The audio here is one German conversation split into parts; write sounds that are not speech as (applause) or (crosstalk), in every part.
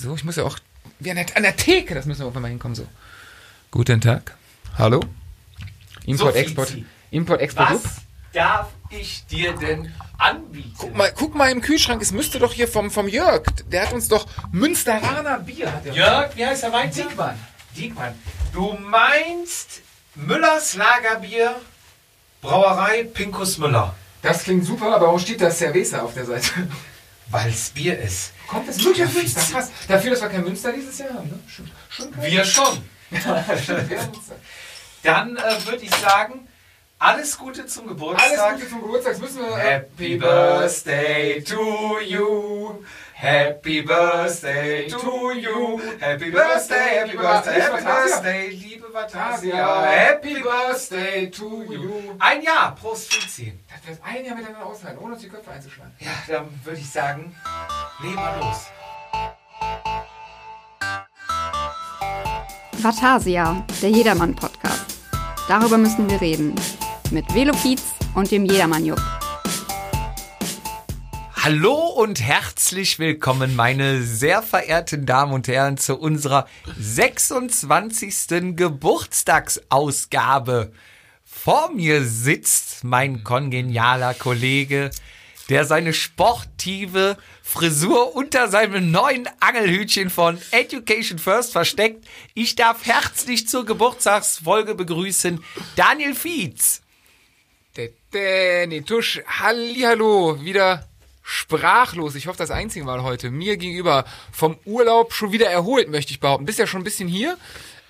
So, ich muss ja auch wie an der, an der Theke, das müssen wir irgendwann mal hinkommen. So. Guten Tag. Hallo. Import, So, Export. Import, Export. Was Up. darf ich dir denn anbieten? Guck mal, guck mal im Kühlschrank, es müsste doch hier vom, vom Jörg, der hat uns doch Münsteraner Bier. Hat der Jörg, wie heißt der Wein? Diekmann. Diekmann. Du meinst Müllers Lagerbier, Brauerei Pinkus Müller. Das klingt super, aber warum steht da Cerveza auf der Seite? Weil es Bier ist. Kommt das wirklich aus Münster? Fizi. Krass. Dafür, dass wir kein Münster dieses Jahr haben, ne? Schon, schon Wir schon. (laughs) Ja. Dann äh, würde ich sagen, alles Gute zum Geburtstag. Alles Gute zum Geburtstag, das müssen wir... äh, Happy Birthday to you. Happy Birthday to you. Happy Birthday, Happy Birthday, Happy Birthday, liebe Vatasia. Asia, Happy Birthday to you. Ein Jahr, Prost Fizi. Das wird ein Jahr miteinander aushalten, ohne uns die Köpfe einzuschlagen. Ja, dann würde ich sagen, legen wir los. Vatasia, der Jedermann-Podcast. Darüber müssen wir reden. Mit Velo Pietz und dem Jedermann-Jupp. Hallo und herzlich willkommen, meine sehr verehrten Damen und Herren, zu unserer 26. Geburtstagsausgabe. Vor mir sitzt mein kongenialer Kollege, der seine sportive Frisur unter seinem neuen Angelhütchen von Education First versteckt. Ich darf herzlich zur Geburtstagsfolge begrüßen Daniel Fietz. Der Danny Tusch, Hallihallo, wieder sprachlos. Ich hoffe, das einzige Mal heute. Mir gegenüber vom Urlaub schon wieder erholt, möchte ich behaupten. Bist ja schon ein bisschen hier.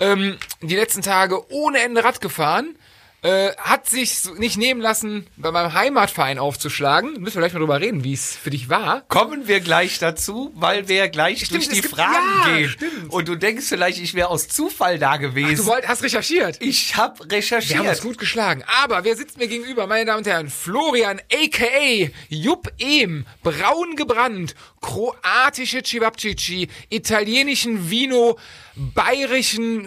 Ähm, die letzten Tage ohne Ende Rad gefahren. Äh, hat sich nicht nehmen lassen, bei meinem Heimatverein aufzuschlagen. Müssen wir gleich mal drüber reden, wie es für dich war. Kommen wir gleich dazu, weil wir gleich Stimmt, durch die gibt- Fragen ja, gehen. stimmt. Und du denkst vielleicht, ich wäre aus Zufall da Du gewesen. wollt, hast recherchiert. ich habe Wir haben uns recherchiert. gut geschlagen. Aber wer sitzt mir gegenüber, meine Damen und Herren? Florian, a.k.a. Jupp Ehm, braun gebrannt, kroatische Cevapcici, italienischen Vino, bayerischen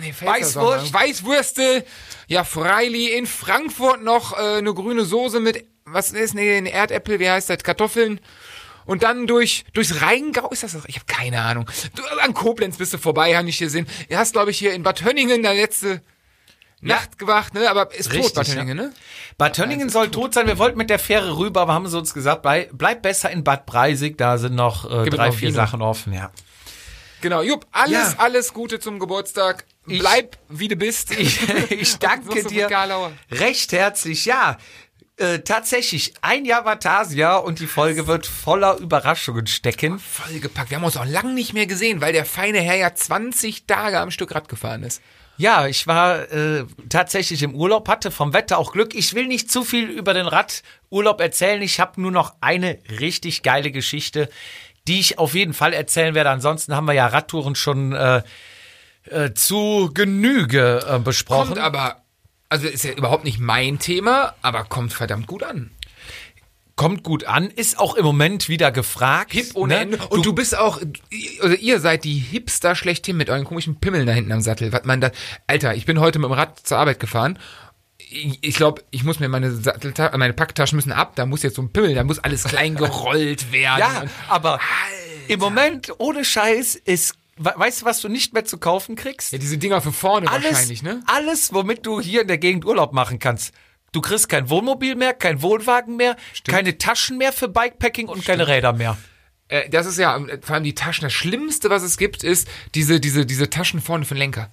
nee, Weißwurst. Weißwürste, ja, Freili, in Frankfurt noch äh, eine grüne Soße mit, was ist, nee, ein Erdäpfel, wie heißt das, Kartoffeln. Und dann durch durchs Rheingau, ist das das? Ich habe keine Ahnung. Du, an Koblenz bist du vorbei, habe ich gesehen. Du hast, glaube ich, hier in Bad Hönningen deine letzte Nacht gewacht, ne? Aber ist Richtig, tot, Bad Hönningen, ne? Bad Tönningen soll tot sein. Wir wollten mit der Fähre rüber, aber haben sie uns gesagt, bleib, bleib besser in Bad Breisig. Da sind noch äh, drei, noch vier. Sachen offen. Ja. Genau, Jupp, alles, Ja. alles Gute zum Geburtstag. Bleib, wie du bist. (laughs) Ich, ich (laughs) danke dir recht herzlich. Ja, äh, tatsächlich ein Jahr Vatasia und die Folge wird voller Überraschungen stecken. Vollgepackt. Wir haben uns auch lang nicht mehr gesehen, weil der feine Herr ja 20 Tage am Stück Rad gefahren ist. Ja, ich war äh, tatsächlich im Urlaub, hatte vom Wetter auch Glück. Ich will nicht zu viel über den Radurlaub erzählen. Ich habe nur noch eine richtig geile Geschichte, die ich auf jeden Fall erzählen werde. Ansonsten haben wir ja Radtouren schon äh, äh, zu Genüge äh, besprochen. Kommt aber, also ist ja überhaupt nicht mein Thema, aber kommt verdammt gut an. Kommt gut an, ist auch im Moment wieder gefragt. Hip ohne ne? Ende. Und du, bist auch, also ihr seid die Hipster schlechthin mit euren komischen Pimmeln da hinten am Sattel. Was man da, Alter, ich bin heute mit dem Rad zur Arbeit gefahren. Ich, glaube, ich muss mir meine Sattelta meine Packtaschen müssen ab. Da muss jetzt so ein Pimmel, da muss alles klein (laughs) gerollt werden. Ja, aber im Moment, ohne Scheiß, ist, we- weißt du, was du nicht mehr zu kaufen kriegst? ja, diese Dinger für vorne alles, wahrscheinlich, ne? alles, womit du hier in der Gegend Urlaub machen kannst. Du kriegst kein Wohnmobil mehr, kein Wohnwagen mehr, keine Taschen mehr für Bikepacking und keine Räder mehr. Äh, das ist ja, äh, vor allem die Taschen, das Schlimmste, was es gibt, ist diese, diese, diese Taschen vorne für den Lenker.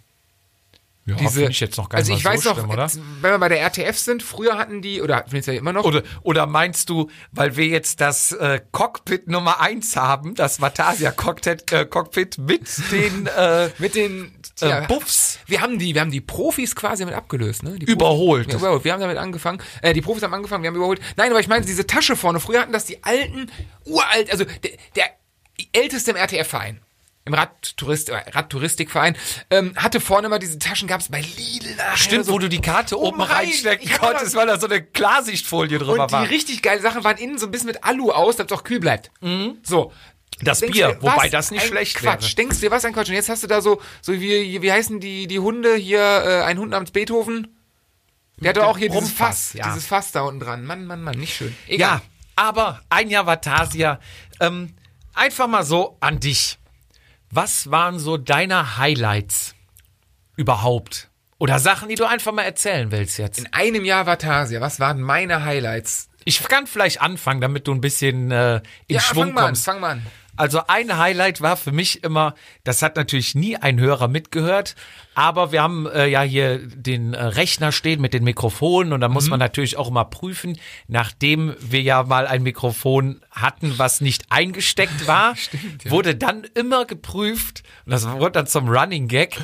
Ja, Diese, ich jetzt noch gar also nicht ich mal weiß so noch, schlimm, oder? äh, wenn wir bei der RTF sind, früher hatten die, oder findet ja immer noch, Oder, oder meinst du, weil wir jetzt das äh, Cockpit Nummer eins haben, das Vatasia Cockpit, äh, Cockpit mit den äh, (laughs) mit den äh, Buffs Wir haben die, wir haben die Profis quasi damit abgelöst, ne? Die Überholt. Profis, ja, überholt. Wir haben damit angefangen. Äh, die Profis haben angefangen, wir haben überholt. Nein, aber ich meine diese Tasche vorne. Früher hatten das die alten, uralt, also der, der älteste im RTF-Verein. Im Radtourist, äh, Radtouristikverein, ähm, hatte vorne mal diese Taschen, gab's bei Lidl nachher. Stimmt, so wo du die Karte oben rein. reinstecken Ja, konntest, weil da so eine Klarsichtfolie drüber Und die war. richtig geile Sachen waren innen so ein bisschen mit Alu aus, damit es auch kühl bleibt. So. Das Denkst Bier, dir, wobei das nicht schlecht Quatsch. wäre. Denkst du dir, was ein Quatsch? Und jetzt hast du da so, so wie, wie heißen die, die Hunde hier, äh, ein Hund namens Beethoven? Der hat doch auch hier dieses Rumpfass, Fass, ja. dieses Fass da unten dran. Mann, Mann, Mann, nicht schön. Ja, aber ein Jahr Vatasia. Ähm, einfach mal so an dich. Was waren so deine Highlights überhaupt? Oder Sachen, die du einfach mal erzählen willst jetzt? In einem Jahr Vatasia, was waren meine Highlights? Ich kann vielleicht anfangen, damit du ein bisschen äh, in ja, Schwung fang mal an, kommst. fang mal an. Also ein Highlight war für mich immer, das hat natürlich nie ein Hörer mitgehört, aber wir haben äh, ja hier den äh, Rechner stehen mit den Mikrofonen und da Mhm. muss man natürlich auch immer prüfen, nachdem wir ja mal ein Mikrofon hatten, was nicht eingesteckt war, wurde dann immer geprüft und das wurde dann zum Running Gag,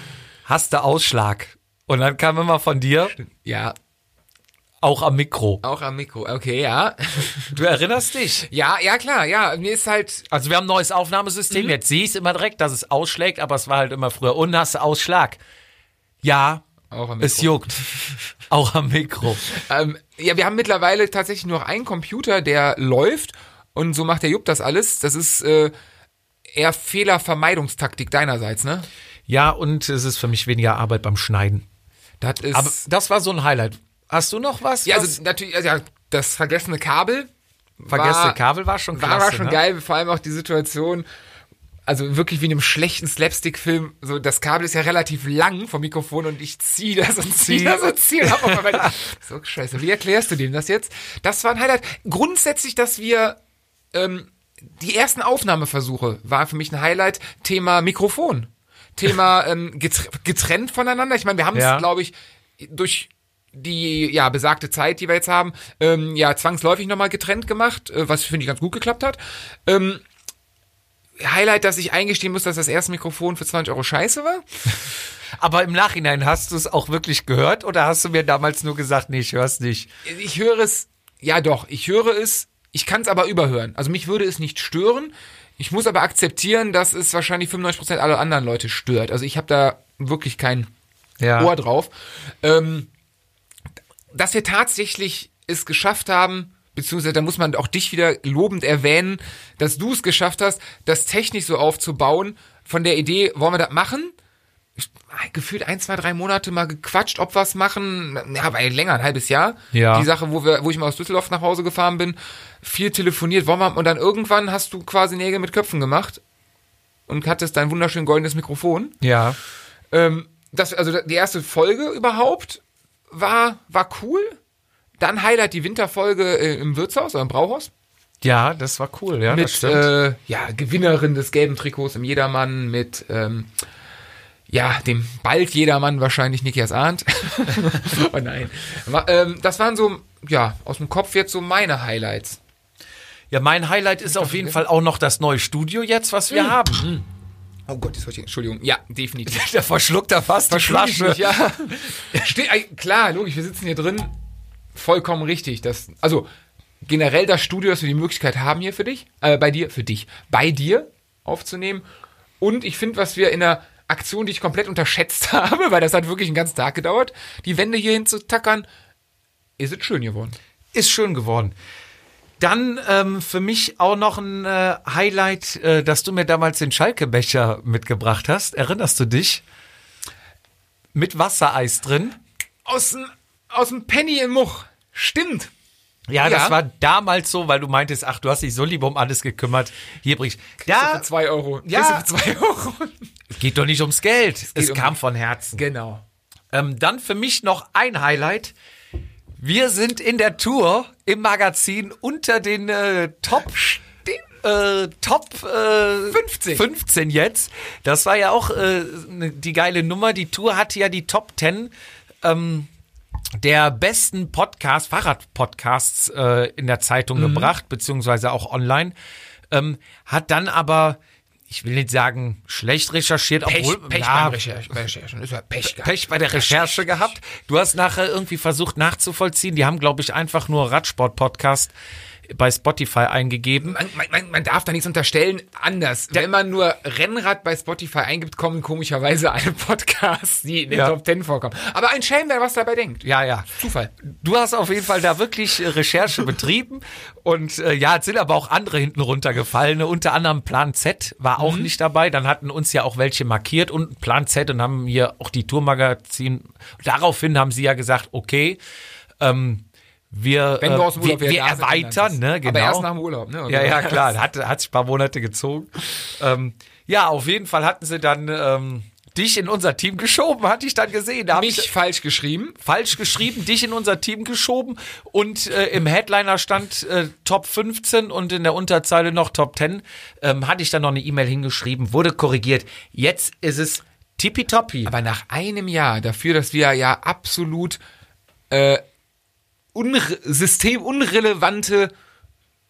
hast du Ausschlag. Und dann kam immer von dir, Ja, auch am Mikro. auch am Mikro. Okay, ja. (laughs) Du erinnerst dich? Ja, ja, klar, ja. Mir ist halt, Also wir haben ein neues Aufnahmesystem. Mhm. Jetzt sehe ich es immer direkt, dass es ausschlägt, aber es war halt immer früher. Und hast Ausschlag? Ja, Auch am es Mikro. juckt. (laughs) Auch am Mikro. ähm, ja, wir haben mittlerweile tatsächlich nur noch einen Computer, der läuft und so macht der Jupp das alles. Das ist äh, eher Fehlervermeidungstaktik deinerseits, ne? Ja, und es ist für mich weniger Arbeit beim Schneiden. Das ist. Aber das war so ein Highlight. Hast du noch was? ja, was also natürlich, also ja, das vergessene Kabel. vergessene war- Kabel war schon klasse. war schon ne? geil, vor allem auch die Situation, also wirklich wie in einem schlechten Slapstick-Film, so das Kabel ist ja relativ lang vom Mikrofon und ich ziehe das und ziehe Zieh. das und ziehe das. Meine- (laughs) so scheiße, wie erklärst du dem das jetzt? Das war ein Highlight. Grundsätzlich, dass wir ähm, die ersten Aufnahmeversuche war für mich ein Highlight. Thema Mikrofon. Thema (laughs) ähm, getr- getrennt voneinander. Ich meine, wir haben es, Ja. glaube ich, durch die ja besagte Zeit, die wir jetzt haben, ähm, ja zwangsläufig nochmal getrennt gemacht, äh, was finde ich ganz gut geklappt hat. Ähm, Highlight, dass ich eingestehen muss, dass das erste Mikrofon für 20 Euro scheiße war. (laughs) Aber im Nachhinein hast du es auch wirklich gehört oder hast du mir damals nur gesagt, nee, ich hör's nicht? Ich höre es, ja doch, ich höre es, ich kann es aber überhören. Also mich würde es nicht stören. Ich muss aber akzeptieren, dass es wahrscheinlich 95% aller anderen Leute stört. Also ich habe da wirklich kein Ja. Ohr drauf. Ähm, dass wir tatsächlich es geschafft haben, beziehungsweise da muss man auch dich wieder lobend erwähnen, dass du es geschafft hast, das technisch so aufzubauen, von der Idee, wollen wir das machen? Ich- Gefühlt ein, zwei, drei Monate mal gequatscht, ob wir's machen. Ja, ja länger, ein halbes Jahr. Ja. Die Sache, wo wir, wo ich mal aus Düsseldorf nach Hause gefahren bin, viel telefoniert, wollen wir, und dann irgendwann hast du quasi Nägel mit Köpfen gemacht und hattest dein wunderschön goldenes Mikrofon. Ja. Ähm, das, also die erste Folge überhaupt war, war cool. Dann Highlight die Winterfolge äh, im Wirtshaus oder im Brauhaus. Ja, das war cool, ja. das mit stimmt. äh, ja, Gewinnerin des gelben Trikots im Jedermann, mit ähm, ja, dem bald Jedermann wahrscheinlich Nikias Arndt. (laughs) (laughs) oh nein. Ähm, das waren so, ja, aus dem Kopf jetzt so meine Highlights. ja, mein Highlight ist auf jeden Fall auch noch das neue Studio jetzt, was Hm. wir haben. Oh Gott, wollte ich, Entschuldigung. Ja, definitiv. (laughs) Der verschluckt da fast die Verschluck ich Flasche. mich, ja. (laughs) Ste äh, klar, logisch, wir sitzen hier drin. Vollkommen richtig. Das, also generell das Studio, dass wir die Möglichkeit haben hier für dich, äh, bei dir, für dich, bei dir aufzunehmen. Und ich finde, was wir in der Aktion, die ich komplett unterschätzt (laughs) habe, weil das hat wirklich einen ganzen Tag gedauert, die Wände hier hinzutackern, ist es schön geworden. Ist schön geworden. Dann ähm, für mich auch noch ein äh, Highlight, äh, dass du mir damals den Schalke-Becher mitgebracht hast. Erinnerst du dich? Mit Wassereis drin. Aus dem, aus dem Penny in Much. Stimmt. Ja, Ja. das war damals so, weil du meintest, ach, du hast dich so lieb um alles gekümmert. Hier bricht. Ja. Da Für zwei Euro. Ja. Für zwei Euro. geht doch nicht ums Geld. Es geht um- kam von Herzen. Genau. Ähm, dann für mich noch ein Highlight. Wir sind in der Tour im Magazin unter den äh, Top äh, Top äh, 15. 15 jetzt. Das war ja auch äh, ne- die geile Nummer. Die Tour hatte ja die Top 10 ähm, der besten Podcast, Fahrradpodcasts äh, in der Zeitung gebracht, beziehungsweise auch online. Ähm, hat dann aber, ich will nicht sagen, schlecht recherchiert, Pech, obwohl Pech ja. Bei Recherchen. Das war Pech gehabt. Pech bei der Recherche gehabt. Du hast nachher irgendwie versucht nachzuvollziehen. Die haben, glaube ich, einfach nur Radsport-Podcast bei Spotify eingegeben. Man, man, man, darf da nichts unterstellen. Anders. Wenn man nur Rennrad bei Spotify eingibt, kommen komischerweise alle Podcasts, die in den Ja. Top 10 vorkommen. Aber ein Schelm, wer was dabei denkt. Ja, ja. Zufall. Du hast auf jeden Fall da wirklich äh, Recherche betrieben. Und äh, ja, es sind aber auch andere hinten runtergefallen. Unter anderem Plan Z war auch nicht dabei. Dann hatten uns ja auch welche markiert und Plan Z und haben hier auch die Tourmagazin. Daraufhin haben sie ja gesagt, okay, ähm, wir, Wenn wir aus dem äh, Urlaub wir, wir erweitern, ne, genau. Aber erst nach dem Urlaub, ne? Ja, ja, klar, hat, hat sich ein paar Monate gezogen. Ähm, ja, auf jeden Fall hatten sie dann ähm, dich in unser Team geschoben, hatte ich dann gesehen. Da Mich ich falsch geschrieben. falsch geschrieben, dich in unser Team geschoben und äh, im Headliner stand äh, Top 15 und in der Unterzeile noch Top 10. Ähm, hatte ich dann noch eine E-Mail hingeschrieben, wurde korrigiert. Jetzt ist es tippitoppi. Aber nach einem Jahr dafür, dass wir ja absolut äh, unre systemunrelevante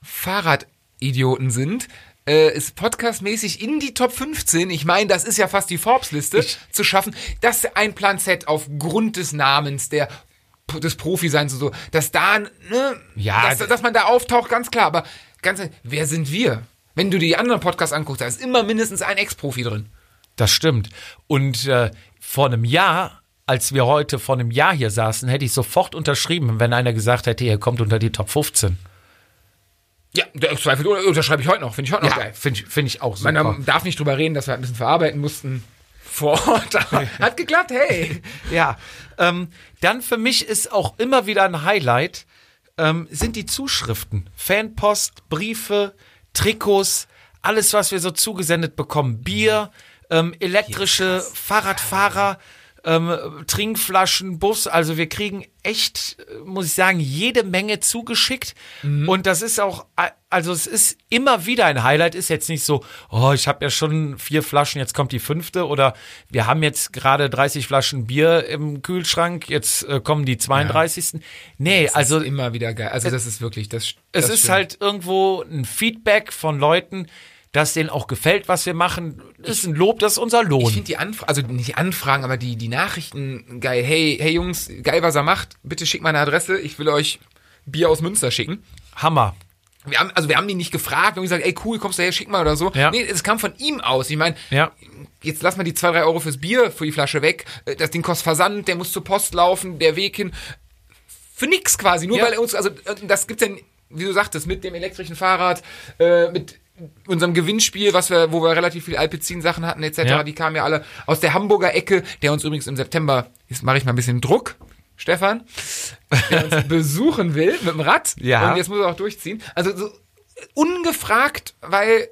Fahrradidioten sind, äh, ist podcastmäßig in die Top 15, ich meine, das ist ja fast die Forbes-Liste, zu schaffen, dass ein Plan Z aufgrund des Namens, der des Profiseins und so, dass da, ne, Ja, dass, dass man da auftaucht, ganz klar, aber ganz ehrlich, wer sind wir? Wenn du die anderen Podcasts anguckst, da ist immer mindestens ein Ex-Profi drin. Das stimmt. Und äh, vor einem Jahr, als wir heute vor einem Jahr hier saßen, hätte ich sofort unterschrieben, wenn einer gesagt hätte, ihr kommt unter die Top 15. Ja, der Zweifel unterschreibe ich heute noch, finde ich heute noch geil. finde ich, find ich auch super. Man darf nicht drüber reden, dass wir halt ein bisschen verarbeiten mussten vor Ort. (laughs) Hat geklappt, hey. (laughs) Ja, ähm, dann für mich ist auch immer wieder ein Highlight, ähm, sind die Zuschriften. Fanpost, Briefe, Trikots, alles, was wir so zugesendet bekommen. Bier, ähm, elektrische Fahrradfahrer, ähm, Trinkflaschen, Bus. Also wir kriegen echt, äh, muss ich sagen, jede Menge zugeschickt. Und das ist auch, äh, also es ist immer wieder ein Highlight. Ist jetzt nicht so, oh, ich habe ja schon vier Flaschen, jetzt kommt die fünfte. Oder wir haben jetzt gerade 30 Flaschen Bier im Kühlschrank, jetzt äh, kommen die 32. Nee, also Also immer wieder geil. Also das ist wirklich, das es das ist stimmt. halt irgendwo ein Feedback von Leuten, dass denen auch gefällt, was wir machen. Ist ein Lob, das ist unser Ich Lohn. finde die Anfragen, also nicht die Anfragen, aber die, die Nachrichten geil. Hey, hey Jungs, geil, was er macht. Bitte schickt meine Adresse. Ich will euch Bier aus Münster schicken. Hammer. Wir haben, also wir haben die nicht gefragt und gesagt, ey cool, kommst du her, schick mal oder so. Ja. Nee, es kam von ihm aus. Ich meine, Ja. jetzt lass mal die zwei drei Euro fürs Bier, für die Flasche weg. Äh, Das Ding kostet Versand, der muss zur Post laufen, der Weg hin. Für nix quasi. Nur Ja. weil er uns, also äh, das gibt's ja, wie du sagtest, mit dem elektrischen Fahrrad, äh, mit unserem Gewinnspiel, was wir, wo wir relativ viel Alpecin-Sachen hatten, etc., Ja. die kamen ja alle aus der Hamburger Ecke, der uns übrigens im September, jetzt mache ich mal ein bisschen Druck, Stefan, der uns (laughs) besuchen will mit dem Rad. Ja. Und jetzt muss er auch durchziehen. Also so ungefragt, weil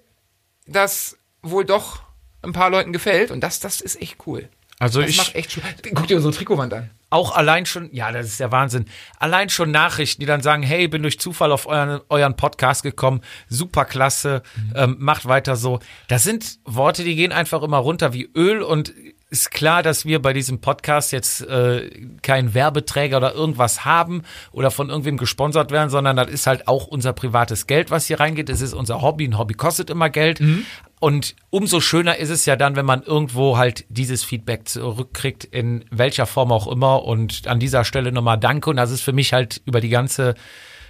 das wohl doch ein paar Leuten gefällt und das, das ist echt cool. Also Das ich macht echt Spaß. Guck dir unsere Trikotwand an. Auch allein schon, ja, das ist der Wahnsinn. Allein schon Nachrichten, die dann sagen, hey, bin durch Zufall auf euren, euren Podcast gekommen, super klasse, ähm, macht weiter so. Das sind Worte, die gehen einfach immer runter wie Öl und ist klar, dass wir bei diesem Podcast jetzt äh, keinen Werbeträger oder irgendwas haben oder von irgendwem gesponsert werden, sondern das ist halt auch unser privates Geld, was hier reingeht. Es ist unser Hobby. Ein Hobby kostet immer Geld. Und umso schöner ist es ja dann, wenn man irgendwo halt dieses Feedback zurückkriegt, in welcher Form auch immer. Und an dieser Stelle nochmal Danke. Und das ist für mich halt über die ganze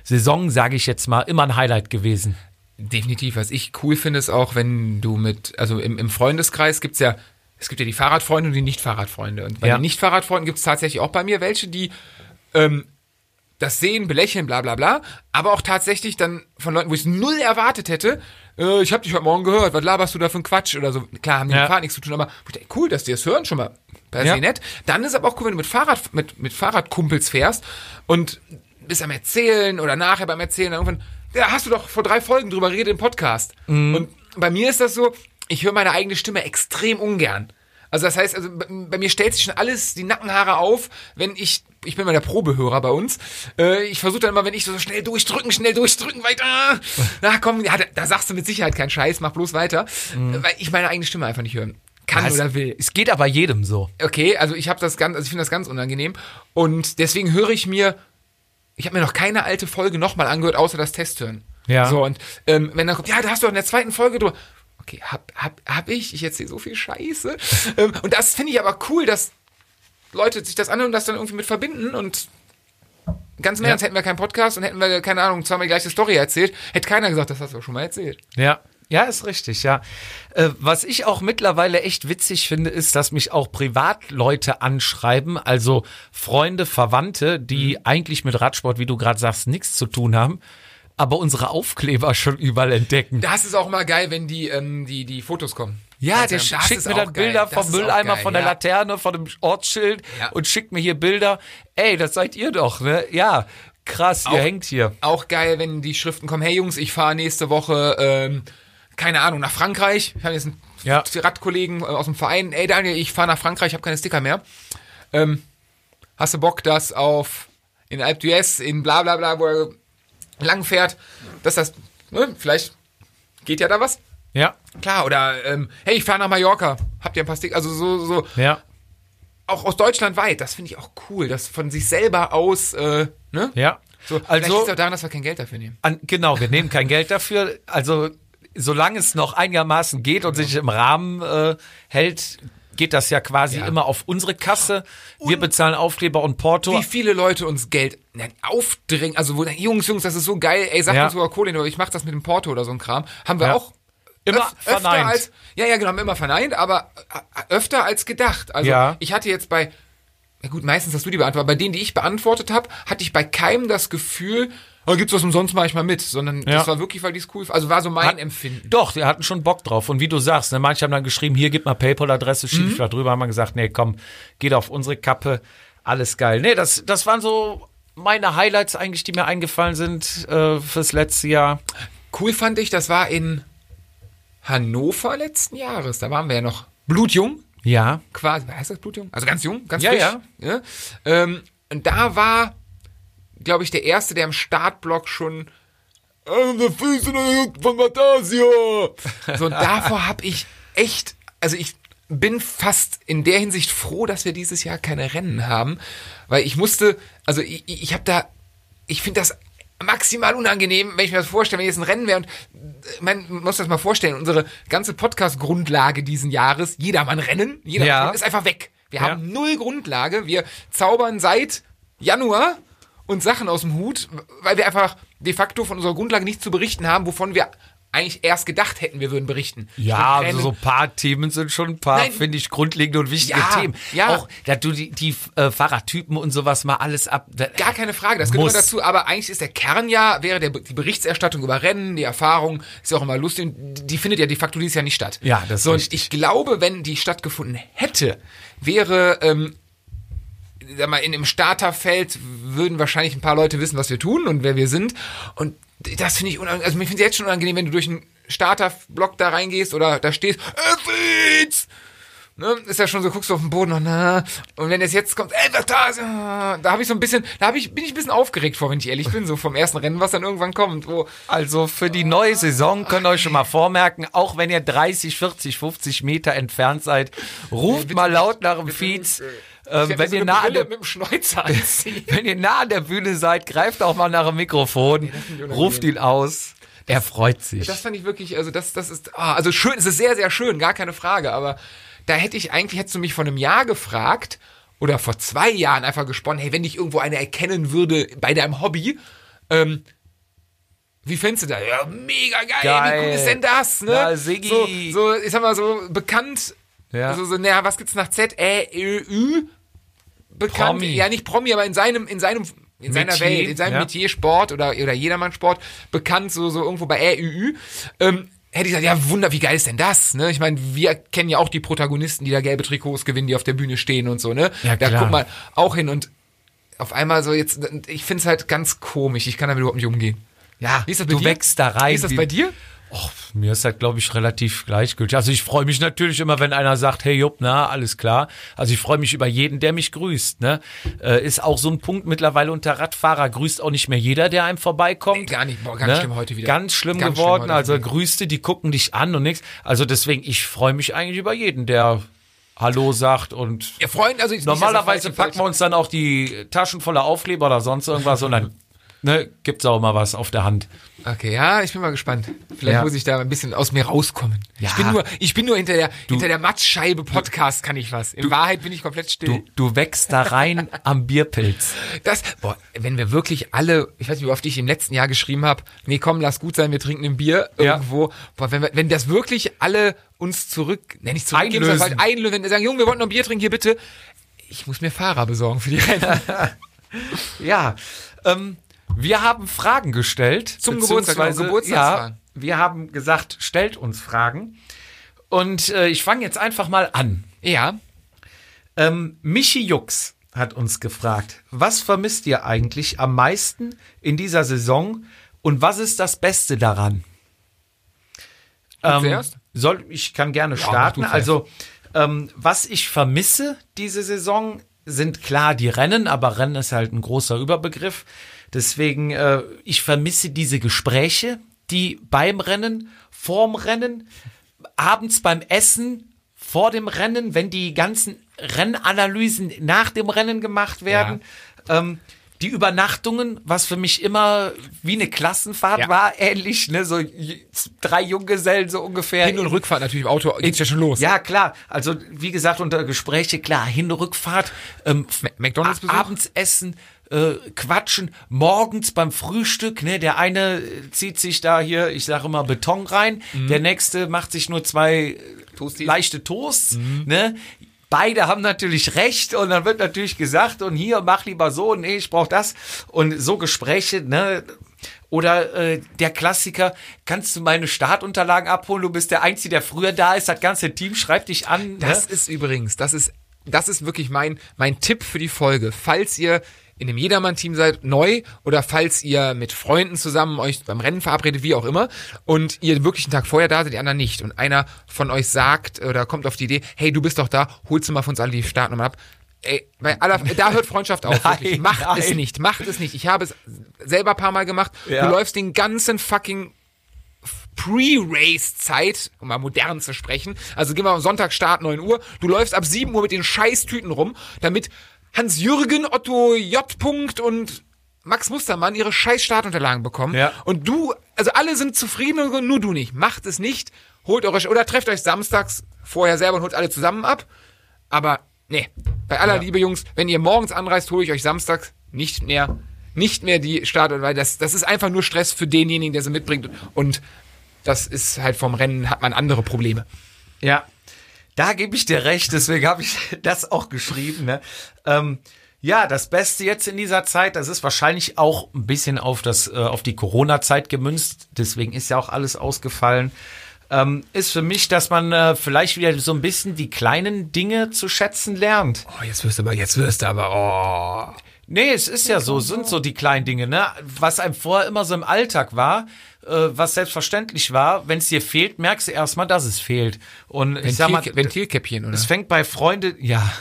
Saison, sage ich jetzt mal, immer ein Highlight gewesen. Definitiv. Was ich cool finde, ist auch, wenn du mit, also im, im Freundeskreis gibt's ja, es gibt ja die Fahrradfreunde und die Nicht-Fahrradfreunde. Und bei Ja. den Nicht-Fahrradfreunden gibt's tatsächlich auch bei mir welche, die ähm, das sehen, belächeln, bla bla bla, aber auch tatsächlich dann von Leuten, wo ich es null erwartet hätte, äh, ich habe dich heute Morgen gehört, was laberst du da für ein Quatsch oder so. Klar, haben die Ja. mit Fahrrad nichts zu tun, aber dachte, cool, dass die das hören schon mal. Per Ja. se nett. Dann ist aber auch cool, wenn du mit Fahrrad, mit, mit Fahrradkumpels fährst und bist am Erzählen oder nachher beim Erzählen dann irgendwann, ja, hast du doch vor drei Folgen drüber geredet im Podcast. Und bei mir ist das so, ich höre meine eigene Stimme extrem ungern. Also das heißt, also bei, mir stellt sich schon alles die Nackenhaare auf, wenn ich, ich bin mal der Probehörer bei uns, äh, ich versuche dann immer, wenn ich so schnell durchdrücken, schnell durchdrücken, weiter, na komm, ja, da, da sagst du mit Sicherheit keinen Scheiß, mach bloß weiter, äh, weil ich meine eigene Stimme einfach nicht hören kann Es- oder will. Es geht aber jedem so. Okay, also ich habe das ganz, also ich finde das ganz unangenehm und deswegen höre ich mir, ich habe mir noch keine alte Folge nochmal angehört, außer das Testhören. Ja. So und ähm, wenn dann kommt, ja, da hast du doch in der zweiten Folge drüber. Okay, hab, hab, hab ich, ich erzähle so viel Scheiße. ähm, und das finde ich aber cool, dass Leute sich das anhören und das dann irgendwie mit verbinden und ganz im Ja. Ernst, hätten wir keinen Podcast und hätten wir, keine Ahnung, zweimal die gleiche Story erzählt, hätte keiner gesagt, das hast du schon mal erzählt. Ja. Ja, ist richtig, ja. Äh, was ich auch mittlerweile echt witzig finde, ist, dass mich auch Privatleute anschreiben, also Freunde, Verwandte, die eigentlich mit Radsport, wie du gerade sagst, nichts zu tun haben, aber unsere Aufkleber schon überall entdecken. Das ist auch immer geil, wenn die, ähm, die, die Fotos kommen. Ja, Also, der das schickt mir dann geil. Bilder Das vom Mülleimer, geil, von der ja. Laterne, von dem Ortsschild Ja. und schickt mir hier Bilder. Ey, das seid ihr doch, ne? Ja, Krass, ihr Auch- hängt hier. Auch geil, wenn die Schriften kommen, hey Jungs, ich fahre nächste Woche, ähm, keine Ahnung, nach Frankreich. Ich habe jetzt einen Ja. Radkollegen äh, aus dem Verein, ey Daniel, ich fahre nach Frankreich, ich habe keine Sticker mehr. Ähm, hast du Bock, das auf in Alp d'Huez, in bla bla bla, wo er lang fährt, dass das, ne, vielleicht geht ja da was? Ja, Klar, oder ähm, hey, ich fahre nach Mallorca, habt ihr ein paar Sticker, also so, so, ja, auch aus Deutschland weit, das finde ich auch cool, das von sich selber aus, äh, ne? ja. So, liegt also, es auch daran, dass wir kein Geld dafür nehmen. an, genau, wir nehmen kein Geld dafür. Also, solange es noch einigermaßen geht und sich im Rahmen äh, hält, geht das ja quasi Ja. immer auf unsere Kasse. Wir bezahlen Aufkleber und Porto. Wie viele Leute uns Geld nein, aufdrängen, also wo, Jungs, Jungs, das ist so geil, ey, sag Ja. uns sogar Kohle, ich mach das mit dem Porto oder so ein Kram, haben wir Ja. auch Immer öf- öfter verneint. als, ja, ja, genau, haben wir immer verneint, aber äh, öfter als gedacht. Also Ja. ich hatte jetzt bei, na gut, meistens hast du die beantwortet, bei denen, die ich beantwortet habe, hatte ich bei keinem das Gefühl, oh, gibt's was umsonst, mach ich mal mit, sondern Ja. das war wirklich, weil die es cool, also war so mein Hat- Empfinden. Doch, die hatten schon Bock drauf. Und wie du sagst, ne, manche haben dann geschrieben, hier gib mal PayPal-Adresse, schieb Mhm. ich da drüber, haben wir gesagt, nee, komm, geht auf unsere Kappe, alles geil. Nee, das, das waren so meine Highlights eigentlich, die mir eingefallen sind äh, fürs letzte Jahr. Cool fand ich, das war in Hannover letzten Jahres, da waren wir ja noch blutjung. Ja. quasi, heißt das Blutjung? Also ganz jung, ganz Ja, frisch. ja. ja. Ähm, und da war, glaube ich, der Erste, der im Startblock schon "Ah, der Füße von Matasia. So, und davor habe ich echt, also ich bin fast in der Hinsicht froh, dass wir dieses Jahr keine Rennen haben, weil ich musste, also ich, ich habe da, ich finde das maximal unangenehm, wenn ich mir das vorstelle, wenn jetzt ein Rennen wäre und äh, man muss das mal vorstellen, unsere ganze Podcast-Grundlage diesen Jahres, jedermann Rennen, jeder Ja. ist einfach weg. Wir Ja. haben null Grundlage, wir zaubern seit Januar uns Sachen aus dem Hut, weil wir einfach de facto von unserer Grundlage nichts zu berichten haben, wovon wir eigentlich erst gedacht hätten, wir würden berichten. Ja, also so ein paar Themen sind schon ein paar, finde ich, grundlegende und wichtige Ja, Themen. ja. Auch, dass du die, die äh, Fahrradtypen und sowas mal alles ab. Gar keine Frage, das gehört dazu. Aber eigentlich ist der Kern ja, wäre der, die Berichterstattung über Rennen, die Erfahrung, ist ja auch immer lustig. und Die findet ja de facto dieses Jahr nicht statt. Ja, das ist so, und richtig. ich glaube, wenn die stattgefunden hätte, wäre, ähm, sag mal, in dem Starterfeld würden wahrscheinlich ein paar Leute wissen, was wir tun und wer wir sind. Und das finde ich unangenehm. Also, mir finde es jetzt schon unangenehm, wenn du durch einen Starterblock da reingehst oder da stehst, äh, Fritz! Ne, ist ja schon so, guckst du auf den Boden und na, und wenn es jetzt kommt, ey, was da ist, ah, da habe ich so ein bisschen, da habe ich, bin ich ein bisschen aufgeregt vor, wenn ich ehrlich bin, so vom ersten Rennen, was dann irgendwann kommt, wo, Also für die neue Saison könnt ihr euch schon mal vormerken, auch wenn ihr 30, 40, 50 Meter entfernt seid, ruft mal laut nach dem Feeds. Ähm, wenn, so ihr nah der, (laughs) wenn ihr nah an der Bühne seid, greift auch mal nach dem Mikrofon, ruft ihn aus. Er freut sich. Das fand ich wirklich, also das, das ist, ah, also schön, es ist sehr, sehr schön, gar keine Frage, aber da hätte ich eigentlich, hättest du mich vor einem Jahr gefragt oder vor zwei Jahren einfach gesponnen, hey, wenn dich irgendwo einer erkennen würde bei deinem Hobby, ähm, wie fändest du das? Ja, mega geil, Geil. wie cool ist denn das, ne? Na, Siggi. So, so, ich sag mal so, bekannt, Ja. also so, naja, was gibt's nach Z, Ä, Ö, Ü? Bekannt, Promi. ja nicht Promi, aber in seinem, in seinem, in seiner Metier, Welt, in seinem ja. Metier Sport oder, oder Jedermann-Sport, bekannt, so, so irgendwo bei RÜÜ, ähm, hätte ich gesagt, ja, Wunder, wie geil ist denn das, ne? Ich meine, wir kennen ja auch die Protagonisten, die da gelbe Trikots gewinnen, die auf der Bühne stehen und so, ne? Ja, da klar. guckt man auch hin und auf einmal so jetzt, ich find's halt ganz komisch, ich kann damit überhaupt nicht umgehen. ja, Wie ist das bei du dir? wächst da rein. Wie ist das bei dir? Och, mir ist das, glaube ich, relativ gleichgültig. Also ich freue mich natürlich immer, wenn einer sagt, hey Jupp, na, alles klar. Also ich freue mich über jeden, der mich grüßt. Ne? Äh, ist auch so ein Punkt mittlerweile unter Radfahrer. Grüßt auch nicht mehr jeder, der einem vorbeikommt. Nee, gar nicht. Boah, ganz schlimm heute wieder. Ganz schlimm Ganz schlimm geworden. heute also grüßte, die gucken dich an und nichts. Also deswegen, ich freue mich eigentlich über jeden, der Hallo sagt und Ja, Freunde, also Normalerweise packen wir uns dann auch die Taschen voller Aufkleber oder sonst irgendwas und dann (laughs) ne, gibt's auch mal was auf der Hand. Okay, ja, ich bin mal gespannt. Vielleicht Ja. muss ich da ein bisschen aus mir rauskommen. Ja. Ich bin nur, ich bin nur hinter der, hinter der Matzscheibe Podcast kann ich was. In Wahrheit bin ich komplett still. Du, du wächst da rein (laughs) am Bierpilz. Das, boah, wenn wir wirklich alle, ich weiß nicht, wie oft ich im letzten Jahr geschrieben habe, nee, komm, lass gut sein, wir trinken ein Bier Ja. irgendwo. Boah, wenn, wir, wenn das wirklich alle uns zurück, nenn ich zurückgeben, Einlösen. halt einlösen, wenn die sagen, Junge, wir wollten noch ein Bier trinken, hier bitte. Ich muss mir Fahrer besorgen für die Rennen. (laughs) Ja, ähm, wir haben Fragen gestellt. Zum Geburtstag, Geburtstagsfragen. Ja, wir haben gesagt, stellt uns Fragen. Und äh, ich fange jetzt einfach mal an. ja, Ähm, Michi Jux hat uns gefragt, was vermisst ihr eigentlich am meisten in dieser Saison und was ist das Beste daran? Ähm, zuerst? soll, ich kann gerne mach starten. Also, ähm, was ich vermisse diese Saison sind klar die Rennen, aber Rennen ist halt ein großer Überbegriff. Deswegen, äh, ich vermisse diese Gespräche, die beim Rennen, vorm Rennen, abends beim Essen, vor dem Rennen, wenn die ganzen Rennanalysen nach dem Rennen gemacht werden. Ähm, die Übernachtungen, was für mich immer wie eine Klassenfahrt Ja. war, ähnlich, ne, so drei Junggesellen so ungefähr. Hin- und Rückfahrt natürlich im Auto geht's ja schon los. Ja, klar. Also, wie gesagt, unter Gespräche, klar, Hin- und Rückfahrt, ähm, Ma- McDonald's-Besuch? Äh, quatschen, morgens beim Frühstück, ne, der eine zieht sich da hier, ich sage immer Beton rein, der nächste macht sich nur zwei äh, Toasties. leichte Toasts, ne. Beide haben natürlich recht und dann wird natürlich gesagt und hier mach lieber so, nee, ich brauch das und so Gespräche, ne. Oder äh, der Klassiker, kannst du meine Startunterlagen abholen? Du bist der Einzige, der früher da ist. Das ganze Team schreibt dich an. Das ne? ist übrigens, das ist, das ist wirklich mein, mein Tipp für die Folge. Falls ihr in einem Jedermann-Team seid, neu, oder falls ihr mit Freunden zusammen euch beim Rennen verabredet, wie auch immer, und ihr wirklich einen Tag vorher da seid, die anderen nicht, und einer von euch sagt oder kommt auf die Idee, hey, du bist doch da, holst du mal für uns alle die Startnummer ab. Ey, bei aller, da hört Freundschaft auf. (laughs) Nein, wirklich. Macht es nein. nicht, macht es nicht. Ich habe es selber ein paar Mal gemacht. Ja. Du läufst den ganzen fucking Pre-Race-Zeit, um mal modern zu sprechen. Also gehen wir am Sonntag Start 9 Uhr. Du läufst ab 7 Uhr mit den Scheißtüten rum, damit Hans-Jürgen, Otto J. Punkt und Max Mustermann ihre scheiß Startunterlagen bekommen. Ja. Und du, also alle sind zufrieden nur du nicht. Macht es nicht. Holt eure, oder trefft euch samstags vorher selber und holt alle zusammen ab. Aber, nee. Bei aller Liebe, Jungs, wenn ihr morgens anreist, hole ich euch samstags nicht mehr, nicht mehr die Start, weil das, das ist einfach nur Stress für denjenigen, der sie mitbringt. Und das ist halt vom Rennen hat man andere Probleme. Ja, da gebe ich dir recht, deswegen habe ich (laughs) das auch geschrieben. Ne? Ähm, ja, das Beste jetzt in dieser Zeit, das ist wahrscheinlich auch ein bisschen auf, das, äh, auf die Corona-Zeit gemünzt, deswegen ist ja auch alles ausgefallen. Ähm, ist für mich, dass man äh, vielleicht wieder so ein bisschen die kleinen Dinge zu schätzen lernt. Oh, jetzt wirst du aber, jetzt wirst du aber, oh. Nee, es ist ja so, sind so die kleinen Dinge, ne? Was einem vorher immer so im Alltag war, äh, was selbstverständlich war, wenn es dir fehlt, merkst du erstmal, dass es fehlt. Und ich sag mal, Ventil, Ventilkäppchen, oder? es fängt bei Freunde, ja,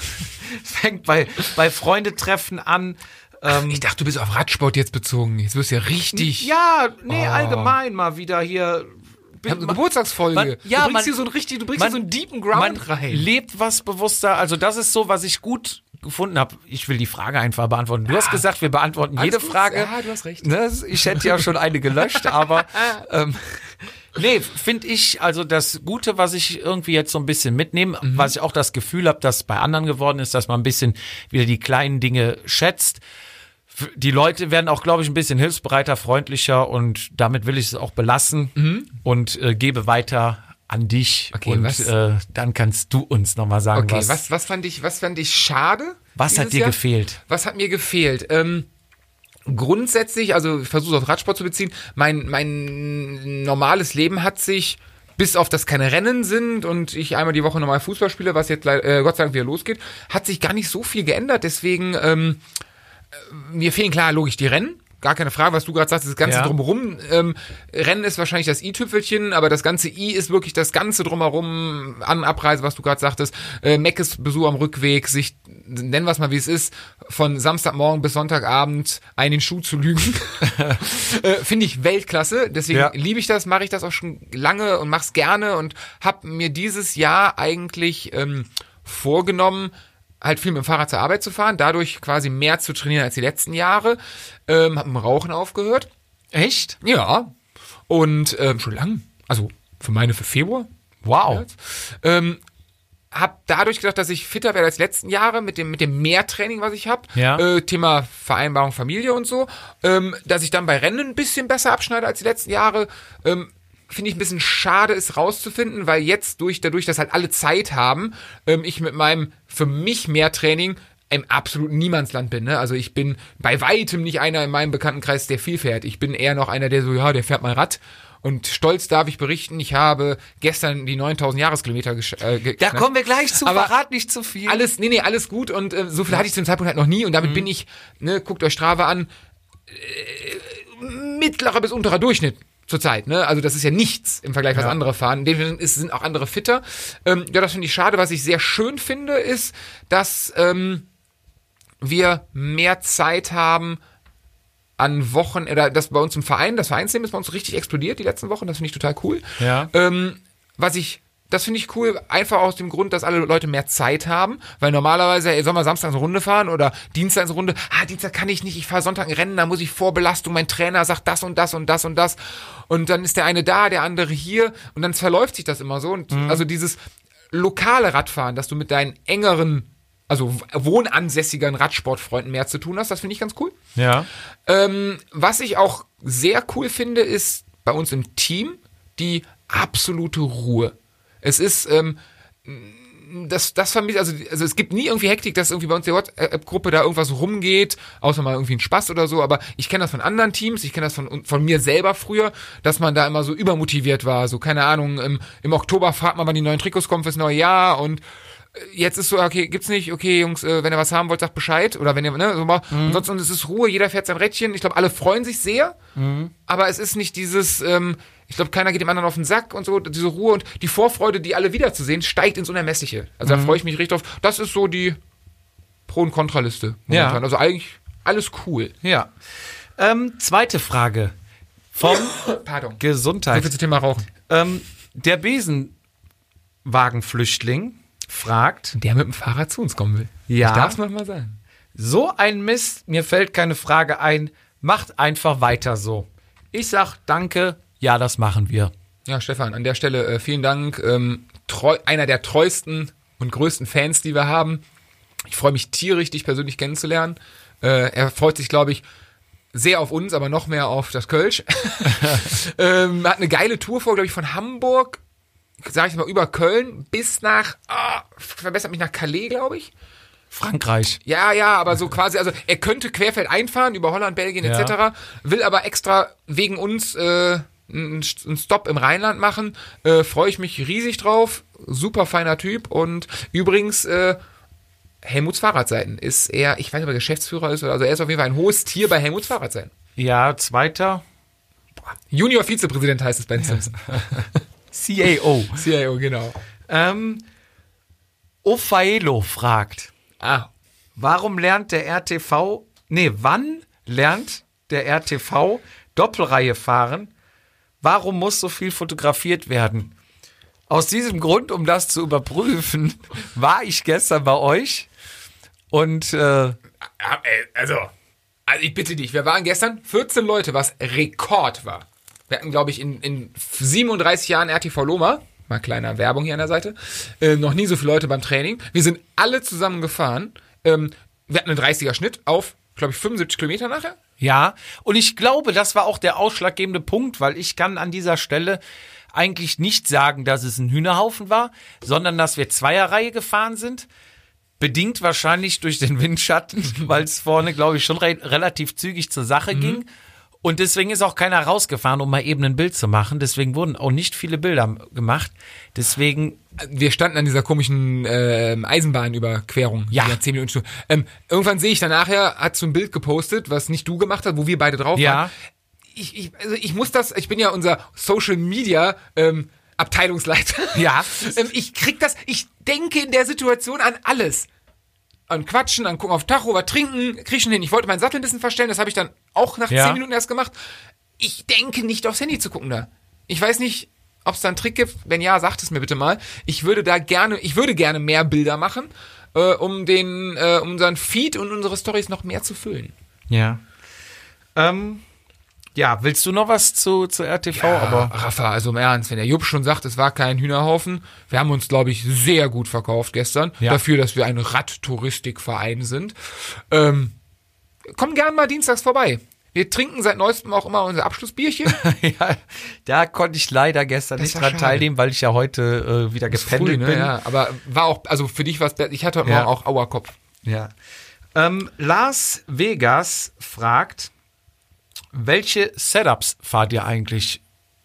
es (laughs) fängt bei, bei Freundetreffen an. Ähm, Ich dachte, du bist auf Radsport jetzt bezogen. Jetzt wirst du ja richtig. ja, nee, Oh. allgemein mal wieder hier. Eine Geburtstagsfolge. Man- ja, du bringst man- hier so ein richtig, du bringst man- hier so einen deepen Ground man rein. lebt was bewusster. Also das ist so, was ich gut gefunden habe. Ich will die Frage einfach beantworten. Du hast gesagt, wir beantworten jede gut. Frage. Ja, du hast recht. Ne, ich hätte ja schon eine gelöscht, (laughs) aber ähm, nee, finde ich also das Gute, was ich irgendwie jetzt so ein bisschen mitnehme, Mhm. was ich auch das Gefühl habe, dass bei anderen geworden ist, dass man ein bisschen wieder die kleinen Dinge schätzt. Die Leute werden auch, glaube ich, ein bisschen hilfsbereiter, freundlicher und damit will ich es auch belassen und äh, gebe weiter an dich. Okay, und was- äh, dann kannst du uns nochmal sagen, Okay, was, was, was fand ich, was fand ich schade? was hat dir Jahr? gefehlt? Was hat mir gefehlt? Ähm, grundsätzlich, also ich versuche es auf Radsport zu beziehen, mein, mein normales Leben hat sich, bis auf das keine Rennen sind und ich einmal die Woche normal Fußball spiele, was jetzt äh, Gott sei Dank wieder losgeht, hat sich gar nicht so viel geändert. Deswegen, ähm, äh, mir fehlen klar logisch die Rennen. Gar keine Frage, was du gerade sagst, das Ganze Ja. drumherum. Ähm, Rennen ist wahrscheinlich das i-Tüpfelchen, aber das ganze I ist wirklich das Ganze drumherum an Abreise, was du gerade sagtest. Äh, Meckes Besuch am Rückweg, sich, nennen wir es mal wie es ist, von Samstagmorgen bis Sonntagabend einen den Schuh zu lügen. (laughs) äh, Finde ich Weltklasse. Deswegen Ja. liebe ich das, mache ich das auch schon lange und mach's gerne und habe mir dieses Jahr eigentlich ähm, vorgenommen, halt viel mit dem Fahrrad zur Arbeit zu fahren, dadurch quasi mehr zu trainieren als die letzten Jahre. Ähm, hab mit dem Rauchen aufgehört. Echt? Ja. Und ähm, schon lang. Also für meine für Februar. Wow. Ähm, hab dadurch gedacht, dass ich fitter werde als die letzten Jahre mit dem mit dem Mehrtraining, was ich habe. Ja. Äh, Thema Vereinbarung Familie und so. Ähm, dass ich dann bei Rennen ein bisschen besser abschneide als die letzten Jahre. Ähm, Finde ich ein bisschen schade, ist rauszufinden, weil jetzt durch dadurch, dass halt alle Zeit haben, ähm, ich mit meinem für mich Mehrtraining im absoluten Niemandsland bin. Ne? Also ich bin bei weitem nicht einer in meinem Bekanntenkreis, der viel fährt. Ich bin eher noch einer, der so, ja, der fährt mal Rad Und stolz darf ich berichten, ich habe gestern die 9000 Jahreskilometer gesch- äh, Da geknackt. kommen wir gleich zu, Aber verrat nicht zu viel. Alles, nee, nee, alles gut und äh, so viel hatte ich zu dem Zeitpunkt halt noch nie und damit bin ich, ne, guckt euch Strava an, äh, mittlerer bis unterer Durchschnitt zurzeit, ne? Also das ist ja nichts im Vergleich, was Ja. andere fahren. Dementsprechend ist, sind auch andere fitter. Ähm, ja, das finde ich schade. Was ich sehr schön finde, ist, dass ähm, wir mehr Zeit haben an Wochen, oder das bei uns im Verein, das Vereinsleben ist bei uns richtig explodiert die letzten Wochen, das finde ich total cool. Ja. Ähm, was ich, das finde ich cool, einfach aus dem Grund, dass alle Leute mehr Zeit haben, weil normalerweise, ey, soll man Samstag eine Runde fahren oder Dienstag eine Runde, ah, Dienstag kann ich nicht, ich fahre Sonntag ein Rennen, da muss ich Vorbelastung, mein Trainer sagt das und das und das und das und dann ist der eine da, der andere hier und dann verläuft sich das immer so und also dieses lokale Radfahren, dass du mit deinen engeren, also wohnansässigeren Radsportfreunden mehr zu tun hast, das finde ich ganz cool. ja. Ähm, was ich auch sehr cool finde, ist bei uns im Team die absolute Ruhe. Es ist, ähm, das, das vermisst, also, also es gibt nie irgendwie Hektik, dass irgendwie bei uns die WhatsApp-Gruppe da irgendwas rumgeht, außer mal irgendwie ein Spaß oder so, aber ich kenne das von anderen Teams, ich kenne das von, von mir selber früher, dass man da immer so übermotiviert war, so keine Ahnung, im, im Oktober fragt man, wann die neuen Trikots kommen fürs neue Jahr und jetzt ist so, okay, gibt's nicht, okay, Jungs, äh, wenn ihr was haben wollt, sagt Bescheid. Oder wenn ihr, ne, so mal. Ansonsten ist es Ruhe, jeder fährt sein Rädchen. Ich glaube, alle freuen sich sehr, aber es ist nicht dieses, ähm, ich glaube, keiner geht dem anderen auf den Sack und so, diese Ruhe und die Vorfreude, die alle wiederzusehen, steigt ins Unermessliche. Also da freue ich mich richtig drauf. Das ist so die Pro- und Kontraliste. Ja. momentan. Also eigentlich alles cool. Ja. Ähm, zweite Frage. Vom (coughs) Pardon. So Gesundheit. viel zum Thema Rauchen. Ähm, der Besenwagenflüchtling fragt, Der mit dem Fahrrad zu uns kommen will. Ja. Ich darf's manchmal sagen. so ein Mist, mir fällt keine Frage ein, macht einfach weiter so. Ich sag danke, ja, das machen wir. Ja, Stefan, an der Stelle äh, vielen Dank. Ähm, treu, einer der treuesten und größten Fans, die wir haben. Ich freue mich tierisch, dich persönlich kennenzulernen. Äh, er freut sich, glaube ich, sehr auf uns, aber noch mehr auf das Kölsch. (laughs) (laughs) ähm, hat eine geile Tour vor, glaube ich, von Hamburg, sag ich mal, über Köln bis nach, ah, verbessert mich nach Calais, glaube ich. Frankreich. Ja, ja, aber so quasi, also er könnte querfeld einfahren über Holland, Belgien Ja. etc., will aber extra wegen uns äh, einen Stopp im Rheinland machen. Äh, Freue ich mich riesig drauf. Super feiner Typ. Und übrigens, äh, Helmuts Fahrradseiten ist er, ich weiß nicht, ob er Geschäftsführer ist, oder also er ist auf jeden Fall ein hohes Tier bei Helmuts Fahrradseiten. Ja, zweiter. Junior Vizepräsident heißt es bei (laughs) den Simpsons. CAO. CIO, genau. Ähm, Ofaelo fragt, Ah, warum lernt der RTV, nee, wann lernt der RTV Doppelreihe fahren? Warum muss so viel fotografiert werden? Aus diesem Grund, um das zu überprüfen, (laughs) war ich gestern bei euch und äh, Ja, ey, also, also ich bitte dich, wir waren gestern 14 Leute, was Rekord war. Wir hatten, glaube ich, in, in 37 Jahren RTV Loma, mal kleiner Werbung hier an der Seite, äh, noch nie so viele Leute beim Training. Wir sind alle zusammen gefahren. Ähm, wir hatten einen 30er Schnitt auf, glaube ich, 75 Kilometer nachher. Ja, und ich glaube, das war auch der ausschlaggebende Punkt, weil ich kann an dieser Stelle eigentlich nicht sagen, dass es ein Hühnerhaufen war, sondern dass wir Zweierreihe gefahren sind. Bedingt wahrscheinlich durch den Windschatten, (laughs) weil es vorne, glaube ich, schon re relativ zügig zur Sache ging. Und deswegen ist auch keiner rausgefahren, um mal eben ein Bild zu machen. Deswegen wurden auch nicht viele Bilder gemacht. Deswegen, wir standen an dieser komischen ähm, Eisenbahnüberquerung. Ja. Die 10 Minuten Stunde. Ähm, irgendwann sehe ich dann nachher, hat so ein Bild gepostet, was nicht du gemacht hast, wo wir beide drauf Ja. waren. Ich, ich, also ich muss das, ich bin ja unser Social Media ähm, Abteilungsleiter. Ja. (laughs) ähm, ich krieg das, ich denke in der Situation an alles. An Quatschen, an gucken auf Tacho, was trinken, krieg schon hin. Ich wollte meinen Sattel ein bisschen verstellen, das habe ich dann auch nach Ja. 10 Minuten erst gemacht. Ich denke nicht aufs Handy zu gucken da. Ich weiß nicht, ob es da einen Trick gibt. Wenn ja, sagt es mir bitte mal. Ich würde da gerne, ich würde gerne mehr Bilder machen, äh, um den, äh, um unseren Feed und unsere Stories noch mehr zu füllen. ja. Ähm, ja, willst du noch was zu, zu RTV? Aber Rafa, also im Ernst, wenn der Jupp schon sagt, es war kein Hühnerhaufen, wir haben uns, glaube ich, sehr gut verkauft gestern, Ja. dafür, dass wir ein Radtouristikverein sind. Ähm, komm gern mal dienstags vorbei. Wir trinken seit neuestem auch immer unser Abschlussbierchen. (laughs) ja, da konnte ich leider gestern Das nicht dran schade. teilnehmen, weil ich ja heute äh, wieder gependelt Früh, bin. ne? Ja, aber war auch, also für dich war es, ich hatte heute Ja. Morgen auch Auerkopf. Ja. Ähm, Las Vegas fragt, welche Setups fahrt ihr eigentlich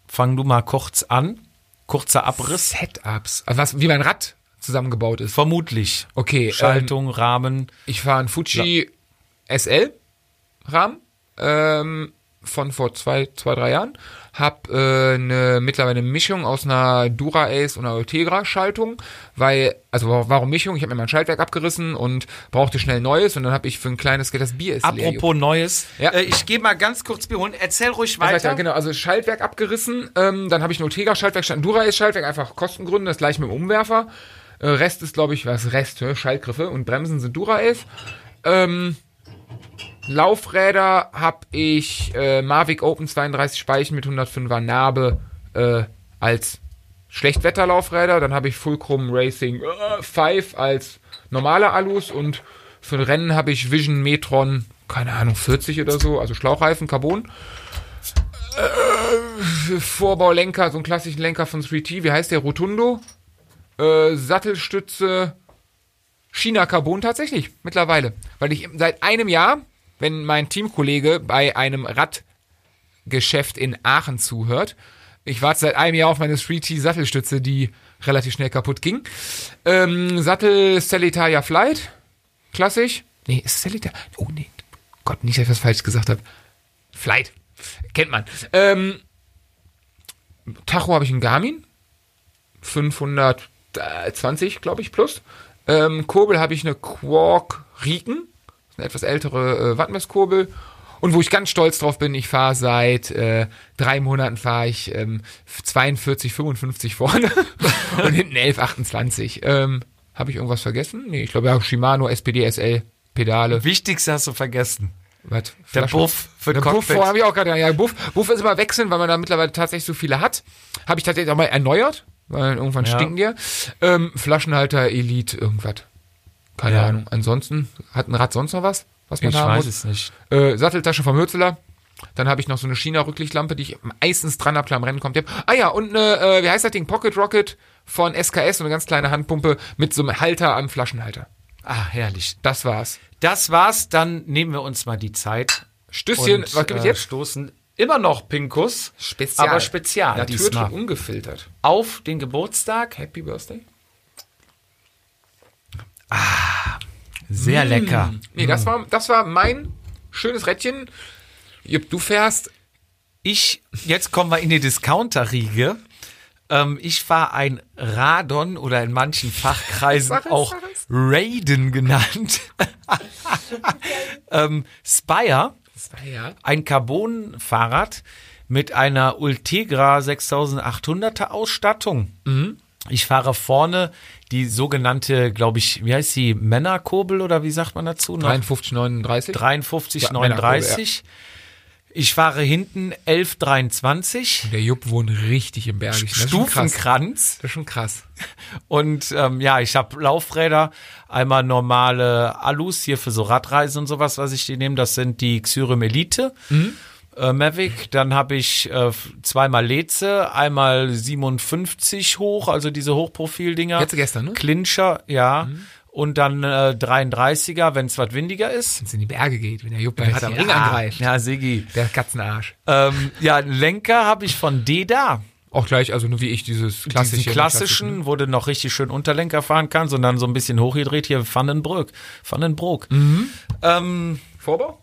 Fang du mal kurz an. Kurzer Abriss. Setups. Also was, wie mein Rad zusammengebaut ist. Vermutlich. Okay, ähm, Schaltung, Rahmen. ich fahre einen Fuji SL Rahmen ähm, von vor zwei, zwei, drei Jahren. Hab äh, eine mittlerweile eine Mischung aus einer Dura Ace und einer Ultegra Schaltung, weil also wa- warum Mischung? Ich habe mir mein Schaltwerk abgerissen und brauchte schnell neues und dann habe ich für ein kleines Geld das Bier ist leer Apropos Neues. Ja. Äh, ich gehe mal ganz kurz Bier holen. Erzähl ruhig weiter. weiter. Genau, also Schaltwerk abgerissen, ähm, dann habe ich ein Ultegra-Schaltwerk, statt ein Dura-Ace-Schaltwerk, einfach Kostengründe, das gleiche mit dem Umwerfer. Äh, Rest ist, glaube ich, was Rest? Schaltgriffe und Bremsen sind Dura-Ace. Ähm, Laufräder habe ich äh, Mavic Open 32 Speichen mit 105er Narbe äh, als Schlechtwetterlaufräder. Dann habe ich Fulcrum Racing äh, 5 als normale Alus und für Rennen habe ich Vision Metron, keine Ahnung, 40 oder so, also Schlauchreifen, Carbon. Äh, Vorbaulenker, so einen klassischen Lenker von 3T, wie heißt der? Rotundo. Äh, Sattelstütze, China Carbon tatsächlich, mittlerweile. Weil ich seit einem Jahr, wenn mein Teamkollege bei einem Radgeschäft in Aachen zuhört, ich warte seit einem Jahr auf meine 3T Sattelstütze, die relativ schnell kaputt ging. Ähm, Sattel Celitaria Flight, klassisch. Nee, ist es Celitaria? Oh nee, Gott, nicht, dass ich was falsch gesagt habe. Flight, kennt man. Ähm, Tacho habe ich einen Garmin, 520, glaube ich, plus. Ähm, Kurbel habe ich eine Quark Riken, eine etwas ältere äh, Wattmesskurbel. Und wo ich ganz stolz drauf bin, ich fahre seit äh, drei Monaten fahre ich ähm, 42, 55 vorne (laughs) und hinten 11, 28. Ähm, habe ich irgendwas vergessen? Nee, ich glaube ja Shimano SPD SL Pedale. Wichtigste hast du vergessen. Was? Der Buff für der Buff habe ich auch gerade. Ja, Buff, Buff ist immer wechseln, weil man da mittlerweile tatsächlich so viele hat. Habe ich tatsächlich auch mal erneuert, weil irgendwann Ja. stinken die. Ähm, Flaschenhalter, Elite, irgendwas. Keine Ja. Ahnung. Ansonsten hat ein Rad sonst noch was, was man Ich haben weiß muss? es nicht. Äh, Satteltasche vom Hürzeler. Dann habe ich noch so eine China-Rücklichtlampe, die ich meistens dran habe, klar am Rennen kommt. Ah ja, und eine, äh, wie heißt das Ding? Pocket Rocket von SKS, so eine ganz kleine Handpumpe mit so einem Halter am Flaschenhalter. Ah, herrlich. Das war's. Das war's. Dann nehmen wir uns mal die Zeit. Stößchen, und, was gibt es äh, jetzt? Stoßen immer noch Pinkus. Spezial. Aber spezial Naturtrüb diesmal. ungefiltert. Auf den Geburtstag. Happy Birthday. Sehr lecker. Nee, das war, das war mein schönes Rädchen. Jupp, du fährst. Ich, jetzt kommen wir in die Discounter-Riege. Ähm, ich fahre ein Radon oder in manchen Fachkreisen auch. Raiden genannt. (laughs) ähm, Spire, Ja. ein Carbon-Fahrrad mit einer Ultegra 6800er Ausstattung. Ich fahre vorne die sogenannte, glaube ich, wie heißt die, Männerkurbel oder wie sagt man dazu? Noch? 53, 39. 53, Ja, 39. Ich fahre hinten 11, 23. Der Jupp wohnt richtig im Bergischen. Das. Stufenkranz. Das ist schon krass. Und ähm, ja, ich habe Laufräder, einmal normale Alus hier für so Radreisen und sowas, was ich die nehme. Das sind die Xyrem Elite. Mhm. Äh, Mavic, dann habe ich äh, zweimal Leze, einmal 57 hoch, also diese Hochprofil-Dinger. Jetzt gestern, ne? Clincher, ja. Und dann äh, 33er, wenn es was windiger ist. Wenn es in die Berge geht, wenn der Jupp Rad am Ring angreift. Ja, Sigi. Der Katzenarsch. Ähm, ja, Lenker habe ich von Deda. Auch gleich, also nur wie ich, dieses klassische. Diesen klassischen, wo du noch richtig schön Unterlenker fahren kannst und dann so ein bisschen hochgedreht hier Vandenbroek. Vandenbroek. Mhm. Ähm, Vorbau?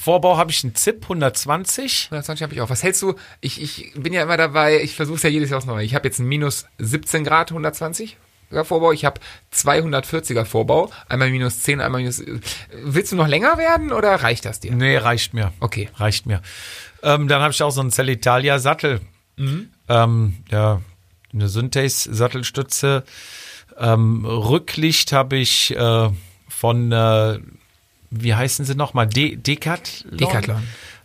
Vorbau habe ich einen ZIP 120. 120 habe ich auch. Was hältst du? Ich, ich bin ja immer dabei, ich versuche es ja jedes Jahr aufs Neue. Ich habe jetzt einen minus 17 Grad 120 er Vorbau, ich habe 240er Vorbau, einmal minus 10, einmal minus. Willst du noch länger werden oder reicht das dir? Nee, reicht mir. Okay. Reicht mir. Ähm, dann habe ich auch so einen Cellitalia Sattel. Ähm, ja, eine Synthes Sattelstütze. Ähm, Rücklicht habe ich äh, von, äh, wie heißen sie nochmal? De Decathlon? Decathlon.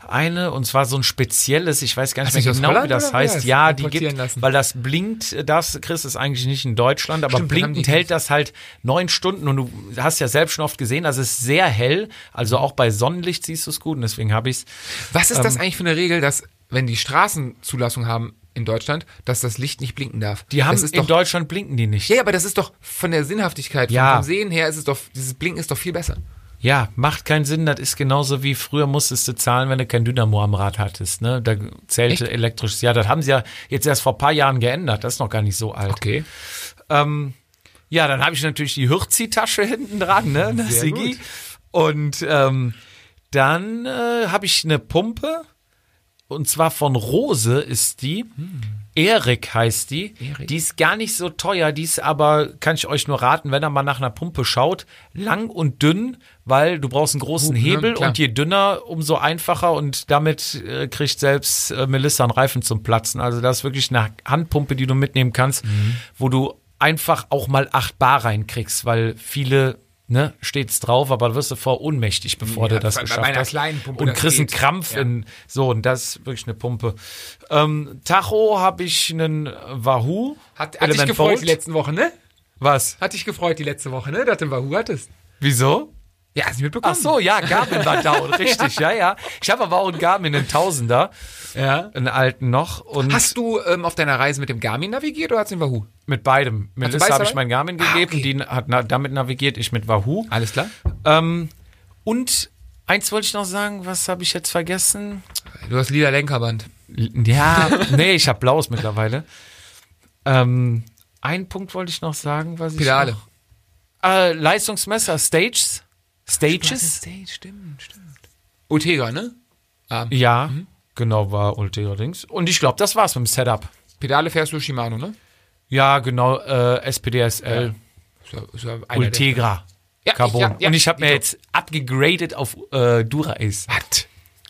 Eine, und zwar so ein spezielles, ich weiß gar nicht du mehr genau, wie Holland das oder heißt. ist? Ja, die gibt, lassen. weil das blinkt, das kriegst es eigentlich nicht in Deutschland, aber Stimmt, blinkend hält das halt neun Stunden und du hast ja selbst schon oft gesehen, das ist sehr hell, also auch bei Sonnenlicht siehst du es gut und deswegen habe ich es. Was ist Ähm. das eigentlich für eine Regel, dass, wenn die Straßenzulassung haben in Deutschland, dass das Licht nicht blinken darf? Die haben das ist in Deutschland blinken die nicht. Ja, aber das ist doch von der Sinnhaftigkeit, Ja. vom Sehen her ist es doch, dieses Blinken ist doch viel besser. Ja, macht keinen Sinn. Das ist genauso wie früher musstest du zahlen, wenn du kein Dynamo am Rad hattest. Ne? Da zählte Echt? elektrisches. Ja, das haben sie ja jetzt erst vor ein paar Jahren geändert. Das ist noch gar nicht so alt. Okay. Ähm, ja, dann habe ich natürlich die Hürzi-Tasche hinten dran, ne? Sehr Sigi. gut. Und ähm, dann äh, habe ich eine Pumpe. Und zwar von Rose ist die. Erik heißt die. Erik. Die ist gar nicht so teuer. Die ist aber, kann ich euch nur raten, wenn ihr mal nach einer Pumpe schaut, lang und dünn, weil du brauchst einen großen Gut, ne? Hebel Klar. und je dünner, umso einfacher. Und damit äh, kriegt selbst äh, Melissa einen Reifen zum Platzen. Also das ist wirklich eine Handpumpe, die du mitnehmen kannst, Mhm. wo du einfach auch mal 8 Bar reinkriegst, weil viele ne, steht's drauf, aber wirst du vor ohnmächtig, bevor Ja, du das geschafft hast. kleinen Pumpe, und kriegst einen. Krampf Ja. in so und das ist wirklich eine Pumpe. Ähm, Tacho habe ich einen Wahoo. Hat, hat dich gefreut Bolt. die letzten Wochen, ne? Was? Hat dich gefreut die letzte Woche, ne? Dass du einen Wahoo hattest. Wieso? Ja, hast du mitbekommen? Ach so, ja, Garmin war down, (laughs) richtig, ja, ja. Ich habe aber auch einen Garmin, einen Tausender, Ja. einen alten noch und Hast du ähm, auf deiner Reise mit dem Garmin navigiert oder hast du den Wahoo? mit beidem. Melissa beides habe ich meinen Garmin Ah, gegeben, okay. die hat na, damit navigiert, ich mit Wahoo. Alles klar. Ähm, und eins wollte ich noch sagen, was habe ich jetzt vergessen? Du hast lila Lenkerband. Ja, nee, ich habe blaues mittlerweile. Ähm, einen Punkt wollte ich noch sagen, was ich Pedale. noch, äh, Leistungsmesser, Stages, Stages. Stage, stimmt, stimmt. Ultegra, ne? Ah, Ja, genau, war Ultera Dings. Und ich glaube, das war's mit dem Setup. Pedale fährst du Shimano, ne? Ja, genau, äh, SPDSL, ja, einer der- Ultegra, Ja, Carbon. ja, ja, Und ich habe mir jetzt abgegradet auf äh, Dura-Ace. Was?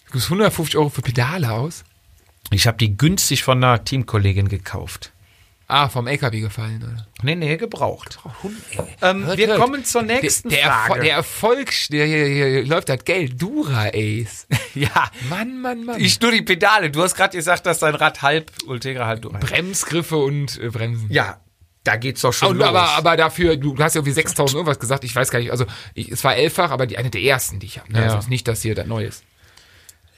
Du gibst 150 Euro für Pedale aus? Ich habe die günstig von einer Teamkollegin gekauft. Ah, vom LKW gefallen, oder? Nee, nee, gebraucht. Hund. Ähm, Hört, wir hört. kommen zur Der, nächsten der, Erfol Frage. der Erfolg, der hier, hier läuft, hat Geld. Dura Ace. (laughs) ja, Mann, Mann, Mann. ich nur die Pedale. Du hast gerade gesagt, dass dein Rad halb Ultegra halb Dura ist. Bremsgriffe und äh, Bremsen. Ja, da geht's doch schon Und, los. aber, aber dafür, du, hast ja irgendwie 6000 irgendwas gesagt, ich weiß gar nicht, also ich, es war elffach, aber die eine der ersten, die ich habe. Ne? Ja. Also ist nicht, dass hier das Neues.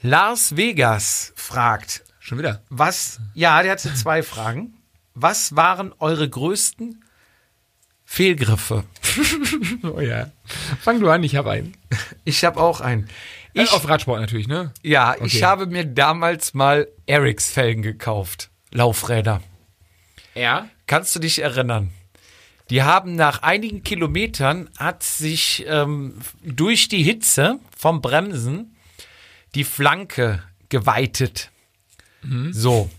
Lars Vegas fragt, Schon wieder. was, ja, der hatte zwei Fragen. Was waren eure größten Fehlgriffe? (laughs) Oh ja. Fang du an, ich habe einen. Ich habe auch einen. Ich, Ich, auf Radsport natürlich, ne? ja, Okay. ich habe mir damals mal Erics Felgen gekauft. Laufräder. Ja. Kannst du dich erinnern? Die haben nach einigen Kilometern hat sich ähm, durch die Hitze vom Bremsen die Flanke geweitet. So.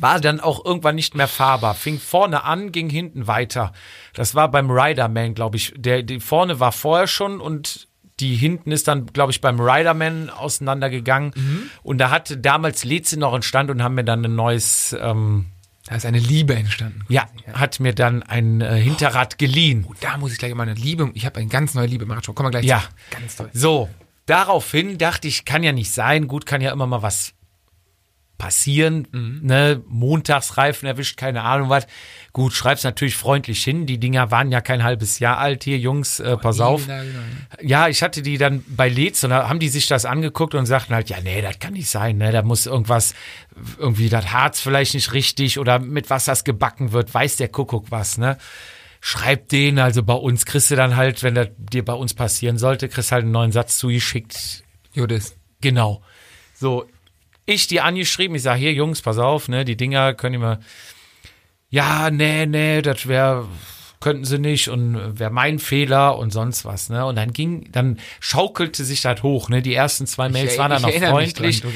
War dann auch irgendwann nicht mehr fahrbar. Fing vorne an, ging hinten weiter. Das war beim Riderman, glaube ich. Der, die vorne war vorher schon und die hinten ist dann, glaube ich, beim Riderman auseinandergegangen. Und da hatte damals Leze noch einen Stand und haben mir dann ein neues, ähm, Da ist eine Liebe entstanden. ja, hat mir dann ein äh, Hinterrad geliehen. Oh, da muss ich gleich mal eine Liebe, ich habe eine ganz neue Liebe im Radsport. Kommen wir gleich Ja. zu. Ganz toll. So, daraufhin dachte ich, kann ja nicht sein. Gut, kann ja immer mal was passieren. Ne? Montagsreifen erwischt, keine Ahnung was. Gut, schreib's natürlich freundlich hin. Die Dinger waren ja kein halbes Jahr alt hier, Jungs, äh, pass auf. Ja, genau, ne? Ja, ich hatte die dann bei Leeds und da haben die sich das angeguckt und sagten halt, ja, nee, das kann nicht sein, ne, da muss irgendwas, irgendwie das Harz vielleicht nicht richtig oder mit was das gebacken wird, weiß der Kuckuck was, ne. Schreib den, also bei uns kriegst du dann halt, wenn das dir bei uns passieren sollte, kriegst halt einen neuen Satz zugeschickt, Judis. Genau. So, ich die angeschrieben, ich sage, hier Jungs, pass auf, ne, die Dinger können immer, ja, nee, nee, das wäre, könnten sie nicht und wäre mein Fehler und sonst was, ne? Und dann ging, dann schaukelte sich das hoch, ne? Die ersten zwei Mails ich- waren dann noch freundlich. dran.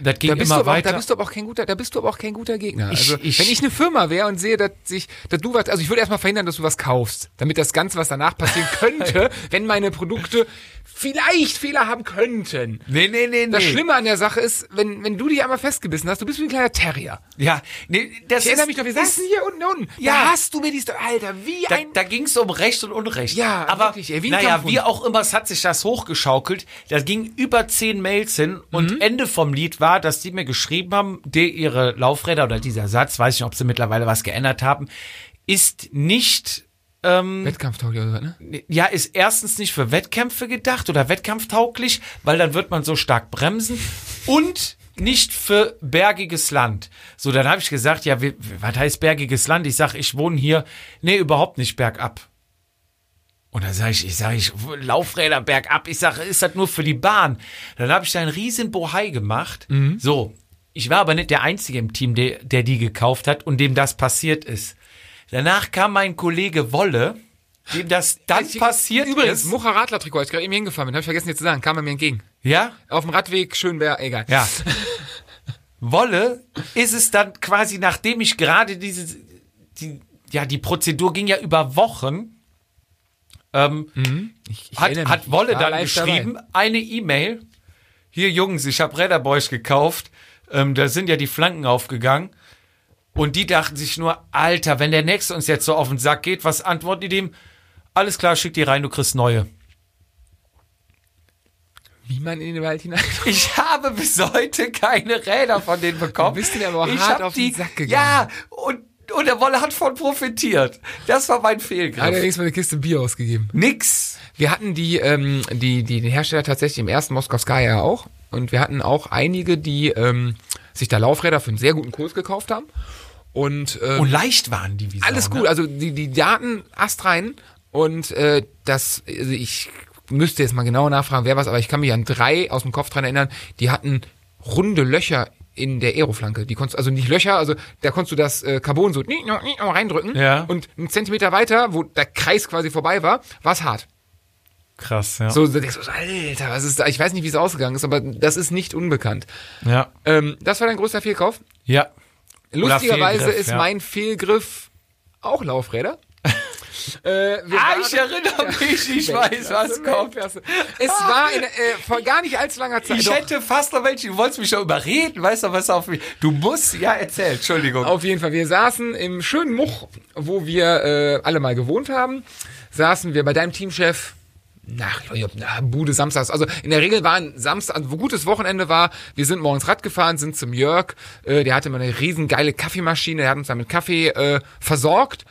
Das ging Da bist, du immer aber auch, weiter. da bist du aber auch kein guter, da bist du aber auch kein guter Gegner. Ich- Also, ich- wenn ich eine Firma wäre und sehe, dass sich, dass du was, also ich würde erstmal verhindern, dass du was kaufst, damit das Ganze, was danach passieren (laughs) könnte, wenn meine Produkte vielleicht Fehler haben könnten. nee, nee, nee, nee. Das Schlimme an der Sache ist, wenn, wenn du dich einmal festgebissen hast, du bist wie ein kleiner Terrier. Ja, nee, das Ich erinnere ist, mich noch, wir saßen hier unten, unten. Ja. Da hast du mir die, Alter, wie Da, ein, da ging es um Recht und Unrecht. Ja, aber wirklich, ey, wie naja, wie auch immer, es hat sich das hochgeschaukelt. Da ging über zehn Mails hin und Mhm. Ende vom Lied war, dass die mir geschrieben haben, die ihre Laufräder oder dieser Satz, weiß nicht, ob sie mittlerweile was geändert haben, ist nicht Wettkampftauglich oder so, ne? ja, ist erstens nicht für Wettkämpfe gedacht oder wettkampftauglich, weil dann wird man so stark bremsen und nicht für bergiges Land. So, dann habe ich gesagt, ja, wie, was heißt bergiges Land? Ich sag, ich wohne hier, nee, überhaupt nicht bergab. Und dann sage ich, ich sage, ich Laufräder bergab. Ich sage, ist das nur für die Bahn? Dann habe ich da einen riesen Bohai gemacht. So, ich war aber nicht der Einzige im Team, der, der die gekauft hat und dem das passiert ist. Danach kam mein Kollege Wolle, dem das dann Ich- passiert Übrigens, ist. Mucha Radler-Trikot, als ich gerade eben hingefahren bin, habe ich vergessen dir zu sagen, kam er mir entgegen. Ja? Auf dem Radweg, schön wäre, egal. Ja. (laughs) Wolle ist es dann quasi, nachdem ich gerade diese, die, ja, die Prozedur ging ja über Wochen, ähm, Ich, ich hat, hat Wolle dann geschrieben, dabei. eine E-Mail. Hier, Jungs, ich habe Redder Boys gekauft. Ähm, da sind ja die Flanken aufgegangen. Und die dachten sich nur, Alter, wenn der Nächste uns jetzt so auf den Sack geht, was antworten die dem? Alles klar, schick die rein, du kriegst neue. Wie man in den Wald hinein. (laughs) Ich habe bis heute keine Räder von denen bekommen. Du bist denen aber ich hart auf den Sack gegangen. Ja, und, und der Wolle hat von profitiert. Das war mein Fehlgriff. Allerdings mal eine Kiste Bier ausgegeben. Nix. Wir hatten die, ähm, die, die, den Hersteller tatsächlich im ersten Moskowskaja ja auch. Und wir hatten auch einige, die ähm, sich da Laufräder für einen sehr guten Kurs gekauft haben. Und, ähm, Und leicht waren die wie Sau, alles ne? gut. Also die, die Daten astrein. Und äh, das, also ich müsste jetzt mal genau nachfragen, wer was, aber ich kann mich an drei aus dem Kopf dran erinnern, die hatten runde Löcher in der Aeroflanke. Die konntest also nicht Löcher, also da konntest du das äh, Carbon so nie, nie, nie, reindrücken Ja. und einen Zentimeter weiter, wo der Kreis quasi vorbei war, war es hart. Krass, ja. So, denkst du, so, Alter, was ist da? Ich weiß nicht, wie es ausgegangen ist, aber das ist nicht unbekannt. Ja. Ähm, das war dein größter Fehlkauf. Ja. Lustigerweise ist ja. mein Fehlgriff auch Laufräder. (laughs) äh, Ah, ich erinnere (laughs) mich, ich weiß, was kommt. Es war in, äh, vor gar nicht allzu langer Zeit. Ich Doch, hätte fast noch welche, du wolltest mich schon überreden, weißt du, was auf mich. Du musst, ja, erzähl, Entschuldigung. auf jeden Fall, wir saßen im schönen Much, wo wir äh, alle mal gewohnt haben, saßen wir bei deinem Teamchef nach, na, Bude samstags. Also in der Regel war ein Samstag, also wo gutes Wochenende war, wir sind morgens Rad gefahren, sind zum Jörg, äh, der hatte mal eine riesen geile Kaffeemaschine, der hat uns dann mit Kaffee äh, versorgt.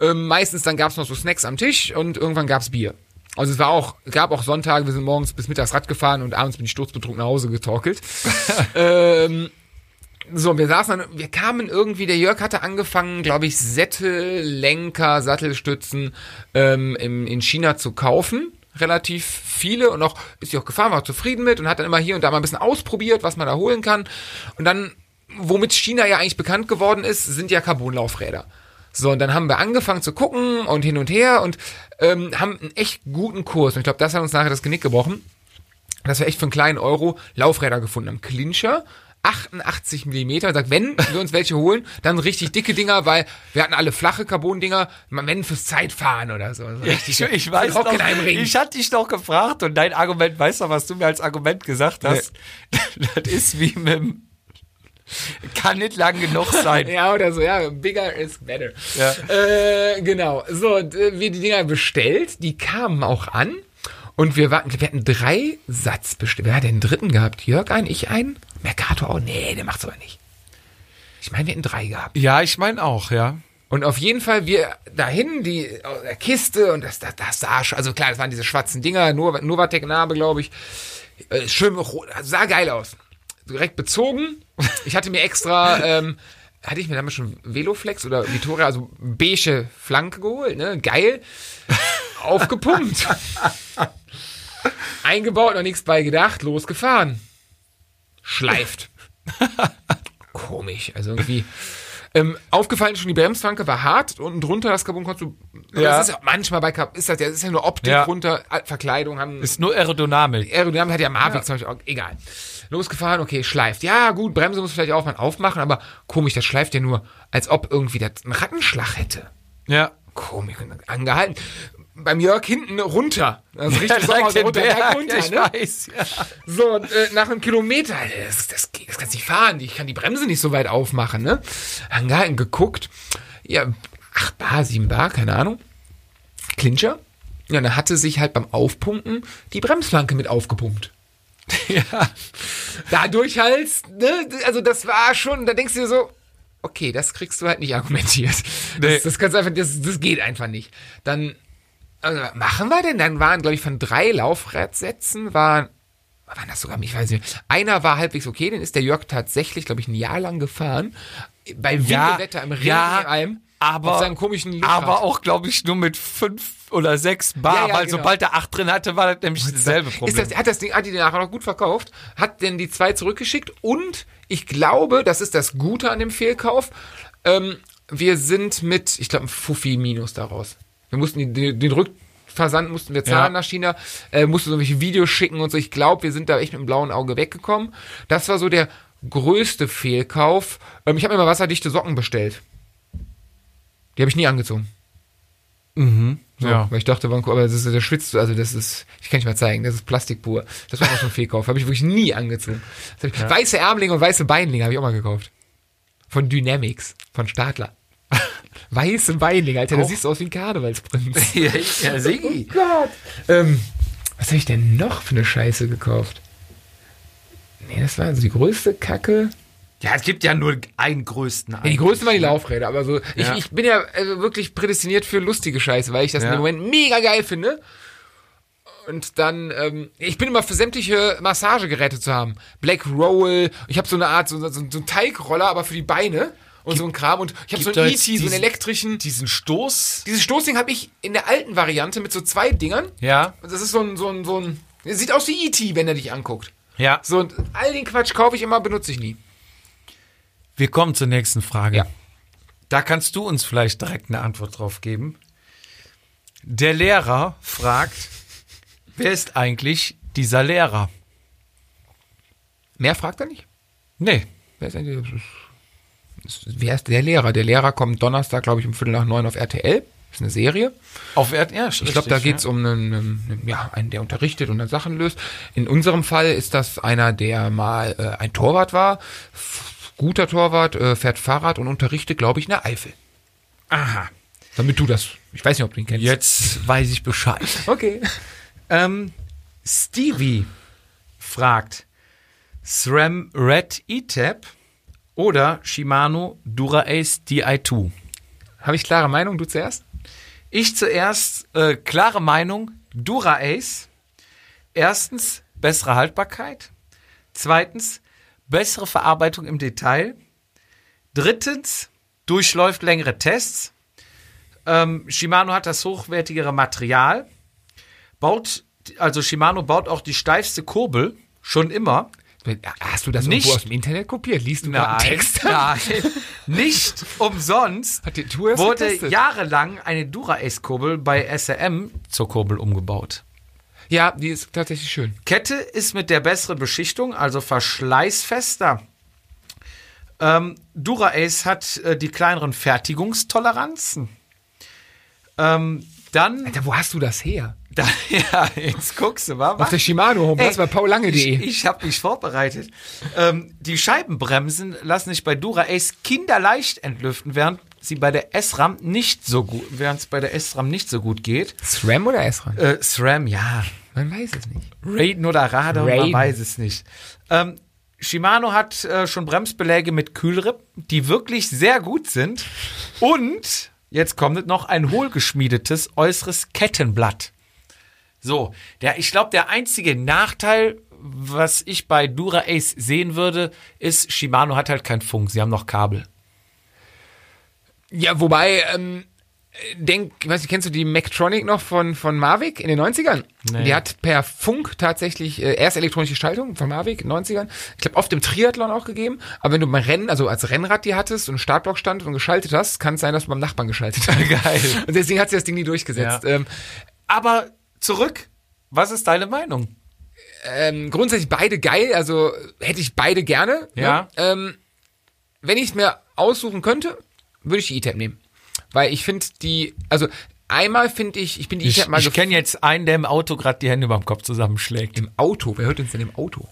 Ähm, meistens dann gab's noch so Snacks am Tisch und irgendwann gab's Bier. Also es war auch, gab auch Sonntage, wir sind morgens bis mittags Rad gefahren und abends bin ich sturzbetrunken nach Hause getorkelt. (laughs) ähm, so, wir saßen dann, wir kamen irgendwie, der Jörg hatte angefangen, glaube ich, Sättel, Lenker, Sattelstützen ähm, im, in China zu kaufen. Relativ viele und auch ist sie auch gefahren, war auch zufrieden mit und hat dann immer hier und da mal ein bisschen ausprobiert, was man da holen kann. Und dann, womit China ja eigentlich bekannt geworden ist, sind ja Carbonlaufräder. So, und dann haben wir angefangen zu gucken und hin und her und ähm, haben einen echt guten Kurs. Und ich glaube, das hat uns nachher das Genick gebrochen dass wir echt für einen kleinen Euro Laufräder gefunden haben. Clincher, 88 Millimeter. Sagt, wenn wir uns welche holen, dann richtig dicke Dinger, weil wir hatten alle flache Carbon-Dinger, wenn fürs Zeitfahren oder so. so richtig Ich, ich weiß noch, ich hatte dich noch gefragt und dein Argument, weißt du, was du mir als Argument gesagt hast? (laughs) Das ist wie mit dem, kann nicht lang genug sein. (laughs) Ja, oder so, ja, bigger is better. Ja. Äh, genau. So, äh, wir die Dinger bestellt, die kamen auch an. Und wir warten, wir hatten drei Satz bestellt. Wer hat den dritten gehabt? Jörg einen, ich einen? Mercato auch? Nee, der macht's aber nicht. Ich meine, wir hätten drei gehabt. Ja, ich meine auch, ja. Und auf jeden Fall wir dahin, die der Kiste und das, das, das sah schon, also klar, das waren diese schwarzen Dinger, nur Novatec-Narbe, glaube ich. Äh, schön rot, sah geil aus. Direkt bezogen. Ich hatte mir extra, ähm, hatte ich mir damals schon Veloflex oder Vittoria, also beige Flanke geholt, ne? Geil. Aufgepumpt. (laughs) Eingebaut, noch nichts bei gedacht, losgefahren. Schleift. Komisch, also irgendwie. Ähm, aufgefallen ist schon, die Bremsflanke war hart und drunter das Carbon konntest du. Ja. Das ist ja manchmal bei Carbon, ist das ja, das ist ja nur Optik Ja. runter, Verkleidung haben. Ist nur Aerodynamik. Aerodynamik hat ja Mavic zum Beispiel auch, egal. Losgefahren, okay, schleift. Ja, gut, Bremse muss vielleicht auch mal aufmachen, aber komisch, das schleift ja nur, als ob irgendwie das einen Rattenschlag hätte. Ja. Komisch, angehalten. Beim Jörg hinten runter. Das ist richtig (laughs) direkt Sommer, so runter, Berg, runter, ich ne? weiß. Ja. So, und, äh, nach einem Kilometer, das, das, geht- das kannst du nicht fahren. Ich kann die Bremse nicht so weit aufmachen, ne? Angehalten, geguckt. Ja, 8 Bar, 7 Bar, keine Ahnung. Clincher. Ja, dann hatte sich halt beim Aufpumpen die Bremsflanke mit aufgepumpt. (laughs) ja. Dadurch halt, ne? Also das war schon, da denkst du dir so, okay, das kriegst du halt nicht argumentiert. Nee. Das, das kannst einfach, das, das geht einfach nicht. Dann, also, was machen wir denn? Dann waren, glaube ich, von drei Laufradsätzen waren, waren das sogar, ich weiß nicht, einer war halbwegs okay, den ist der Jörg tatsächlich, glaube ich, ein Jahr lang gefahren. Bei Ja, Windelwetter im Regen ja. in allem. aber, aber auch, glaube ich, nur mit fünf oder sechs Bar, Ja, ja, weil genau. sobald er acht drin hatte, war das nämlich dasselbe Problem. Ist das, hat das Ding, hat die den nachher noch gut verkauft, hat denn die zwei zurückgeschickt und ich glaube, das ist das Gute an dem Fehlkauf, ähm, wir sind mit, ich glaube, ein Fuffi Minus daraus. Wir mussten die, den, den Rückversand mussten wir zahlen Ja. nach China, äh, mussten so welche Videos schicken und so. Ich glaube, wir sind da echt mit dem blauen Auge weggekommen. Das war so der größte Fehlkauf. Ähm, ich habe mir mal wasserdichte Socken bestellt. Die habe ich nie angezogen. So, Ja. Weil ich dachte, wann- aber das ist, der schwitzt, also das ist, ich kann nicht mal zeigen, das ist Plastik pur. Das war auch schon ein Fehlkauf. Habe ich wirklich nie angezogen. Ich, Weiße Ärmlinge und weiße Beinlinge habe ich auch mal gekauft. Von Dynamics, von Stadler. Weiße Beinlinge, Alter, da siehst du aus wie ein Karnevalsprinz. (laughs) ja, ja, Sigi. Gott. Ähm, was habe ich denn noch für eine Scheiße gekauft? Nee, das war also die größte Kacke. Ja, es gibt ja nur einen größten. Ja, die größte waren die Laufräder, aber so, ich, Ja. ich bin ja also wirklich prädestiniert für lustige Scheiße, weil ich das Ja. im Moment mega geil finde. Und dann, ähm, ich bin immer für sämtliche Massagegeräte zu haben. Black Roll, ich habe so eine Art, so, so, so einen Teigroller, aber für die Beine und so ein Kram. Und ich habe so einen ET, so einen elektrischen. Diesen Stoß. Dieses Stoßding habe ich in der alten Variante mit so zwei Dingern. Ja. Das ist so ein, so ein, so ein, sieht aus wie ET, wenn er dich anguckt. Ja. So, und all den Quatsch kaufe ich immer, benutze ich nie. Wir kommen zur nächsten Frage. Ja. Da kannst du uns vielleicht direkt eine Antwort drauf geben. Der Lehrer fragt, wer ist eigentlich dieser Lehrer? Mehr fragt er nicht? Nee. Wer ist eigentlich, wer ist der Lehrer? Der Lehrer kommt Donnerstag, glaube ich, um Viertel nach neun auf RTL. Das ist eine Serie. Auf Erd ja, Ich glaube, da geht es um einen, einen, ja, einen, der unterrichtet und dann Sachen löst. In unserem Fall ist das einer, der mal äh, ein Torwart war, guter Torwart, äh, fährt Fahrrad und unterrichtet, glaube ich, in der Eifel. Aha. Damit du das, ich weiß nicht, ob du ihn kennst. Jetzt weiß ich Bescheid. (laughs) Okay. Ähm, Stevie fragt, SRAM Red E-Tab oder Shimano DuraAce Di2? Habe ich klare Meinung? Du zuerst? Ich zuerst, äh, klare Meinung, DuraAce. Erstens, bessere Haltbarkeit. Zweitens, bessere Verarbeitung im Detail. Drittens, durchläuft längere Tests. Ähm, Shimano hat das hochwertigere Material. Baut, also Shimano baut auch die steifste Kurbel, schon immer. Hast du das Nicht- aus dem Internet kopiert? Liest du einen Text? nein, nicht umsonst Hat die Tour das wurde getestet? jahrelang eine Dura-Ace-Kurbel bei SRM zur Kurbel umgebaut. Ja, die ist tatsächlich schön. Kette ist mit der besseren Beschichtung, also verschleißfester. Ähm, Dura-Ace hat äh, die kleineren Fertigungstoleranzen. Ähm, dann, Alter, wo hast du das her? Da, (laughs) ja, jetzt guckst du mal. Auf der Shimano Home, das war Ich, paullange.de. ich habe mich vorbereitet. Ähm, die Scheibenbremsen lassen sich bei Dura-Ace kinderleicht entlüften, während sie bei der S-Ram nicht so gut, während es bei der S-Ram nicht so gut geht. SRAM oder SRAM? Äh, SRAM, ja. Man weiß es nicht. Raiden oder Radar, man Raiden. weiß es nicht. Ähm, Shimano hat äh, schon Bremsbeläge mit Kühlripp, die wirklich sehr gut sind. Und jetzt kommt noch ein hohlgeschmiedetes äußeres Kettenblatt. So, der, ich glaube, der einzige Nachteil, was ich bei Dura Ace sehen würde, ist, Shimano hat halt keinen Funk, sie haben noch Kabel. Ja, wobei, ähm, denk, weißt du, kennst du die Mectronic noch von, von Mavic in den 90ern? Nee. Die hat per Funk tatsächlich äh, erst elektronische Schaltung von Mavic in den 90ern. Ich glaube, oft im Triathlon auch gegeben. Aber wenn du beim Rennen, also als Rennrad die hattest und Startblock stand und geschaltet hast, kann es sein, dass du beim Nachbarn geschaltet hast. (laughs) Geil. Und deswegen hat sie das Ding nie durchgesetzt. Ja. Ähm, Aber zurück, was ist deine Meinung? ähm, grundsätzlich beide geil, also hätte ich beide gerne. Ja. Ne? Ähm, wenn ich es mir aussuchen könnte, würde ich die E-Tab nehmen. Weil ich finde die, also einmal finde ich, ich bin die Ich, E-Tab mal ich kenne jetzt einen, der im Auto gerade die Hände über dem Kopf zusammenschlägt. im Auto. Wer hört uns denn im Auto?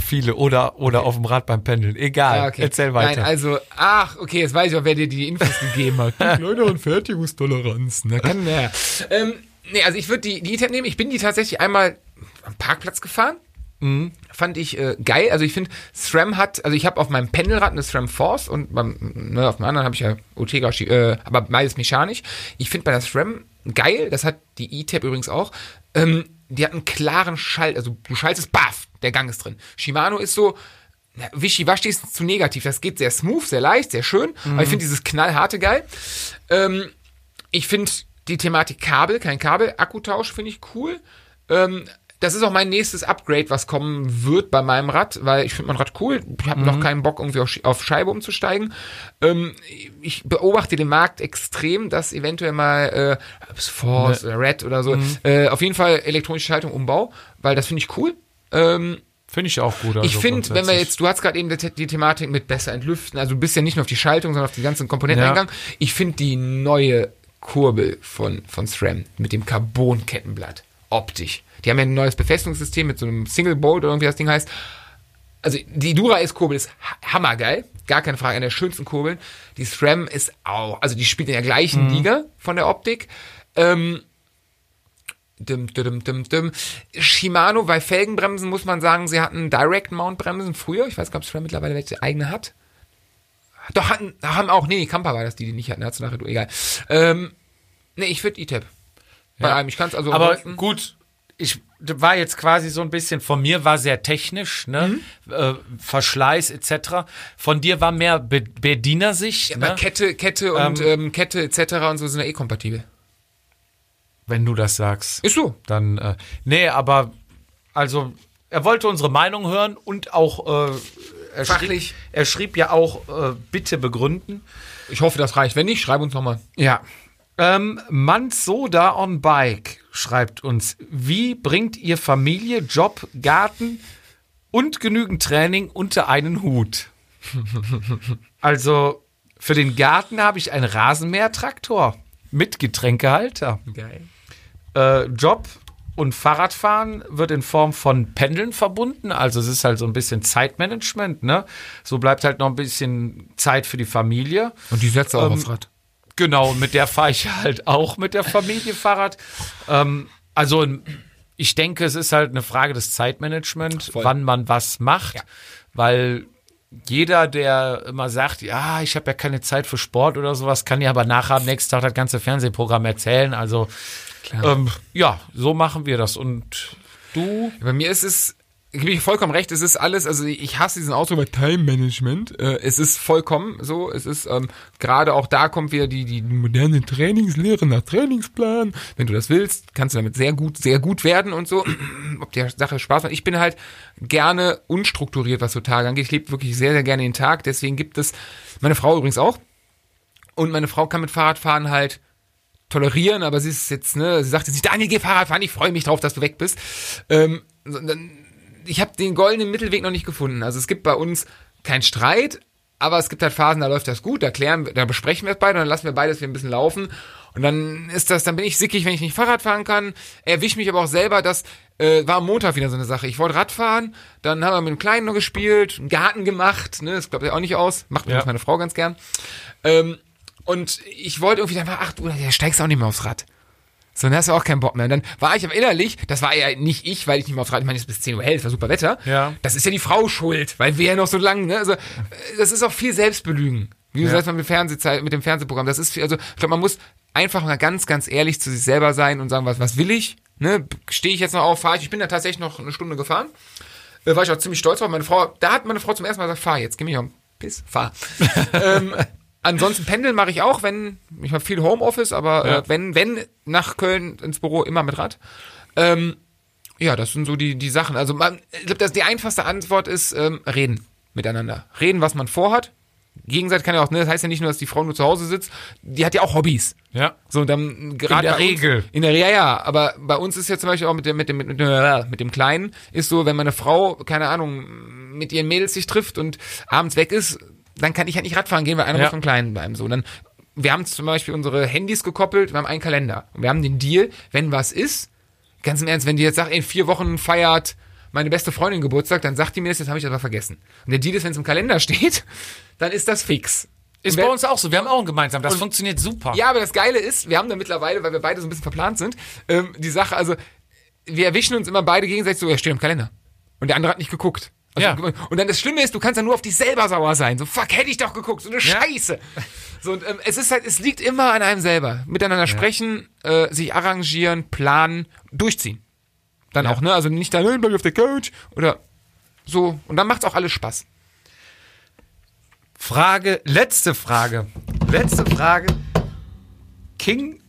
Viele oder, oder auf dem Rad beim Pendeln. Egal. Ah, okay. Erzähl weiter. Nein, also, ach, okay, jetzt weiß ich auch, wer dir die Infos gegeben hat. (laughs) Die kleineren Fertigungstoleranzen. Da kann der. Ähm, nee, also ich würde die, die E-Tab nehmen. Ich bin die tatsächlich einmal am Parkplatz gefahren. Mhm. Fand ich äh, geil. Also ich finde, SRAM hat, also ich habe auf meinem Pendelrad eine SRAM Force und beim, ne, auf dem anderen habe ich ja Ortega, Schi- äh, aber beides mechanisch. Ich finde bei der SRAM geil, das hat die E-Tab übrigens auch, ähm, die hat einen klaren Schalt, also du schaltest, baff, der Gang ist drin. Shimano ist so, na, wischiwaschi ist zu negativ. Das geht sehr smooth, sehr leicht, sehr schön. Aber ich finde dieses knallharte geil. Ähm, ich finde die Thematik Kabel, kein Kabel, Akkutausch finde ich cool. Ähm, das ist auch mein nächstes Upgrade, was kommen wird bei meinem Rad, weil ich finde mein Rad cool. Ich habe noch keinen Bock, irgendwie auf, auf Scheibe umzusteigen. Ähm, ich beobachte den Markt extrem, dass eventuell mal äh, Force oder Red oder so, äh, auf jeden Fall elektronische Schaltung Umbau, weil das finde ich cool. Ähm, Finde ich auch gut. also ich finde, wenn wir jetzt, du hast gerade eben die, die Thematik mit besser entlüften, also du bist ja nicht nur auf die Schaltung, sondern auf die ganzen Komponenten Ja. eingegangen. Ich finde die neue Kurbel von, von SRAM mit dem Carbon-Kettenblatt optisch. Die haben ja ein neues Befestigungssystem mit so einem Single Bolt oder irgendwie das Ding heißt. Also die Dura-S-Kurbel ist ha- hammergeil, gar keine Frage, eine der schönsten Kurbeln. Die SRAM ist auch, also die spielt in der gleichen Liga von der Optik. Ähm, Dim, dim, dim, dim. Shimano bei Felgenbremsen muss man sagen, sie hatten Direct Mount Bremsen früher. Ich weiß gar nicht, ob SRAM mittlerweile welche eigene hat. Doch, hatten, haben auch, nee, Kampa war das, die die nicht hatten. Hat's nachher, egal. Ähm, nee, ich würde E-Tab. Bei Ja. einem, ich kann es also Aber ansonsten- gut, ich war jetzt quasi so ein bisschen, von mir war sehr technisch, ne? Mhm. Äh, Verschleiß etc. Von dir war mehr Be Bedienersicht, aber ne? Kette, Kette und ähm, Kette etc. und so sind ja eh kompatibel. wenn du das sagst. Ist so. Dann, äh, nee, aber, also, er wollte unsere Meinung hören und auch, äh, er, Fachlich. Schrieb, er schrieb ja auch, äh, bitte begründen. Ich hoffe, das reicht. Wenn nicht, schreib uns nochmal. Ja. Ähm, Mansoda on Bike schreibt uns, wie bringt ihr Familie, Job, Garten und genügend Training unter einen Hut? (laughs) also, für den Garten habe ich einen Rasenmähertraktor mit Getränkehalter. Geil. Äh, Job und Fahrradfahren wird in Form von Pendeln verbunden. Also es ist halt so ein bisschen Zeitmanagement, ne? So bleibt halt noch ein bisschen Zeit für die Familie. Und die setzt auch Ähm, aufs Rad. Genau, mit der fahre ich halt auch mit der Familie Fahrrad. Ähm, also ich denke, es ist halt eine Frage des Zeitmanagements, Voll. wann man was macht, Ja. weil jeder, der immer sagt, ja, ich habe ja keine Zeit für Sport oder sowas, kann ja aber nachher am nächsten Tag das ganze Fernsehprogramm erzählen. Also ähm, ja, so machen wir das. Und du? Bei mir ist es, ich gebe ich vollkommen recht, es ist alles, also ich hasse diesen Ausdruck mit Time Management. Äh, es ist vollkommen so, es ist ähm, gerade auch da kommt wieder die, die moderne Trainingslehre nach Trainingsplan. Wenn du das willst, kannst du damit sehr gut, sehr gut werden und so. (clears throat) Ob der Sache Spaß macht. Ich bin halt gerne unstrukturiert, was so Tage angeht. Ich lebe wirklich sehr, sehr gerne den Tag. Deswegen gibt es, meine Frau übrigens auch. Und meine Frau kann mit Fahrradfahren halt tolerieren, aber sie ist jetzt, ne, sie sagt jetzt nicht, Daniel, geh Fahrrad fahren, ich freue mich drauf, dass du weg bist. Ähm, sondern ich habe den goldenen Mittelweg noch nicht gefunden. Also es gibt bei uns keinen Streit, aber es gibt halt Phasen, da läuft das gut, da klären, wir- da besprechen wir es beide und dann lassen wir beides wieder ein bisschen laufen. Und dann ist das, dann bin ich sickig, wenn ich nicht Fahrrad fahren kann. Erwisch mich aber auch selber, dass äh, war am Montag wieder so eine Sache. Ich wollte Rad fahren, dann haben wir mit dem Kleinen noch gespielt, einen Garten gemacht, ne, das klappt ja auch nicht aus, macht Ja. übrigens meine Frau ganz gern. Ähm, und ich wollte irgendwie, dann war 8 Uhr, da steigst du auch nicht mehr aufs Rad. So, dann hast du auch keinen Bock mehr. Und dann war ich aber innerlich, das war ja nicht ich, weil ich nicht mehr aufs Rad, ich meine, es ist bis 10 Uhr hell, es war super Wetter. Ja. Das ist ja die Frau schuld, weil wir ja noch so lang, ne? Also, äh, das ist auch viel Selbstbelügen. Wie du Ja. sagst, mit, dem Fernsehzeit, mit dem Fernsehprogramm. Das ist viel, also, ich glaube, man muss einfach mal ganz, ganz ehrlich zu sich selber sein und sagen, was, was will ich? Ne? Stehe ich jetzt noch auf, fahre ich? Ich bin da tatsächlich noch eine Stunde gefahren. Da war ich auch ziemlich stolz drauf. Meine Frau, da hat meine Frau zum ersten Mal gesagt, fahr jetzt, geh mich den Piss, fahr. (laughs) ähm, ansonsten pendeln mache ich auch, wenn, ich habe viel Homeoffice, aber Ja. äh, wenn, wenn nach Köln ins Büro immer mit Rad. Ähm, ja, das sind so die, die Sachen. Also man, ich glaube, dass die einfachste Antwort ist ähm, reden miteinander. Reden, was man vorhat. Gegenseitig kann ja auch, ne, das heißt ja nicht nur, dass die Frau nur zu Hause sitzt, die hat ja auch Hobbys. Ja. So, dann gerade der bei uns- Regel. In der ja, ja, aber bei uns ist ja zum Beispiel auch mit dem, mit dem, mit, mit, dem- mit dem Kleinen, ist so, wenn meine Frau, keine Ahnung, mit ihren Mädels sich trifft und abends weg ist, dann kann ich halt nicht Radfahren gehen, weil einer Ja. muss vom Kleinen bleiben. So, dann, wir haben zum Beispiel unsere Handys gekoppelt, wir haben einen Kalender. Und wir haben den Deal, wenn was ist, ganz im Ernst, wenn die jetzt sagt, in vier Wochen feiert meine beste Freundin Geburtstag, dann sagt die mir das, jetzt habe ich das aber vergessen. Und der Deal ist, wenn es im Kalender (laughs) steht, dann ist das fix. Ist bei uns auch so. Wir haben auch einen gemeinsam. Das funktioniert super. ja, aber das Geile ist, wir haben da mittlerweile, weil wir beide so ein bisschen verplant sind, ähm, die Sache, also wir erwischen uns immer beide gegenseitig so, er steht im Kalender. Und der andere hat nicht geguckt. Also, Ja. Und dann das Schlimme ist, du kannst dann nur auf dich selber sauer sein. So, fuck, hätte ich doch geguckt, so eine Scheiße. So, und ähm, es ist halt, es liegt immer an einem selber. Miteinander sprechen, äh, sich arrangieren, planen, durchziehen. Dann Ja. auch, ne? Also nicht dann, bleib auf der Couch oder so. Und dann macht's auch alles Spaß. Frage, letzte Frage. Letzte Frage. King,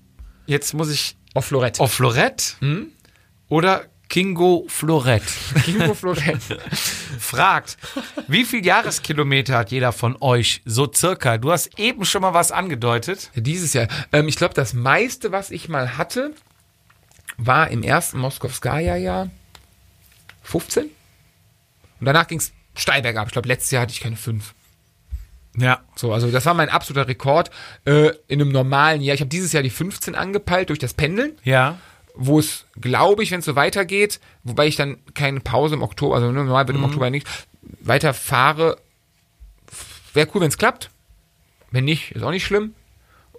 jetzt muss ich Auf Florett. auf Florett oder Kingo Florett (laughs) Kingo Florett. fragt, wie viel Jahreskilometer hat jeder von euch so circa? Du hast eben schon mal was angedeutet. Dieses Jahr. Ähm, ich glaube, das meiste, was ich mal hatte, war im ersten Moskowskaja-Jahr 15. Und danach ging es steil bergab. Ich glaube, letztes Jahr hatte ich keine 5. Ja. So, also das war mein absoluter Rekord äh, in einem normalen Jahr. Ich habe dieses Jahr die 15 angepeilt durch das Pendeln, Ja. Wo es, glaube ich, wenn es so weitergeht, wobei ich dann keine Pause im Oktober, also normal wird im Oktober nichts, weiterfahre. Wäre cool, wenn es klappt. Wenn nicht, ist auch nicht schlimm.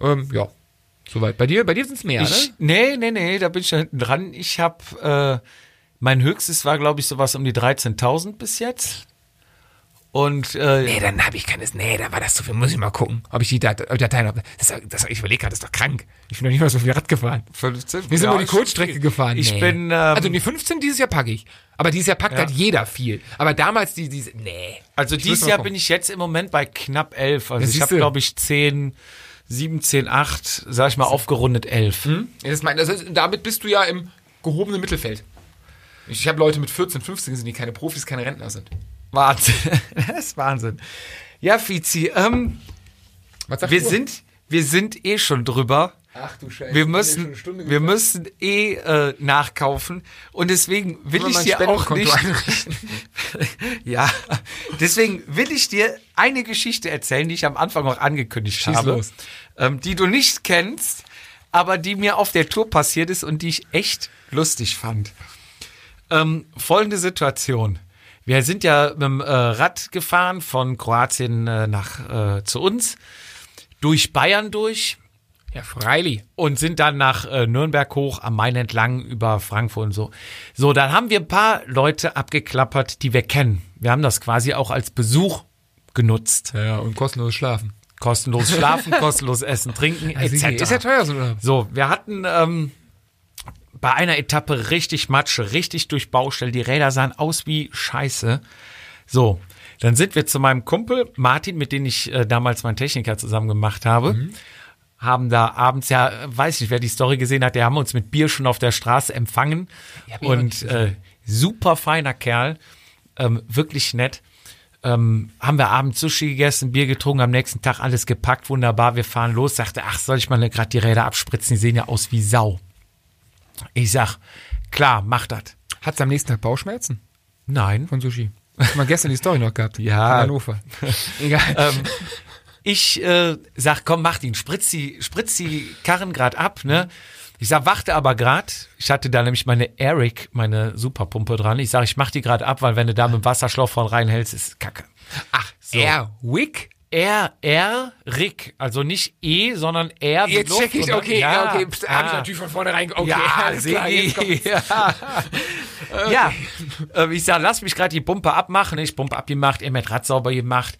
Ähm, ja, soweit. Bei dir, bei dir sind es mehr, Ich, ne? nee, nee, nee, da bin ich hinten dran. Ich habe, äh, mein höchstes war, glaube ich, sowas um die 13.000 bis jetzt. Und äh, Nee, dann habe ich keines. Nee, da war das zu viel. Muss ich mal gucken, ob ich die Dateien habe. Das, das, ich überlege gerade, das ist doch krank. Ich bin doch nicht mal so viel Rad gefahren. 15, Wir sind ja, nur die Kurzstrecke gefahren. Ich Nee. bin, ähm, also die 15 dieses Jahr packe ich. Aber dieses Jahr packt Ja. halt jeder viel. Aber damals die, diese, nee. Also Ich dieses Jahr bin ich jetzt im Moment bei knapp 11. Also Ja, ich habe, glaube ich, 10, 7, 10, 8, sag ich mal, aufgerundet 11. Ja, Das mein, das ist, damit bist du ja im gehobenen Mittelfeld. Ich habe Leute mit 14, 15 gesehen, die keine Profis, keine Rentner sind. Wahnsinn. (laughs) das ist Wahnsinn. Ja, Fizi, ähm, wir du? sind, wir sind eh schon drüber. Ach du Scheiße. Wir müssen, wir müssen eh äh, nachkaufen und deswegen will ich dir auch nicht. (laughs) ja, deswegen will ich dir eine Geschichte erzählen, die ich am Anfang auch angekündigt Schieß habe. Ähm, die du nicht kennst, aber die mir auf der Tour passiert ist und die ich echt lustig fand. Ähm, folgende Situation. Wir sind ja mit dem äh, Rad gefahren von Kroatien äh, nach äh, zu uns, durch Bayern durch Ja, freilich. und sind dann nach äh, Nürnberg hoch am Main entlang über Frankfurt und so. So, dann haben wir ein paar Leute abgeklappert, die wir kennen. Wir haben das quasi auch als Besuch genutzt. Ja, und kostenloses Schlafen. Kostenlos schlafen, (laughs) kostenlos essen, trinken, Also, etc. ist ja teuer so. So, wir hatten ähm, bei einer Etappe richtig Matsche, richtig durch Baustelle. Die Räder sahen aus wie Scheiße. So, dann sind wir zu meinem Kumpel Martin, mit dem ich äh, damals meinen Techniker zusammen gemacht habe. Haben da abends, ja, weiß nicht, wer die Story gesehen hat, der haben uns mit Bier schon auf der Straße empfangen. Und äh, super feiner Kerl, ähm, wirklich nett. Ähm, haben wir abends Sushi gegessen, Bier getrunken, am nächsten Tag alles gepackt, wunderbar, wir fahren los. Sagte, ach, soll ich mal gerade die Räder abspritzen, die sehen ja aus wie Sau. Ich sag, klar, mach das. Hat's am nächsten Tag Bauchschmerzen Nein. von Sushi? Hast du mal gestern die Story noch gehabt? Ja. Von Hannover. (laughs) Egal. ähm, ich äh, sag, komm, mach ihn, spritz die, spritz die Karren grad ab, ne? Ich sag, warte aber grad. Ich hatte da nämlich meine Eric, meine Superpumpe dran. Ich sag, ich mach die grad ab, weil wenn du da mit dem Wasserschlauch von reinhältst, ist Kacke. Ach, so. Airwick? R, R, Rick. Also nicht E, sondern R. Jetzt check ich, okay, ja, okay. Pst, Hab ich ah. natürlich von vornherein. Okay, ja, (laughs) alles klar, Sigi. kommt's. (laughs) Ja, ja. Äh, ich sag, lass mich gerade die Pumpe abmachen. Ich Pumpe abgemacht, er mit Rad sauber gemacht.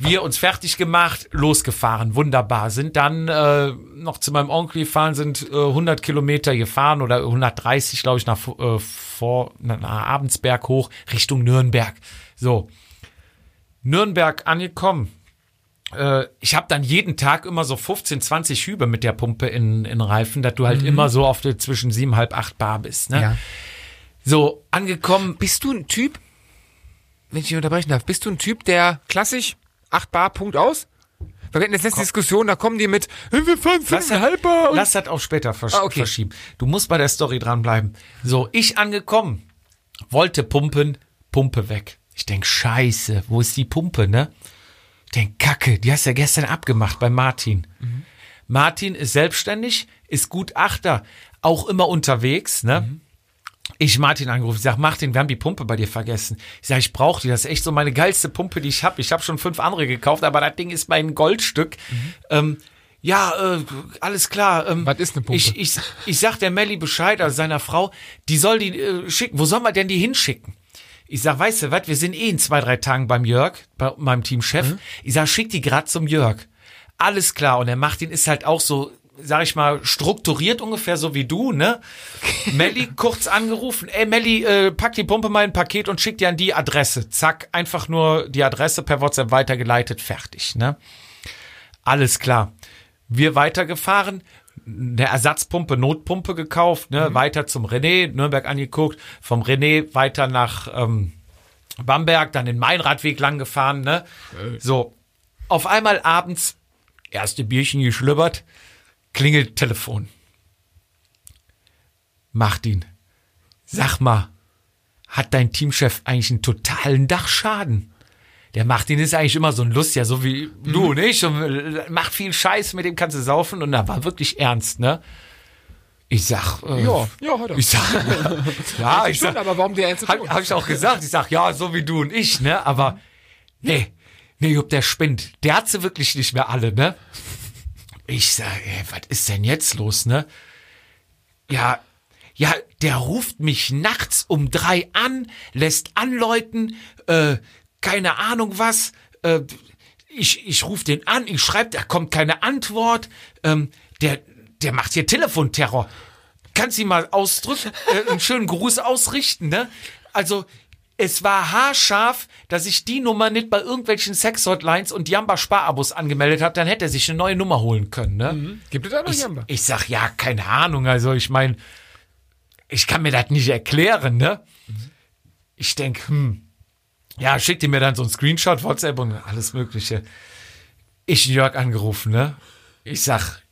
Wir uns fertig gemacht, losgefahren, wunderbar. Sind dann äh, noch zu meinem Onkel gefahren, sind äh, 100 Kilometer gefahren oder 130, glaube ich, nach äh, vor nach Abendsberg hoch Richtung Nürnberg. So, Nürnberg angekommen. Äh, ich habe dann jeden Tag immer so 15, 20 Hübe mit der Pumpe in, in Reifen, dass du halt immer so auf der zwischen 7,5, 8 Bar bist. Ne? Mhm. Ja. So, angekommen. Bist du ein Typ, wenn ich dich unterbrechen darf, bist du ein Typ, der klassisch 8 Bar, Punkt aus? Weil wir hatten jetzt letzte Diskussion, da kommen die mit, "Hey, wir fahren Lass das, 5,5 Bar. und- lass das auch später versch Ah, okay. verschieben. Du musst bei der Story dranbleiben. So, ich angekommen, wollte pumpen, Pumpe weg. Ich denk, scheiße, wo ist die Pumpe, ne? Denk, kacke, die hast du ja gestern abgemacht bei Martin. Mhm. Martin ist selbstständig, ist Gutachter, auch immer unterwegs, ne? Mhm. Ich Martin angerufen, ich sag, Martin, wir haben die Pumpe bei dir vergessen. Ich sag, ich brauche die, das ist echt so meine geilste Pumpe, die ich habe. Ich habe schon fünf andere gekauft, aber das Ding ist mein Goldstück. Ähm, ja, äh, alles klar. Ähm, Was ist eine Pumpe? Ich, ich, ich sag der Melli Bescheid, also seiner Frau, die soll die äh, schicken. Wo soll man denn die hinschicken? Ich sag, weißt du was, wir sind eh in zwei, drei Tagen beim Jörg, bei meinem Teamchef. Ich sag, schick die grad zum Jörg. Alles klar. Und der Martin ist halt auch so sag ich mal, strukturiert ungefähr so wie du, ne? Melli kurz angerufen, ey Melli, äh, pack die Pumpe mal in ein Paket und schick dir an die Adresse. Zack, einfach nur die Adresse per WhatsApp weitergeleitet, fertig, ne? Alles klar. Wir weitergefahren, eine Ersatzpumpe, Notpumpe gekauft, ne? Weiter zum René, Nürnberg angeguckt, vom René weiter nach ähm, Bamberg, dann den Mainradweg lang gefahren, ne? So. Auf einmal abends, erste Bierchen geschlübbert, klingelt Telefon. Martin, sag mal, hat dein Teamchef eigentlich einen totalen Dachschaden? Der Martin ist eigentlich immer so ein Lustiger, so wie du, nicht? Und äh, macht viel Scheiß, mit dem kannst du saufen und da war wirklich ernst, ne? Ich sag, äh, Ja, ja, er. ich sag, (laughs) ja, ich sag, aber warum der ernste hab, hab ich auch gesagt. Ich sag, ja, so wie du und ich, ne? Aber nee, nee, Jupp, der spinnt. Der hat sie wirklich nicht mehr alle, ne? Ich sag, ey, was ist denn jetzt los, ne? Ja, ja, der ruft mich nachts um drei an, lässt anläuten, äh, keine Ahnung was. Äh, ich ich rufe den an, ich schreibe, da kommt keine Antwort. Ähm, der, der macht hier Telefonterror. Kannst du mal ausdrücken, äh, einen schönen Gruß ausrichten, ne? Also, es war haarscharf, dass ich die Nummer nicht bei irgendwelchen Sex-Hotlines und Jamba-Sparabos angemeldet habe, dann hätte er sich eine neue Nummer holen können, ne? Gibt es da noch Ich, Jamba? ich sag, ja, keine Ahnung. Also ich meine, ich kann mir das nicht erklären, ne? Ich denk, hm, ja, schickt ihr mir dann so einen Screenshot, WhatsApp und alles Mögliche. Ich Jörg angerufen, ne? Ich sag,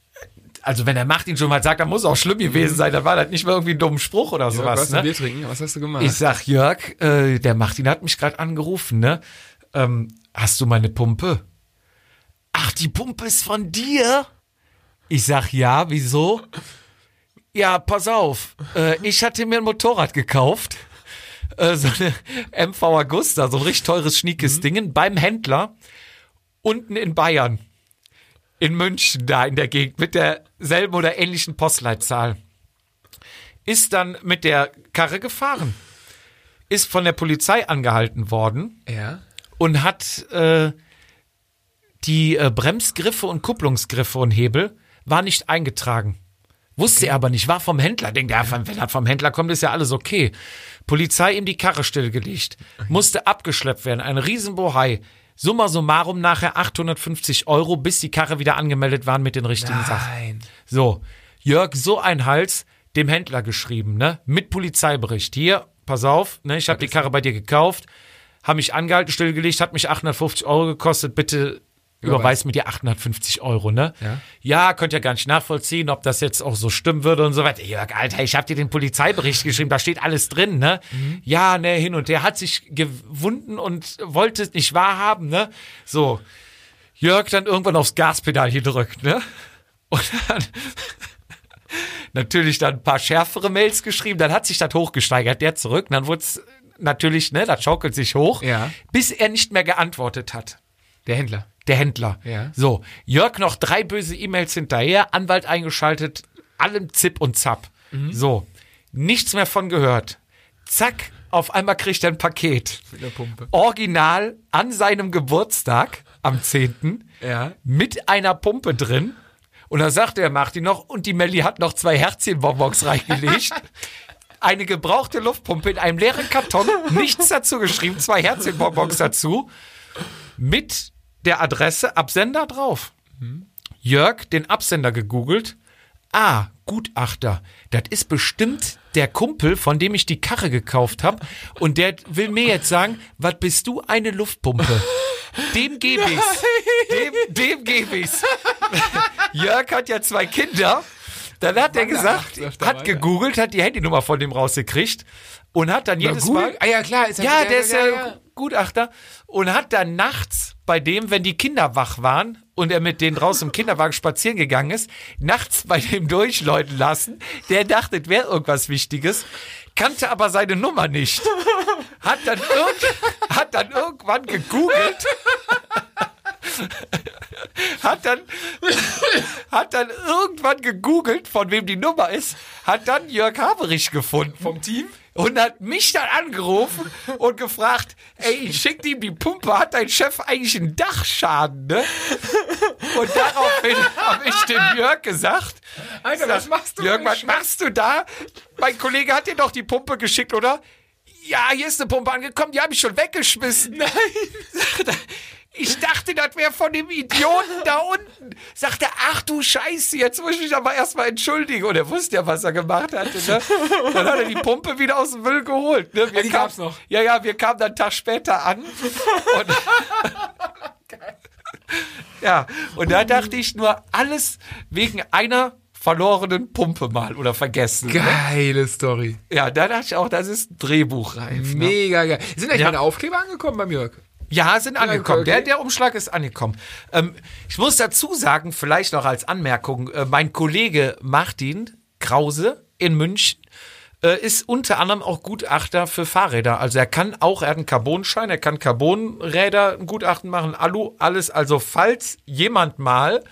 also wenn er macht ihn schon mal sagt, dann muss auch schlimm gewesen sein, dann war das nicht mal irgendwie ein dummer Spruch oder Ja, sowas, was, ne? Bier trinken? Was hast du gemacht? Ich sag, Jörg, äh, der Martin hat mich gerade angerufen, ne? Ähm, hast du meine Pumpe? Ach, die Pumpe ist von dir? Ich sag, ja, wieso? Ja, pass auf. Äh, ich hatte mir ein Motorrad gekauft. Äh, so eine MV Agusta, so ein richtig teures, schniekes Ding beim Händler. Unten in Bayern. In München, da in der Gegend, mit derselben oder ähnlichen Postleitzahl ist dann mit der Karre gefahren, ist von der Polizei angehalten worden ja. und hat äh, die äh, Bremsgriffe und Kupplungsgriffe und Hebel war nicht eingetragen. Wusste er aber nicht, war vom Händler. Denkt er, wenn er vom Händler kommt, ist ja alles okay. Polizei ihm die Karre stillgelegt. Musste abgeschleppt werden. Ein Riesenbohai. Summa summarum nachher 850 Euro, bis die Karre wieder angemeldet waren mit den richtigen Sachen. Nein. So, Jörg, so ein Hals, dem Händler geschrieben, ne? Mit Polizeibericht. Hier, pass auf, ne? Ich habe die Karre bei dir gekauft, habe mich angehalten, stillgelegt, hat mich 850 Euro gekostet, bitte überweis mir die 850 Euro, ne? Ja. ja, könnt ihr gar nicht nachvollziehen, ob das jetzt auch so stimmen würde und so weiter. Jörg, Alter, ich habe dir den Polizeibericht geschrieben, da steht alles drin, ne? Ja, ne, hin und her, hat sich gewunden und wollte es nicht wahrhaben, ne? So, Jörg dann irgendwann aufs Gaspedal gedrückt, ne? (laughs) Und dann (laughs) natürlich dann ein paar schärfere Mails geschrieben, dann hat sich das hochgesteigert, der zurück, und dann wurde es natürlich, ne, das schaukelt sich hoch, Ja. bis er nicht mehr geantwortet hat, Der Händler. der Händler. Ja. So, Jörg noch drei böse E-Mails hinterher, Anwalt eingeschaltet, allem Zip und Zap. Mhm. So, nichts mehr von gehört. Zack, auf einmal kriegt er ein Paket. Mit der Pumpe. Original an seinem Geburtstag am 10. Ja. mit einer Pumpe drin. Und dann sagte er Martin noch, und die Melli hat noch zwei Herzchenbonbons reingelegt. (laughs) Eine gebrauchte Luftpumpe in einem leeren Karton, nichts dazu geschrieben, zwei Herzchenbonbons dazu, mit der Adresse Absender drauf. Jörg den Absender gegoogelt. Ah, Gutachter. Das ist bestimmt der Kumpel, von dem ich die Karre gekauft habe. Und der will mir jetzt sagen, was bist du eine Luftpumpe? (laughs) Dem gebe ich's. Dem, dem gebe ich's. (laughs) Jörg hat ja zwei Kinder. Dann hat er gesagt, sagt hat weiter. gegoogelt, hat die Handynummer von dem rausgekriegt und hat dann jedes Mal. Ah ja, klar. Ist Ja, der ist ja, Gutachter und hat dann nachts bei dem, wenn die Kinder wach waren und er mit denen draußen im Kinderwagen spazieren gegangen ist, nachts bei dem durchläuten lassen. Der dachte, es wäre irgendwas Wichtiges, kannte aber seine Nummer nicht. Hat dann, irg hat dann irgendwann gegoogelt. Hat dann, hat dann irgendwann gegoogelt, von wem die Nummer ist, hat dann Jörg Haberich gefunden. Vom Team? Und hat mich dann angerufen und gefragt, ey, ich schick ihm die Pumpe, hat dein Chef eigentlich einen Dachschaden, ne? Und daraufhin habe ich dem Jörg gesagt, Alter, was machst du? Jörg, was machst du da? Mein Kollege hat dir doch die Pumpe geschickt, oder? Ja, hier ist eine Pumpe angekommen, die habe ich schon weggeschmissen. Nein. Ich dachte, das wäre von dem Idioten da unten. Sagte, ach du Scheiße, jetzt muss ich mich aber erstmal entschuldigen. Und er wusste ja, was er gemacht hatte. Ne? Dann hat er die Pumpe wieder aus dem Müll geholt. Ne? Wir die kamen- gab's noch. Ja, ja, wir kamen dann einen Tag später an. Und (laughs) ja, und da dachte ich nur, alles wegen einer verlorenen Pumpe mal oder vergessen. Ne? Geile Story. Ja, da dachte ich auch, das ist drehbuchreif. Ne? Mega geil. Sind eigentlich Ja. meine Aufkleber angekommen beim Jörg? Ja, sind angekommen. okay. Der, der Umschlag ist angekommen. Ähm, ich muss dazu sagen, vielleicht noch als Anmerkung, äh, mein Kollege Martin Krause in München äh, ist unter anderem auch Gutachter für Fahrräder. Also er kann auch, er hat einen Carbonschein, er kann Carbonräder ein Gutachten machen, Alu, alles. Also falls jemand mal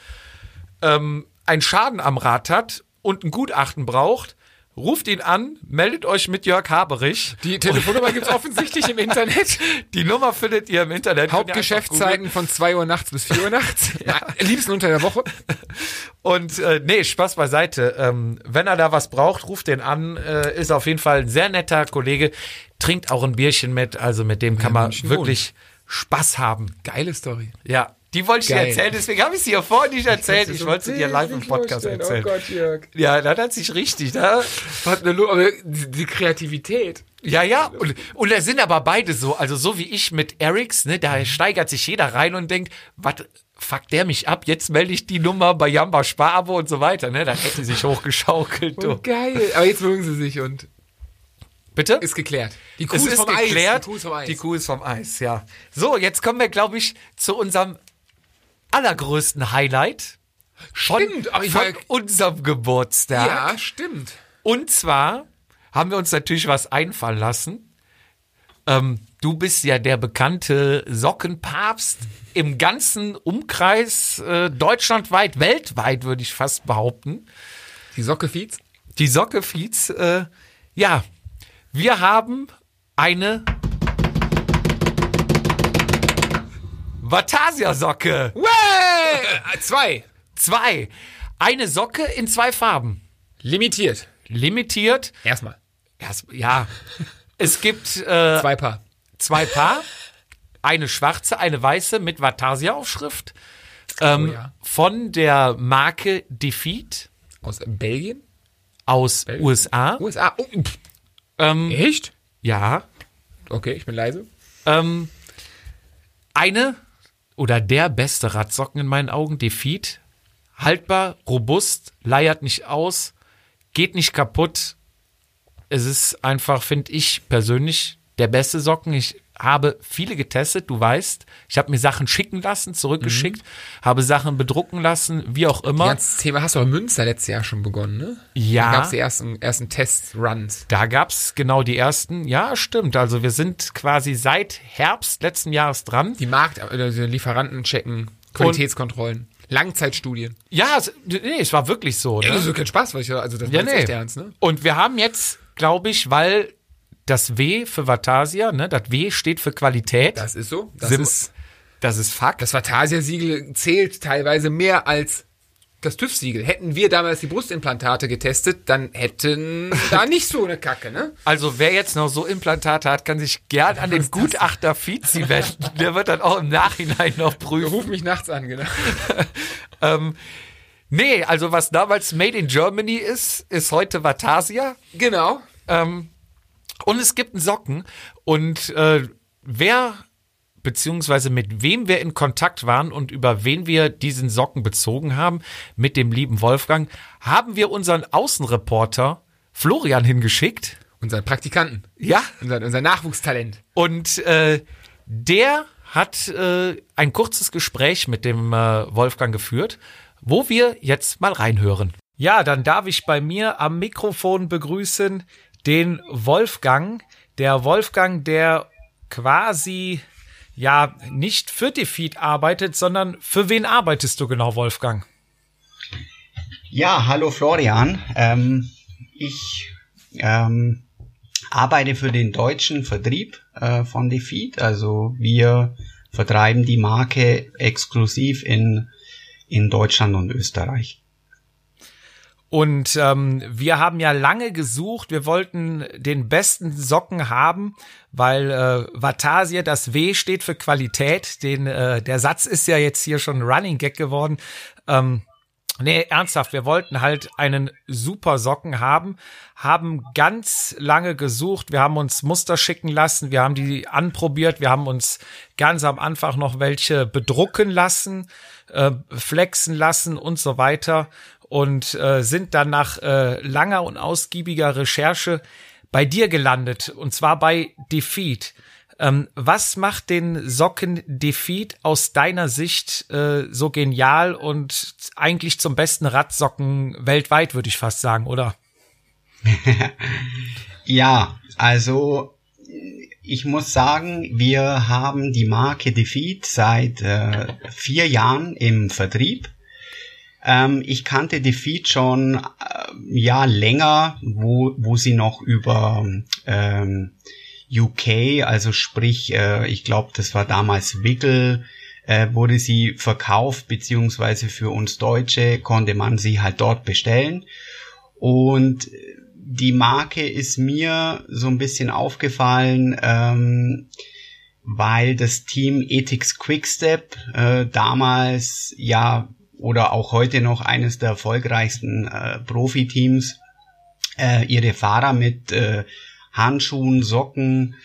ähm, einen Schaden am Rad hat und ein Gutachten braucht, ruft ihn an, meldet euch mit Jörg Haberich. Die Telefonnummer gibt's offensichtlich im Internet. (laughs) Die Nummer findet ihr im Internet. Hauptgeschäftszeiten von 2 Uhr nachts bis 4 Uhr nachts. (laughs) ja. Liebsten unter der Woche. (laughs) Und äh, nee, Spaß beiseite. Ähm, wenn er da was braucht, ruft den an. Äh, ist auf jeden Fall ein sehr netter Kollege. Trinkt auch ein Bierchen mit. Also mit dem kann man München wirklich Spaß haben. Geile Story. Ja, die wollte ich dir Geil. erzählen. Deswegen habe ich sie ja vorhin nicht erzählt. Ich wollte sie dir live im Podcast erzählen. Oh Gott, Jörg. Ja, das hat sich richtig. Lu aber die, Kreativität. Ja, ja. Und, und da sind aber beide so. Also so wie ich mit Erics, ne, da steigert sich jeder rein und denkt, was fuckt der mich ab? Jetzt melde ich die Nummer bei Jamba Sparabo und so weiter. Ne, da hätte sie sich hochgeschaukelt. Oh, geil. Aber jetzt mögen sie sich und Bitte? ist geklärt. Die Kuh es ist, ist vom geklärt. Eis. Die Kuh ist vom Eis. Die Kuh ist vom Eis, ja. So, jetzt kommen wir, glaube ich, zu unserem allergrößten Highlight von, Stimmt, aber ich von war- unserem Geburtstag. ja, stimmt. Und zwar haben wir uns natürlich was einfallen lassen. Ähm, du bist ja der bekannte Sockenpapst im ganzen Umkreis, äh, deutschlandweit, weltweit würde ich fast behaupten. Die Socke Fietz. Die Socke Fietz, äh, ja, wir haben eine Vatasia-Socke. Way! Zwei. Zwei. Eine Socke in zwei Farben. Limitiert. Limitiert. Erstmal. Erst, ja. Es gibt äh, Zwei Paar. zwei Paar. Eine schwarze, eine weiße mit Vatasia-Aufschrift. Ähm, Oh ja. Von der Marke Defeat Aus Belgien? aus USA. USA. Oh. Ähm, echt? ja. Okay, ich bin leise. Ähm, eine oder der beste Radsocken in meinen Augen, Defeat. Haltbar, robust, leiert nicht aus, geht nicht kaputt. Es ist einfach, finde ich persönlich, der beste Socken. Ich habe viele getestet, du weißt. Ich habe mir Sachen schicken lassen, zurückgeschickt, habe Sachen bedrucken lassen, wie auch Das immer. ganze Thema hast du in Münster letztes Jahr schon begonnen, ne? Ja. Da gab es die ersten, ersten Test-Runs. Da gab's genau die ersten. Ja, stimmt. Also wir sind quasi seit Herbst letzten Jahres dran. Die Markt, die Lieferanten checken, Qualitätskontrollen, Langzeitstudien. Ja, es, nee, es war wirklich so. Ne? Ja, das ist kein Spaß, weil ich, also das Ja, nee. echt ernst, ne? Und wir haben jetzt, glaube ich, weil das W für Vatasia, ne, das W steht für Qualität. Das ist so. Das Sim- ist, das ist Fakt. das Vatasia-Siegel zählt teilweise mehr als das TÜV-Siegel. Hätten wir damals die Brustimplantate getestet, dann hätten (laughs) da nicht so eine Kacke, ne? also wer jetzt noch so Implantate hat, kann sich gern an den Gutachter Fizi wenden. Der wird dann auch im Nachhinein noch prüfen. Ruf mich nachts an, genau. (laughs) Ähm, nee, also was damals Made in Germany ist, ist heute Vatasia. Genau. Ähm, und es gibt einen Socken. Und äh, wer beziehungsweise mit wem wir in Kontakt waren und über wen wir diesen Socken bezogen haben, mit dem lieben Wolfgang, haben wir unseren Außenreporter Florian hingeschickt. Unseren Praktikanten. Ja. Unser, unser Nachwuchstalent. Und äh, der hat äh, ein kurzes Gespräch mit dem äh, Wolfgang geführt, wo wir jetzt mal reinhören. Ja, dann darf ich bei mir am Mikrofon begrüßen den Wolfgang. Der Wolfgang, der quasi ja nicht für Defeat arbeitet, sondern für wen arbeitest du genau, Wolfgang? Ja, hallo Florian. Ähm, ich ähm, arbeite für den deutschen Vertrieb äh, von Defeat. Also wir vertreiben die Marke exklusiv in, in Deutschland und Österreich. Und ähm, wir haben ja lange gesucht, wir wollten den besten Socken haben, weil äh, Vatasia, das W steht für Qualität. Den, äh, der Satz ist ja jetzt hier schon Running Gag geworden. Ähm, Nee, ernsthaft, wir wollten halt einen super Socken haben, haben ganz lange gesucht, wir haben uns Muster schicken lassen, wir haben die anprobiert, wir haben uns ganz am Anfang noch welche bedrucken lassen, äh, flexen lassen und so weiter und äh, sind dann nach äh, langer und ausgiebiger Recherche bei dir gelandet und zwar bei Defeat. Ähm, was macht den Socken Defeat aus deiner Sicht äh, so genial und eigentlich zum besten Radsocken weltweit, würde ich fast sagen, oder? (laughs) ja, also ich muss sagen, wir haben die Marke Defeat seit äh, vier Jahren im Vertrieb. Ähm, ich kannte Defeat schon äh, ja länger, wo, wo sie noch über ähm, UK, also sprich, äh, ich glaube, das war damals Wickel, äh, wurde sie verkauft, beziehungsweise für uns Deutsche konnte man sie halt dort bestellen. Und die Marke ist mir so ein bisschen aufgefallen, ähm, weil das Team Ethics Quickstep äh, damals ja oder auch heute noch eines der erfolgreichsten äh, Profiteams äh, ihre Fahrer mit äh, Handschuhen, Socken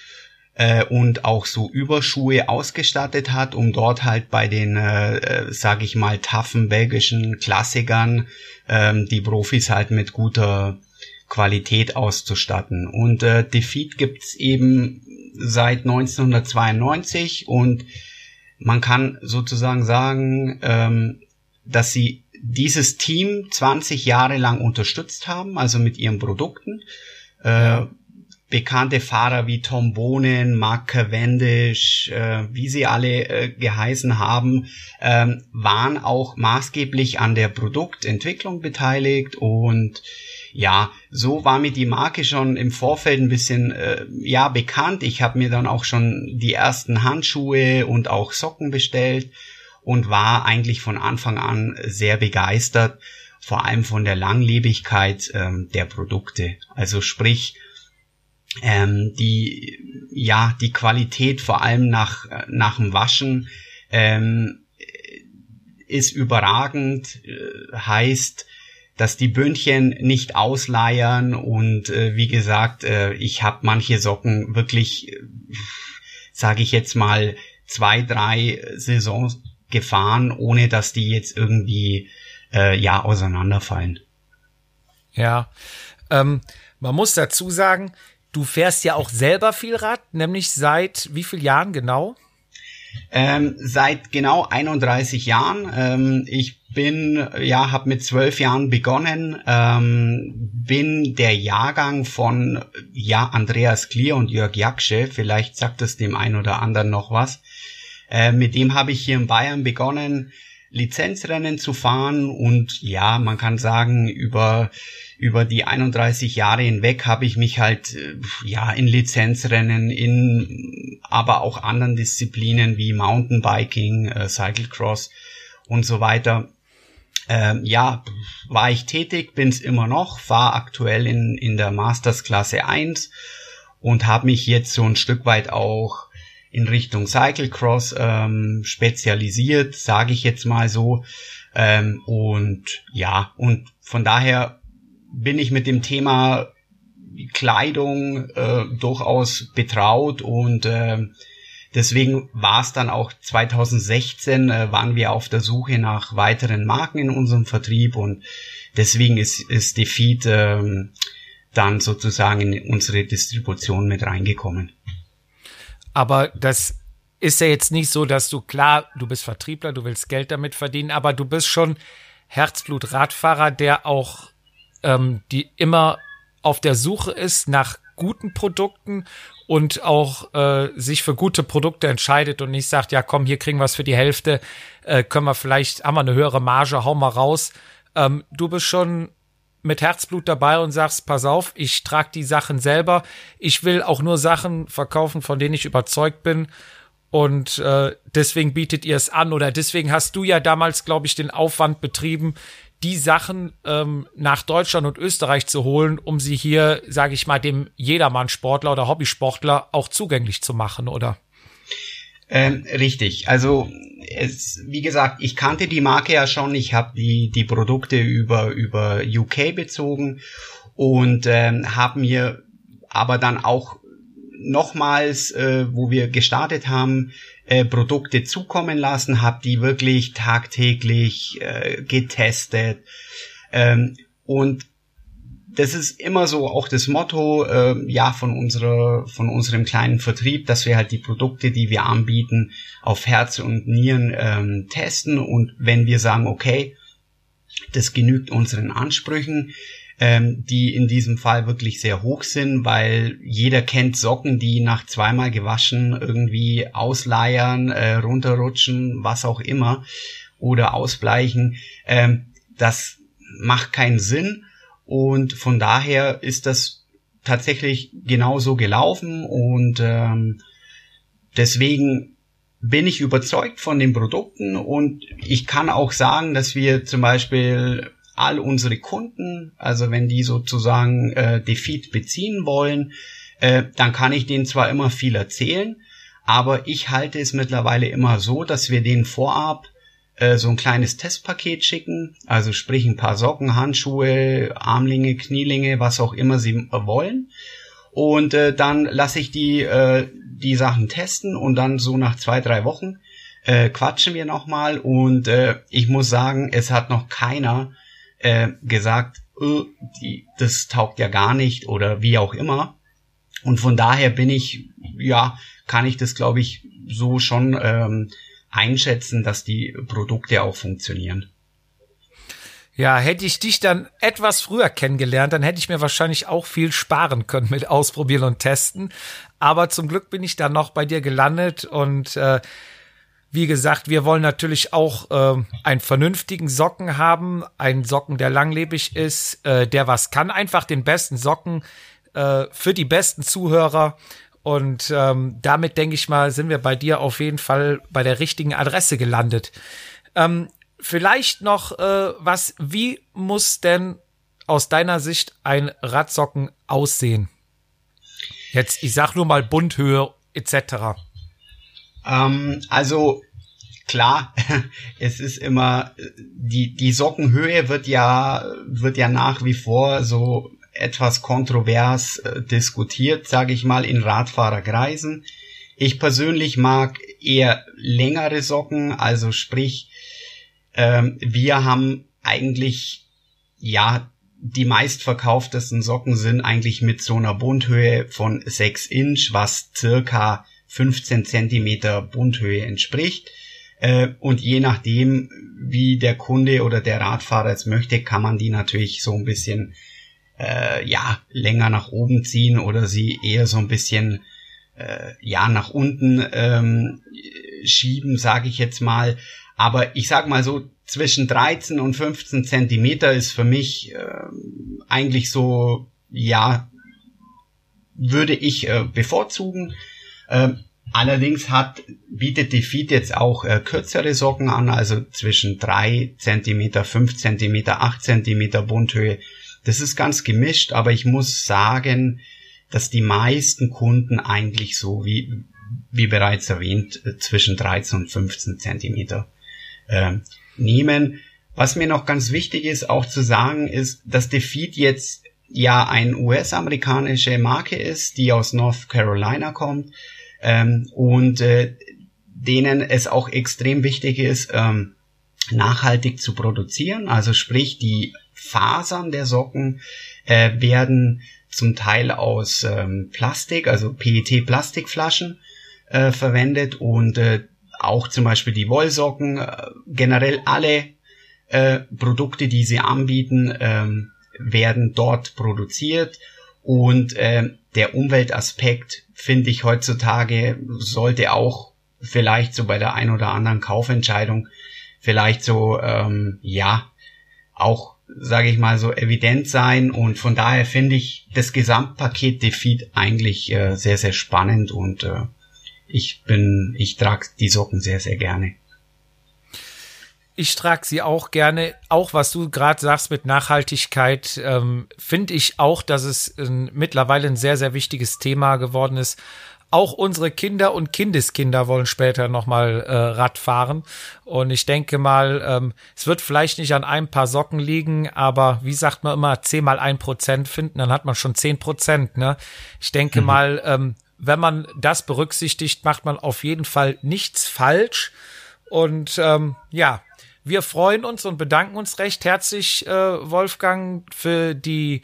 äh, und auch so Überschuhe ausgestattet hat, um dort halt bei den, äh, äh, sag ich mal, taffen belgischen Klassikern ähm, die Profis halt mit guter Qualität auszustatten. Und äh, Defeat gibt's eben seit 1992 und man kann sozusagen sagen, ähm, dass sie dieses Team 20 Jahre lang unterstützt haben, also mit ihren Produkten. Äh, bekannte Fahrer wie Tom Bohnen, Mark Cavendish, äh, wie sie alle äh, geheißen haben, ähm, waren auch maßgeblich an der Produktentwicklung beteiligt und ja, so war mir die Marke schon im Vorfeld ein bisschen äh, ja bekannt. Ich habe mir dann auch schon die ersten Handschuhe und auch Socken bestellt und war eigentlich von Anfang an sehr begeistert, vor allem von der Langlebigkeit ähm, der Produkte. Also sprich, ähm, die ja die Qualität vor allem nach nach dem Waschen ähm, ist überragend äh, heißt dass die Bündchen nicht ausleiern und äh, wie gesagt äh, ich habe manche Socken wirklich äh, sage ich jetzt mal zwei drei Saisons gefahren ohne dass die jetzt irgendwie äh, ja auseinanderfallen ja ähm, man muss dazu sagen Du fährst ja auch selber viel Rad, nämlich seit wie vielen Jahren genau? Ähm, seit genau 31 Jahren. Ähm, ich bin, ja, habe mit zwölf Jahren begonnen, ähm, bin der Jahrgang von, ja, Andreas Klier und Jörg Jaksche, vielleicht sagt es dem einen oder anderen noch was. Äh, mit dem habe ich hier in Bayern begonnen, Lizenzrennen zu fahren und ja, man kann sagen, über über die 31 Jahre hinweg habe ich mich halt äh, ja in Lizenzrennen, in aber auch anderen Disziplinen wie Mountainbiking, äh, Cyclecross und so weiter. Ähm, ja, war ich tätig, bin's immer noch, fahre aktuell in, in der Masters Klasse 1 und habe mich jetzt so ein Stück weit auch in Richtung Cyclecross ähm, spezialisiert, sage ich jetzt mal so. Ähm, und ja, und von daher bin ich mit dem Thema Kleidung äh, durchaus betraut und äh, deswegen war es dann auch 2016 äh, waren wir auf der Suche nach weiteren Marken in unserem Vertrieb und deswegen ist, ist Defeat äh, dann sozusagen in unsere Distribution mit reingekommen. Aber das ist ja jetzt nicht so, dass du klar, du bist Vertriebler, du willst Geld damit verdienen, aber du bist schon Herzblut-Radfahrer, der auch ähm, die immer auf der Suche ist nach guten Produkten und auch äh, sich für gute Produkte entscheidet und nicht sagt, ja komm, hier kriegen wir es für die Hälfte, äh, können wir vielleicht, haben wir eine höhere Marge, hau mal raus. Ähm, du bist schon mit Herzblut dabei und sagst, pass auf, ich trage die Sachen selber. Ich will auch nur Sachen verkaufen, von denen ich überzeugt bin. Und äh, deswegen bietet ihr es an oder deswegen hast du ja damals, glaube ich, den Aufwand betrieben, die Sachen ähm, nach Deutschland und Österreich zu holen, um sie hier, sage ich mal, dem Jedermann-Sportler oder Hobbysportler auch zugänglich zu machen, oder? Ähm, richtig. Also es, wie gesagt, ich kannte die Marke ja schon. Ich habe die die Produkte über über UK bezogen und ähm, habe mir aber dann auch nochmals, äh, wo wir gestartet haben, äh, Produkte zukommen lassen, habe die wirklich tagtäglich äh, getestet ähm, und das ist immer so auch das Motto äh, ja von unserer von unserem kleinen Vertrieb, dass wir halt die Produkte, die wir anbieten, auf Herz und Nieren ähm, testen und wenn wir sagen, okay, das genügt unseren Ansprüchen, ähm, die in diesem Fall wirklich sehr hoch sind, weil jeder kennt Socken, die nach zweimal gewaschen irgendwie ausleiern, äh, runterrutschen, was auch immer oder ausbleichen. Ähm, das macht keinen Sinn und von daher ist das tatsächlich genauso gelaufen. Und ähm, deswegen bin ich überzeugt von den Produkten. Und ich kann auch sagen, dass wir zum Beispiel all unsere Kunden, also wenn die sozusagen äh, Defeat beziehen wollen, äh, dann kann ich denen zwar immer viel erzählen, aber ich halte es mittlerweile immer so, dass wir denen vorab äh, so ein kleines Testpaket schicken, also sprich ein paar Socken, Handschuhe, Armlinge, Knielinge, was auch immer sie wollen. Und äh, dann lasse ich die, äh, die Sachen testen und dann so nach zwei, drei Wochen äh, quatschen wir nochmal und äh, ich muss sagen, es hat noch keiner äh, gesagt, äh, die, das taugt ja gar nicht oder wie auch immer. Und von daher bin ich, ja, kann ich das glaube ich so schon ähm, einschätzen, dass die Produkte auch funktionieren. Ja, hätte ich dich dann etwas früher kennengelernt, dann hätte ich mir wahrscheinlich auch viel sparen können mit Ausprobieren und Testen. Aber zum Glück bin ich dann noch bei dir gelandet und äh, wie gesagt, wir wollen natürlich auch äh, einen vernünftigen Socken haben, einen Socken, der langlebig ist, äh, der was kann, einfach den besten Socken äh, für die besten Zuhörer. Und ähm, damit denke ich mal, sind wir bei dir auf jeden Fall bei der richtigen Adresse gelandet. Ähm, vielleicht noch äh, was, wie muss denn aus deiner Sicht ein Radsocken aussehen? Jetzt, ich sag nur mal Bundhöhe etc. Ähm, also klar, (laughs) es ist immer die die Sockenhöhe wird ja wird ja nach wie vor so etwas kontrovers äh, diskutiert, sage ich mal, in Radfahrerkreisen. Ich persönlich mag eher längere Socken, also sprich, ähm, wir haben eigentlich, ja, die meistverkauftesten Socken sind eigentlich mit so einer Bundhöhe von 6 Inch, was circa 15 Zentimeter Bundhöhe entspricht. Äh, und je nachdem, wie der Kunde oder der Radfahrer es möchte, kann man die natürlich so ein bisschen äh, ja länger nach oben ziehen oder sie eher so ein bisschen äh, ja nach unten ähm, schieben, sage ich jetzt mal. Aber ich sag mal so zwischen 13 und 15 Zentimeter ist für mich äh, eigentlich so ja würde ich äh, bevorzugen. Äh, allerdings hat bietet die Feed jetzt auch äh, kürzere Socken an, also zwischen 3 Zentimeter, 5 Zentimeter, 8 Zentimeter Bundhöhe das ist ganz gemischt, aber ich muss sagen, dass die meisten Kunden eigentlich so wie, wie bereits erwähnt, äh, zwischen 13 und 15 Zentimeter äh, nehmen. Was mir noch ganz wichtig ist, auch zu sagen, ist, dass Defeat jetzt ja eine US-amerikanische Marke ist, die aus North Carolina kommt ähm, und äh, denen es auch extrem wichtig ist, ähm, nachhaltig zu produzieren. Also sprich, die Fasern der Socken äh, werden zum Teil aus ähm, Plastik, also PET-Plastikflaschen äh, verwendet und äh, auch zum Beispiel die Wollsocken, äh, generell alle äh, Produkte, die sie anbieten, äh, werden dort produziert und äh, der Umweltaspekt finde ich heutzutage sollte auch vielleicht so bei der ein oder anderen Kaufentscheidung vielleicht so ähm, ja auch sage ich mal so, evident sein und von daher finde ich das Gesamtpaket Defeat eigentlich äh, sehr, sehr spannend und äh, ich bin, ich trage die Socken sehr, sehr gerne. Ich trage sie auch gerne. Auch was du gerade sagst mit Nachhaltigkeit, ähm, finde ich auch, dass es äh, mittlerweile ein sehr, sehr wichtiges Thema geworden ist. Auch unsere Kinder und Kindeskinder wollen später nochmal äh, Rad fahren. Und ich denke mal, ähm, es wird vielleicht nicht an ein paar Socken liegen, aber wie sagt man immer, 10 mal ein Prozent finden, dann hat man schon 10 Prozent. Ne? Ich denke mhm. mal, ähm, wenn man das berücksichtigt, macht man auf jeden Fall nichts falsch. Und ähm, ja, wir freuen uns und bedanken uns recht herzlich, äh, Wolfgang, für die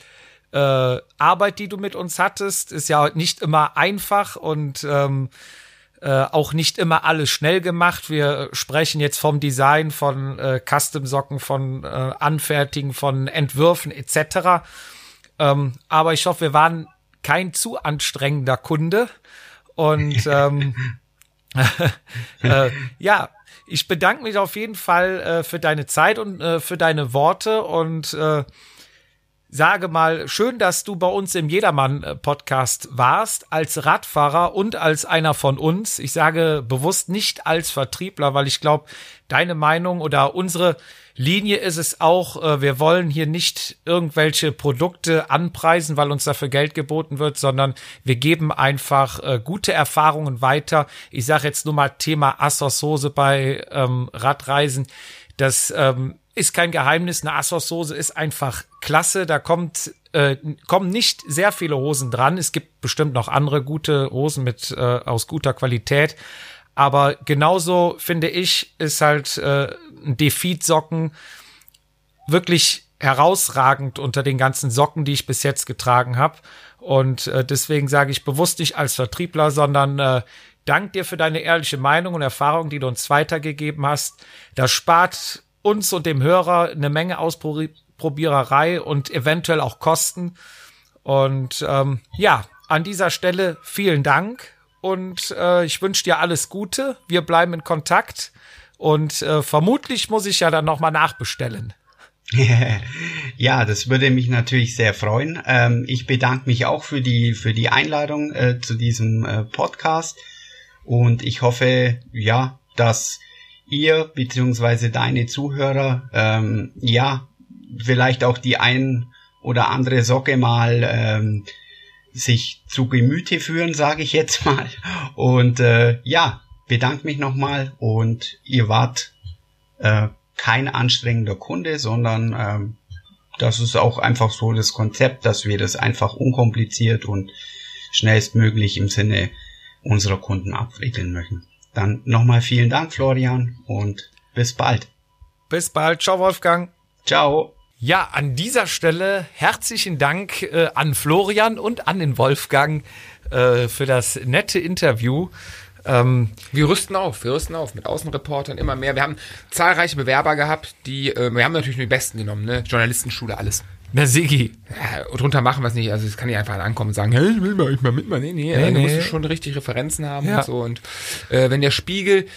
äh, Arbeit, die du mit uns hattest. Ist ja nicht immer einfach und ähm, äh, auch nicht immer alles schnell gemacht. Wir sprechen jetzt vom Design, von äh, Custom-Socken, von äh, Anfertigen, von Entwürfen etc. Ähm, aber ich hoffe, wir waren kein zu anstrengender Kunde. Und (laughs) ähm, (laughs) äh, ja, ich bedanke mich auf jeden Fall äh, für deine Zeit und äh, für deine Worte und äh, sage mal, schön, dass du bei uns im Jedermann-Podcast warst, als Radfahrer und als einer von uns. Ich sage bewusst nicht als Vertriebler, weil ich glaube, deine Meinung oder unsere Linie ist es auch, äh, wir wollen hier nicht irgendwelche Produkte anpreisen, weil uns dafür Geld geboten wird, sondern wir geben einfach äh, gute Erfahrungen weiter. Ich sage jetzt nur mal Thema Assos-Hose bei ähm, Radreisen. Das ähm, ist kein Geheimnis. Eine Assos-Hose ist einfach klasse. Da kommt äh, kommen nicht sehr viele Hosen dran. Es gibt bestimmt noch andere gute Hosen mit äh, aus guter Qualität. Aber genauso finde ich, ist halt äh, ein Defeat-Socken wirklich herausragend unter den ganzen Socken, die ich bis jetzt getragen habe. Und äh, deswegen sage ich bewusst nicht als Vertriebler, sondern äh, dank dir für deine ehrliche Meinung und Erfahrung, die du uns weitergegeben hast. Das spart uns und dem Hörer eine Menge Ausprobiererei und eventuell auch Kosten. Und ähm, ja, an dieser Stelle vielen Dank und äh, ich wünsche dir alles Gute. Wir bleiben in Kontakt und äh, vermutlich muss ich ja dann nochmal nachbestellen. (laughs) ja, das würde mich natürlich sehr freuen. Ähm, ich bedanke mich auch für die für die Einladung äh, zu diesem äh, Podcast und ich hoffe, ja, dass ihr beziehungsweise deine Zuhörer ähm, ja vielleicht auch die ein oder andere Socke mal ähm, sich zu Gemüte führen, sage ich jetzt (laughs) mal. Und äh, ja, bedanke mich nochmal und ihr wart äh, kein anstrengender Kunde, sondern ähm, das ist auch einfach so das Konzept, dass wir das einfach unkompliziert und schnellstmöglich im Sinne unserer Kunden abwickeln möchten. Dann nochmal vielen Dank, Florian, und bis bald. Bis bald. Ciao, Wolfgang. Ciao. Ja, an dieser Stelle herzlichen Dank äh, an Florian und an den Wolfgang äh, für das nette Interview. Ähm, wir rüsten auf, wir rüsten auf mit Außenreportern immer mehr. Wir haben zahlreiche Bewerber gehabt, die, äh, wir haben natürlich nur die Besten genommen, ne? Journalistenschule, alles. Na, Sigi. Ja, drunter machen wir es nicht. Also, es kann nicht einfach ankommen und sagen, hey, ich will mal, ich mal mitmachen. Nee, nee, nee, nee. du musst schon richtig Referenzen haben ja. und so. Und äh, wenn der Spiegel,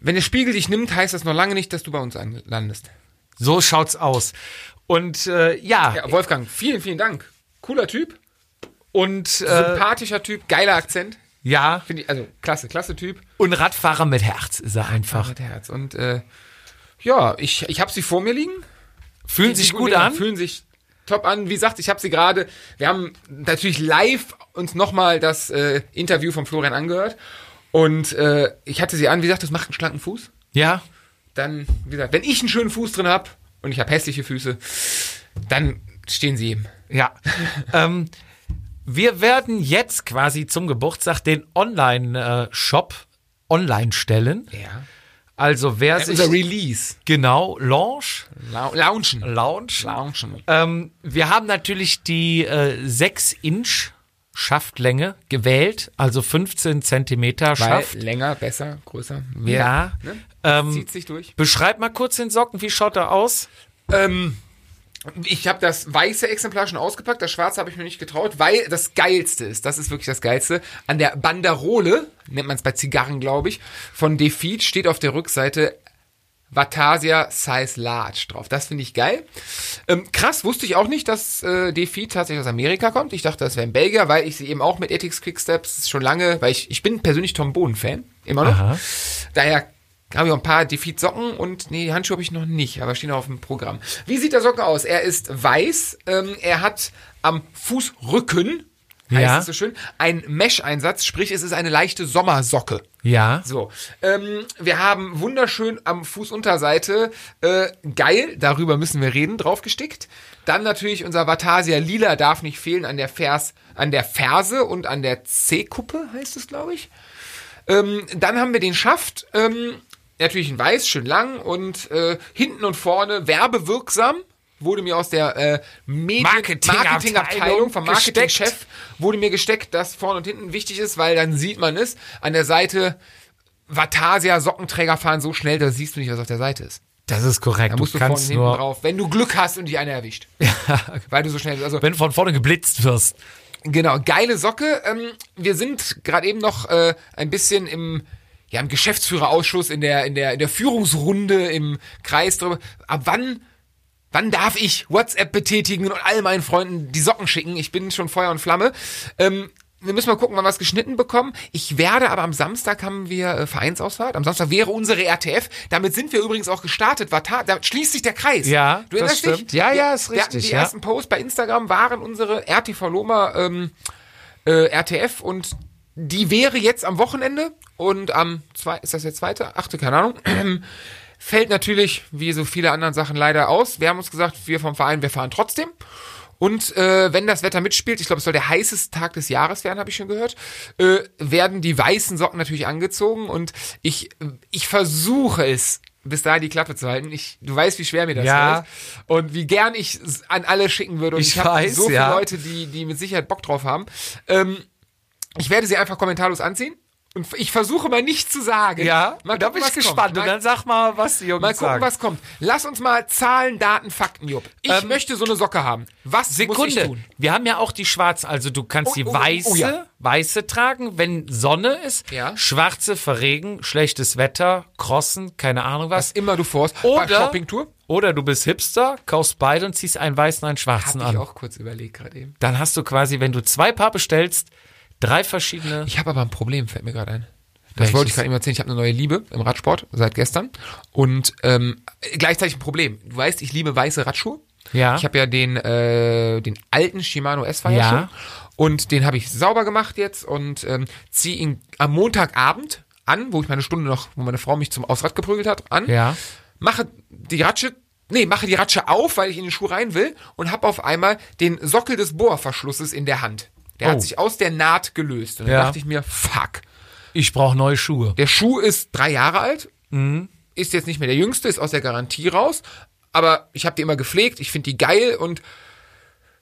wenn der Spiegel dich nimmt, heißt das noch lange nicht, dass du bei uns landest. So schaut's aus. Und äh, ja. ja. Wolfgang, vielen, vielen Dank. Cooler Typ. Und äh, sympathischer Typ, geiler Akzent. Ja. Finde ich, also klasse, klasse Typ. Und Radfahrer mit Herz ist er einfach. Mit Herz. Und äh, ja, ich, ich habe sie vor mir liegen. Fühlen sich gut an? Fühlen sich top an. Wie gesagt, ich habe sie gerade, wir haben natürlich live uns nochmal das äh, Interview von Florian angehört. Und äh, ich hatte sie an, wie gesagt, das macht einen schlanken Fuß. Ja. Dann, wie gesagt, wenn ich einen schönen Fuß drin habe, und ich habe hässliche Füße, dann stehen sie ihm. Ja. (laughs) ähm, wir werden jetzt quasi zum Geburtstag den Online-Shop online stellen. Ja. Also wer ja, sich unser Release genau Launch La Launchen Launch Launchen. Ähm, wir haben natürlich die äh, 6 Inch Schaftlänge gewählt, also 15 Zentimeter Schaft. länger, besser, größer. Mehr, ja. Ne? Ähm, Zieht sich durch. Beschreib mal kurz den Socken, wie schaut er aus? Ähm, ich habe das weiße Exemplar schon ausgepackt, das schwarze habe ich mir nicht getraut, weil das geilste ist, das ist wirklich das geilste, an der Banderole, nennt man es bei Zigarren, glaube ich, von Defeat steht auf der Rückseite Vatasia Size Large drauf. Das finde ich geil. Ähm, krass, wusste ich auch nicht, dass äh, Defi tatsächlich aus Amerika kommt. Ich dachte, das wäre ein Belgier, weil ich sie eben auch mit Ethics Quicksteps schon lange, weil ich, ich bin persönlich Tom Boden-Fan, immer noch. Aha. Daher habe ich auch ein paar Defeat-Socken und nee, die Handschuhe habe ich noch nicht, aber stehen auf dem Programm. Wie sieht der Socken aus? Er ist weiß, ähm, er hat am Fußrücken, heißt Ja. es so schön, einen Mesh-Einsatz, sprich es ist eine leichte Sommersocke. Ja. So, ähm, wir haben wunderschön am Fußunterseite, äh, geil, darüber müssen wir reden, draufgestickt. Dann natürlich unser Vatasia Lila darf nicht fehlen an der Vers, an der Ferse und an der C-Kuppe, heißt es, glaube ich. Ähm, dann haben wir den Schaft, ähm, natürlich in weiß, schön lang und äh, hinten und vorne werbewirksam. Wurde mir aus der äh, Marketingabteilung Marketingabteilung vom. Marketingchef wurde mir gesteckt, dass vorne und hinten wichtig ist, weil dann sieht man es. An der Seite Vatasia Sockenträger fahren so schnell, da siehst du nicht, was auf der Seite ist. Das ist korrekt. Da musst du, du vorne und kannst hinten nur, drauf, wenn du Glück hast und dich einer erwischt. (laughs) weil du so schnell bist. Also wenn du von vorne geblitzt wirst. Genau, geile Socke. Ähm, wir sind gerade eben noch äh, ein bisschen im, ja, im Geschäftsführerausschuss, in der, in der, in der Führungsrunde im Kreis drüber. Ab wann, wann darf ich WhatsApp betätigen und all meinen Freunden die Socken schicken? Ich bin schon Feuer und Flamme. Ähm, wir müssen mal gucken, wann wir es geschnitten bekommen. Ich werde aber am Samstag haben wir äh, Vereinsausfahrt. Am Samstag wäre unsere RTF. Damit sind wir übrigens auch gestartet. Vata, da schließt sich der Kreis. Ja, du das erinnerst dich? stimmt. Ja, ja, ist richtig, Die ja. ersten Posts bei Instagram waren unsere RTV Loma ähm, äh, RTF und die wäre jetzt am Wochenende und am zwei, ist das der zweite, achte, keine Ahnung, (clears throat) fällt natürlich wie so viele anderen Sachen leider aus. Wir haben uns gesagt, wir vom Verein, wir fahren trotzdem. Und äh, wenn das Wetter mitspielt, ich glaube, es soll der heißeste Tag des Jahres werden, habe ich schon gehört, äh, werden die weißen Socken natürlich angezogen und ich, ich versuche es bis dahin die Klappe zu halten. Ich, du weißt, wie schwer mir das Ja. fällt und wie gern ich es an alle schicken würde. Und Ich ich, habe so viele ja. Leute, die, die mit Sicherheit Bock drauf haben. Ähm, ich werde sie einfach kommentarlos anziehen. Und ich versuche mal nicht zu sagen. Ja, mal da gucken, bin ich gespannt. Kommt. Und dann sag mal, was die Jungs mal gucken, sagen. was kommt. Lass uns mal Zahlen, Daten, Fakten, Jupp. Ich Ähm, möchte so eine Socke haben. Was muss ich Sekunde. tun? Wir haben ja auch die schwarze, also du kannst Oh, die oh, oh, weiße, oh, ja. weiße tragen, wenn Sonne ist. Ja. Schwarze für Regen, schlechtes Wetter, Crossen, keine Ahnung was. Was immer du vorhast. Oder- Bei Shoppingtour? Oder du bist Hipster, kaufst beide und ziehst einen weißen, einen schwarzen Hab ich an. auch kurz überlegt gerade eben. Dann hast du quasi, wenn du zwei Paar bestellst, drei verschiedene. Ich habe aber ein Problem, fällt mir gerade ein. Das Welches? wollte ich gerade eben erzählen. Ich habe eine neue Liebe im Radsport seit gestern und ähm, gleichzeitig ein Problem. Du weißt, ich liebe weiße Radschuhe. Ja. Ich habe ja den äh, den alten Shimano S-Fire Ja. schon und den habe ich sauber gemacht jetzt und ähm, ziehe ihn am Montagabend an, wo ich meine Stunde noch, wo meine Frau mich zum Ausrad geprügelt hat, an. Ja. Mache die Ratsche Nee, mache die Ratsche auf, weil ich in den Schuh rein will und habe auf einmal den Sockel des Bohrverschlusses in der Hand. Der Oh. hat sich aus der Naht gelöst. Und dann Ja. dachte ich mir, fuck. Ich brauche neue Schuhe. Der Schuh ist drei Jahre alt, Mhm. ist jetzt nicht mehr der jüngste, ist aus der Garantie raus. Aber ich habe die immer gepflegt, ich finde die geil und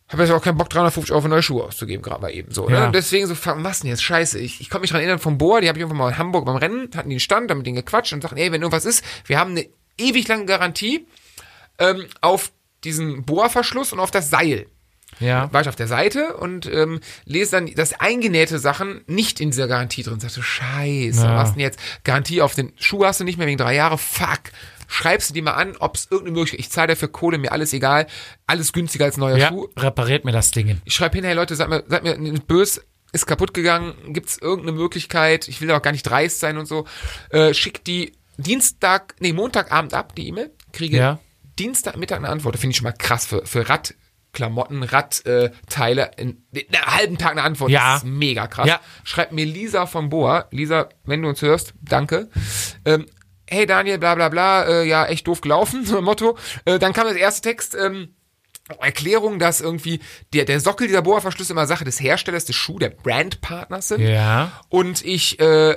habe jetzt auch keinen Bock, 350 Euro für neue Schuhe auszugeben, gerade mal eben so. Ne? Ja. Und deswegen so, fuck, was denn jetzt? Scheiße. Ich, ich konnte mich dran erinnern vom Bohr, die habe ich irgendwann mal in Hamburg beim Rennen, hatten die einen Stand, damit denen gequatscht und sagten, ey, wenn irgendwas ist, wir haben eine ewig lange Garantie ähm, auf diesen Bohrverschluss und auf das Seil Ja. war ich auf der Seite und ähm, lese dann, dass eingenähte Sachen nicht in dieser Garantie drin sind. Sagte, scheiße, Ja. was denn jetzt? Garantie auf den Schuh hast du nicht mehr wegen drei Jahre, fuck. Schreibst du die mal an, ob es irgendeine Möglichkeit Ich zahle dafür Kohle, mir alles egal. Alles günstiger als neuer Ja, Schuh. repariert mir das Ding. Ich schreibe hin, hey Leute, seid mir, seid mir nicht böse, ist kaputt gegangen, gibt's irgendeine Möglichkeit, ich will da auch gar nicht dreist sein und so. Äh, schick die Dienstag, nee, Montagabend ab, die E-Mail, kriege Ja. Dienstagmittag eine Antwort. Finde ich schon mal krass für, für Radklamotten, Radteile, äh, in, in einem halben Tag eine Antwort. Ja. Das ist mega krass. Ja. Schreibt mir Lisa von Boa. Lisa, wenn du uns hörst, danke. Ähm, hey Daniel, bla bla bla, äh, ja, echt doof gelaufen, (laughs) so ein Motto. Äh, dann kam das erste Text, ähm, Erklärung, dass irgendwie der, der Sockel dieser Bohrverschlüsse immer Sache des Herstellers des Schuh, der Brandpartners sind. Ja. Und ich, äh,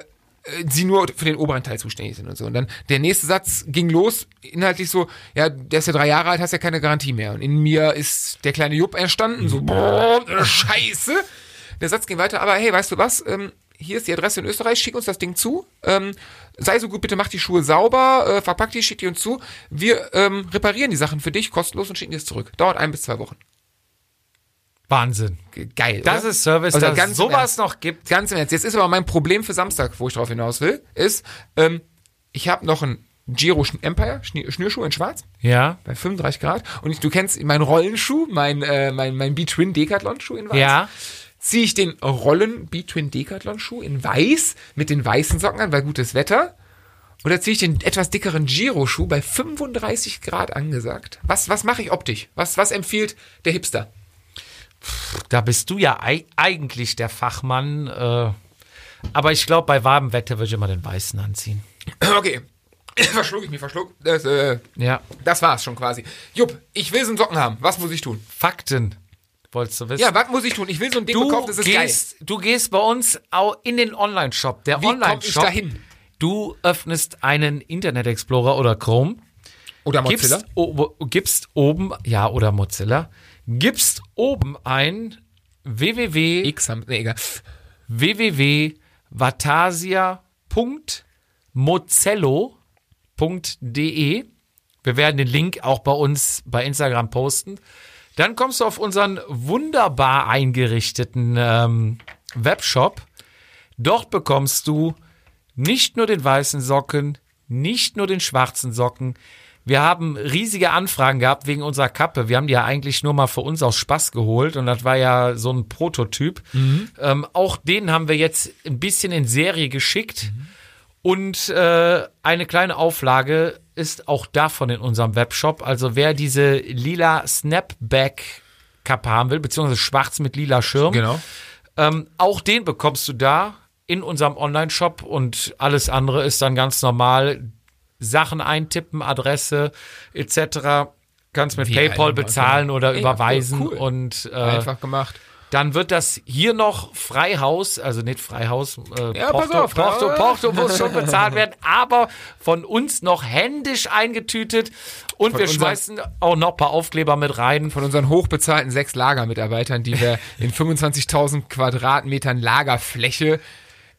sie nur für den oberen Teil zuständig sind und so. Und dann der nächste Satz ging los, inhaltlich so, ja, der ist ja drei Jahre alt, hast ja keine Garantie mehr. Und in mir ist der kleine Jupp entstanden, so, boah, äh, scheiße. Der Satz ging weiter, aber hey, weißt du was, ähm, hier ist die Adresse in Österreich, schick uns das Ding zu. Ähm, sei so gut, bitte mach die Schuhe sauber, äh, verpack die, schick die uns zu. Wir ähm, reparieren die Sachen für dich kostenlos und schicken die es zurück. Dauert ein bis zwei Wochen. Wahnsinn. Ge- Geil. Das oder? ist Service, Also dass es sowas Ernst. noch gibt. Ganz im Ernst. Jetzt ist aber mein Problem für Samstag, wo ich drauf hinaus will, ist, ähm, ich habe noch ein Giro Empire, Schnürschuh in schwarz, Ja. bei 35 Grad. Und ich, du kennst meinen Rollenschuh, mein, äh, mein, mein B-Twin Decathlon Schuh in weiß. Ja. Ziehe ich den Rollen B-Twin Decathlon Schuh in weiß mit den weißen Socken an, bei gutes Wetter. Oder ziehe ich den etwas dickeren Giro-Schuh bei 35 Grad angesagt? Was, was mache ich optisch? Was, was empfiehlt der Hipster? Da bist du ja ei eigentlich der Fachmann. Äh, aber ich glaube, bei warmem Wetter würde ich immer den weißen anziehen. (clears throat) Okay. (clears throat) Verschluck ich mich, verschluck. Das, äh, Ja. das war's schon quasi. Jupp, ich will so einen Socken haben. Was muss ich tun? Fakten. Wolltest du wissen? Ja, was muss ich tun? Ich will so ein Ding du bekommen, das ist gehst, du gehst bei uns auch in den Online-Shop. Der geil. Online-Shop. dahin? Du öffnest einen Internet Explorer oder Chrome. Oder Mozilla? Gibst, o, gibst oben, ja, oder Mozilla, gibst oben ein www, X haben, nee, egal. www.vatasia.mozello.de. Wir werden den Link auch bei uns bei Instagram posten. Dann kommst du auf unseren wunderbar eingerichteten ähm, Webshop. Dort bekommst du nicht nur den weißen Socken, nicht nur den schwarzen Socken. Wir haben riesige Anfragen gehabt wegen unserer Kappe. Wir haben die ja eigentlich nur mal für uns aus Spaß geholt und das war ja so ein Prototyp. Ähm, auch den haben wir jetzt ein bisschen in Serie geschickt. Und äh, eine kleine Auflage ist auch davon in unserem Webshop. Also wer diese lila Snapback-Kappe haben will, beziehungsweise schwarz mit lila Schirm, Genau. ähm, auch den bekommst du da in unserem Online-Shop und alles andere ist dann ganz normal. Sachen eintippen, Adresse etc. Kannst mit Wie PayPal bezahlen oder Ja, überweisen cool. und äh, Einfach gemacht. dann wird das hier noch Freihaus, also nicht Freihaus, äh, Ja, Porto, auf, Porto, äh. Porto muss schon (laughs) bezahlt werden, aber von uns noch händisch eingetütet und Von wir unseren- schmeißen auch noch ein paar Aufkleber mit rein. Von unseren hochbezahlten sechs Lagermitarbeitern, die wir (laughs) in 25.000 Quadratmetern Lagerfläche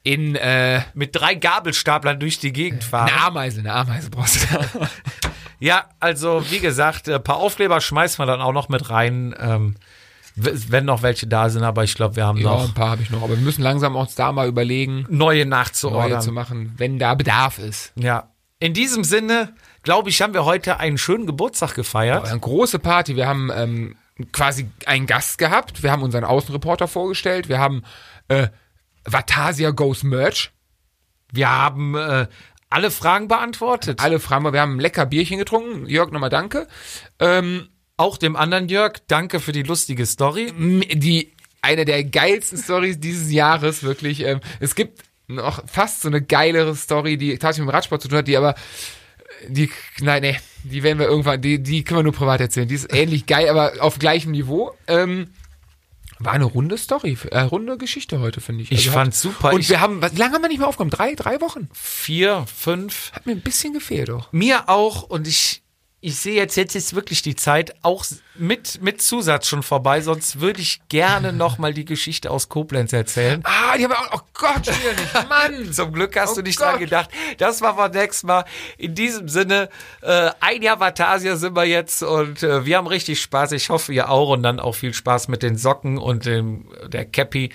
in äh, Mit drei Gabelstaplern durch die Gegend fahren. eine Ameise, eine Ameise brauchst du. (laughs) Ja, also wie gesagt, ein paar Aufkleber schmeißen wir dann auch noch mit rein, ähm, wenn noch welche da sind, aber ich glaube, wir haben Ja, noch ein paar habe ich noch, aber wir müssen langsam uns da mal überlegen, neue neue nachzuordern. zu machen, wenn da Bedarf ist. Ja. In diesem Sinne, glaube ich, haben wir heute einen schönen Geburtstag gefeiert. Eine große Party. Wir haben ähm, quasi einen Gast gehabt. Wir haben unseren Außenreporter vorgestellt. Wir haben äh, Vatasia Goes Merch. Wir haben äh, alle Fragen beantwortet. Alle Fragen. Wir haben ein lecker Bierchen getrunken. Jörg, nochmal danke. Ähm, Auch dem anderen Jörg, danke für die lustige Story. die eine der geilsten Stories dieses Jahres, wirklich. Ähm, es gibt noch fast so eine geilere Story, die tatsächlich mit dem Radsport zu tun hat, die aber die, nein, nee, die werden wir irgendwann, die, die können wir nur privat erzählen. Die ist ähnlich geil, aber auf gleichem Niveau. Ähm, war eine runde Story, äh, runde Geschichte heute, finde ich. Ich hat- fand's super. Und Ich- wir haben, was, lange haben wir nicht mehr aufgenommen? Drei, drei Wochen? Vier, fünf. Hat mir ein bisschen gefehlt doch. Mir auch und ich, ich sehe jetzt, jetzt ist wirklich die Zeit auch mit, mit Zusatz schon vorbei, sonst würde ich gerne nochmal die Geschichte aus Koblenz erzählen. Ah, die haben wir auch, oh Gott, nicht. (laughs) Mann! Zum Glück hast Oh du nicht Gott. dran gedacht. Das machen wir nächstes Mal. In diesem Sinne, äh, ein Jahr Vatasia sind wir jetzt und äh, wir haben richtig Spaß. Ich hoffe, ihr auch und dann auch viel Spaß mit den Socken und dem, der Cappy.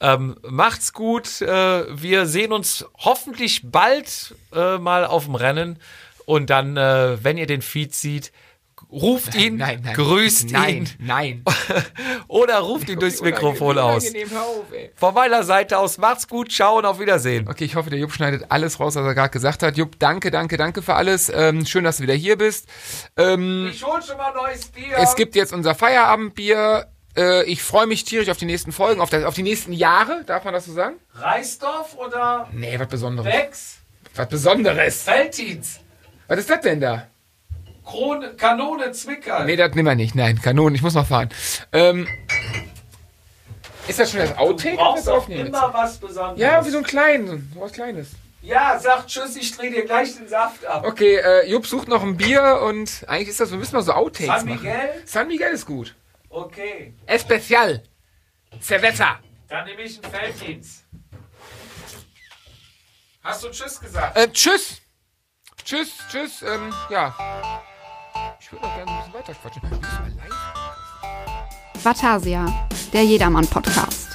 Ähm, macht's gut. Äh, wir sehen uns hoffentlich bald äh, mal auf dem Rennen. Und dann, äh, wenn ihr den Feed seht, ruft ihn, Nein, nein. grüßt nein, ihn Nein, (laughs) oder ruft ihn durchs (laughs) Mikrofon aus. Auf. Von meiner Seite aus, macht's gut, ciao und auf Wiedersehen. Okay, ich hoffe, der Jupp schneidet alles raus, was er gerade gesagt hat. Jupp, danke, danke, danke für alles. Ähm, schön, dass du wieder hier bist. Ähm, Ich hol schon mal neues Bier. es gibt jetzt unser Feierabendbier. Äh, ich freue mich tierisch auf die nächsten Folgen, auf, das, auf die nächsten Jahre. Darf man das so sagen? Reisdorf oder Nee, was Besonderes. Bex? Was Besonderes. Feltins? Was ist das denn da? Krone, Kanone Zwickau. Nee, das nehmen wir nicht. Nein, Kanonen, ich muss noch fahren. Ähm, ist das schon das Outtake? brauchst Das doch aufnehmen immer was Besonderes. Ja, wie so ein kleines, so was Kleines. Ja, sag Tschüss, ich dreh dir gleich den Saft ab. Okay, äh, Jupp sucht noch ein Bier und eigentlich ist das, wir müssen mal so Outtakes San machen. Miguel? San Miguel ist gut. Okay, Especial. Cerveza. dann nehme ich einen Feltins. Hast du Tschüss gesagt? Äh, tschüss. Tschüss, tschüss, ähm, ja. Ich würde noch gerne ein bisschen weiter quatschen. Live? Vatasia, der Jedermann-Podcast.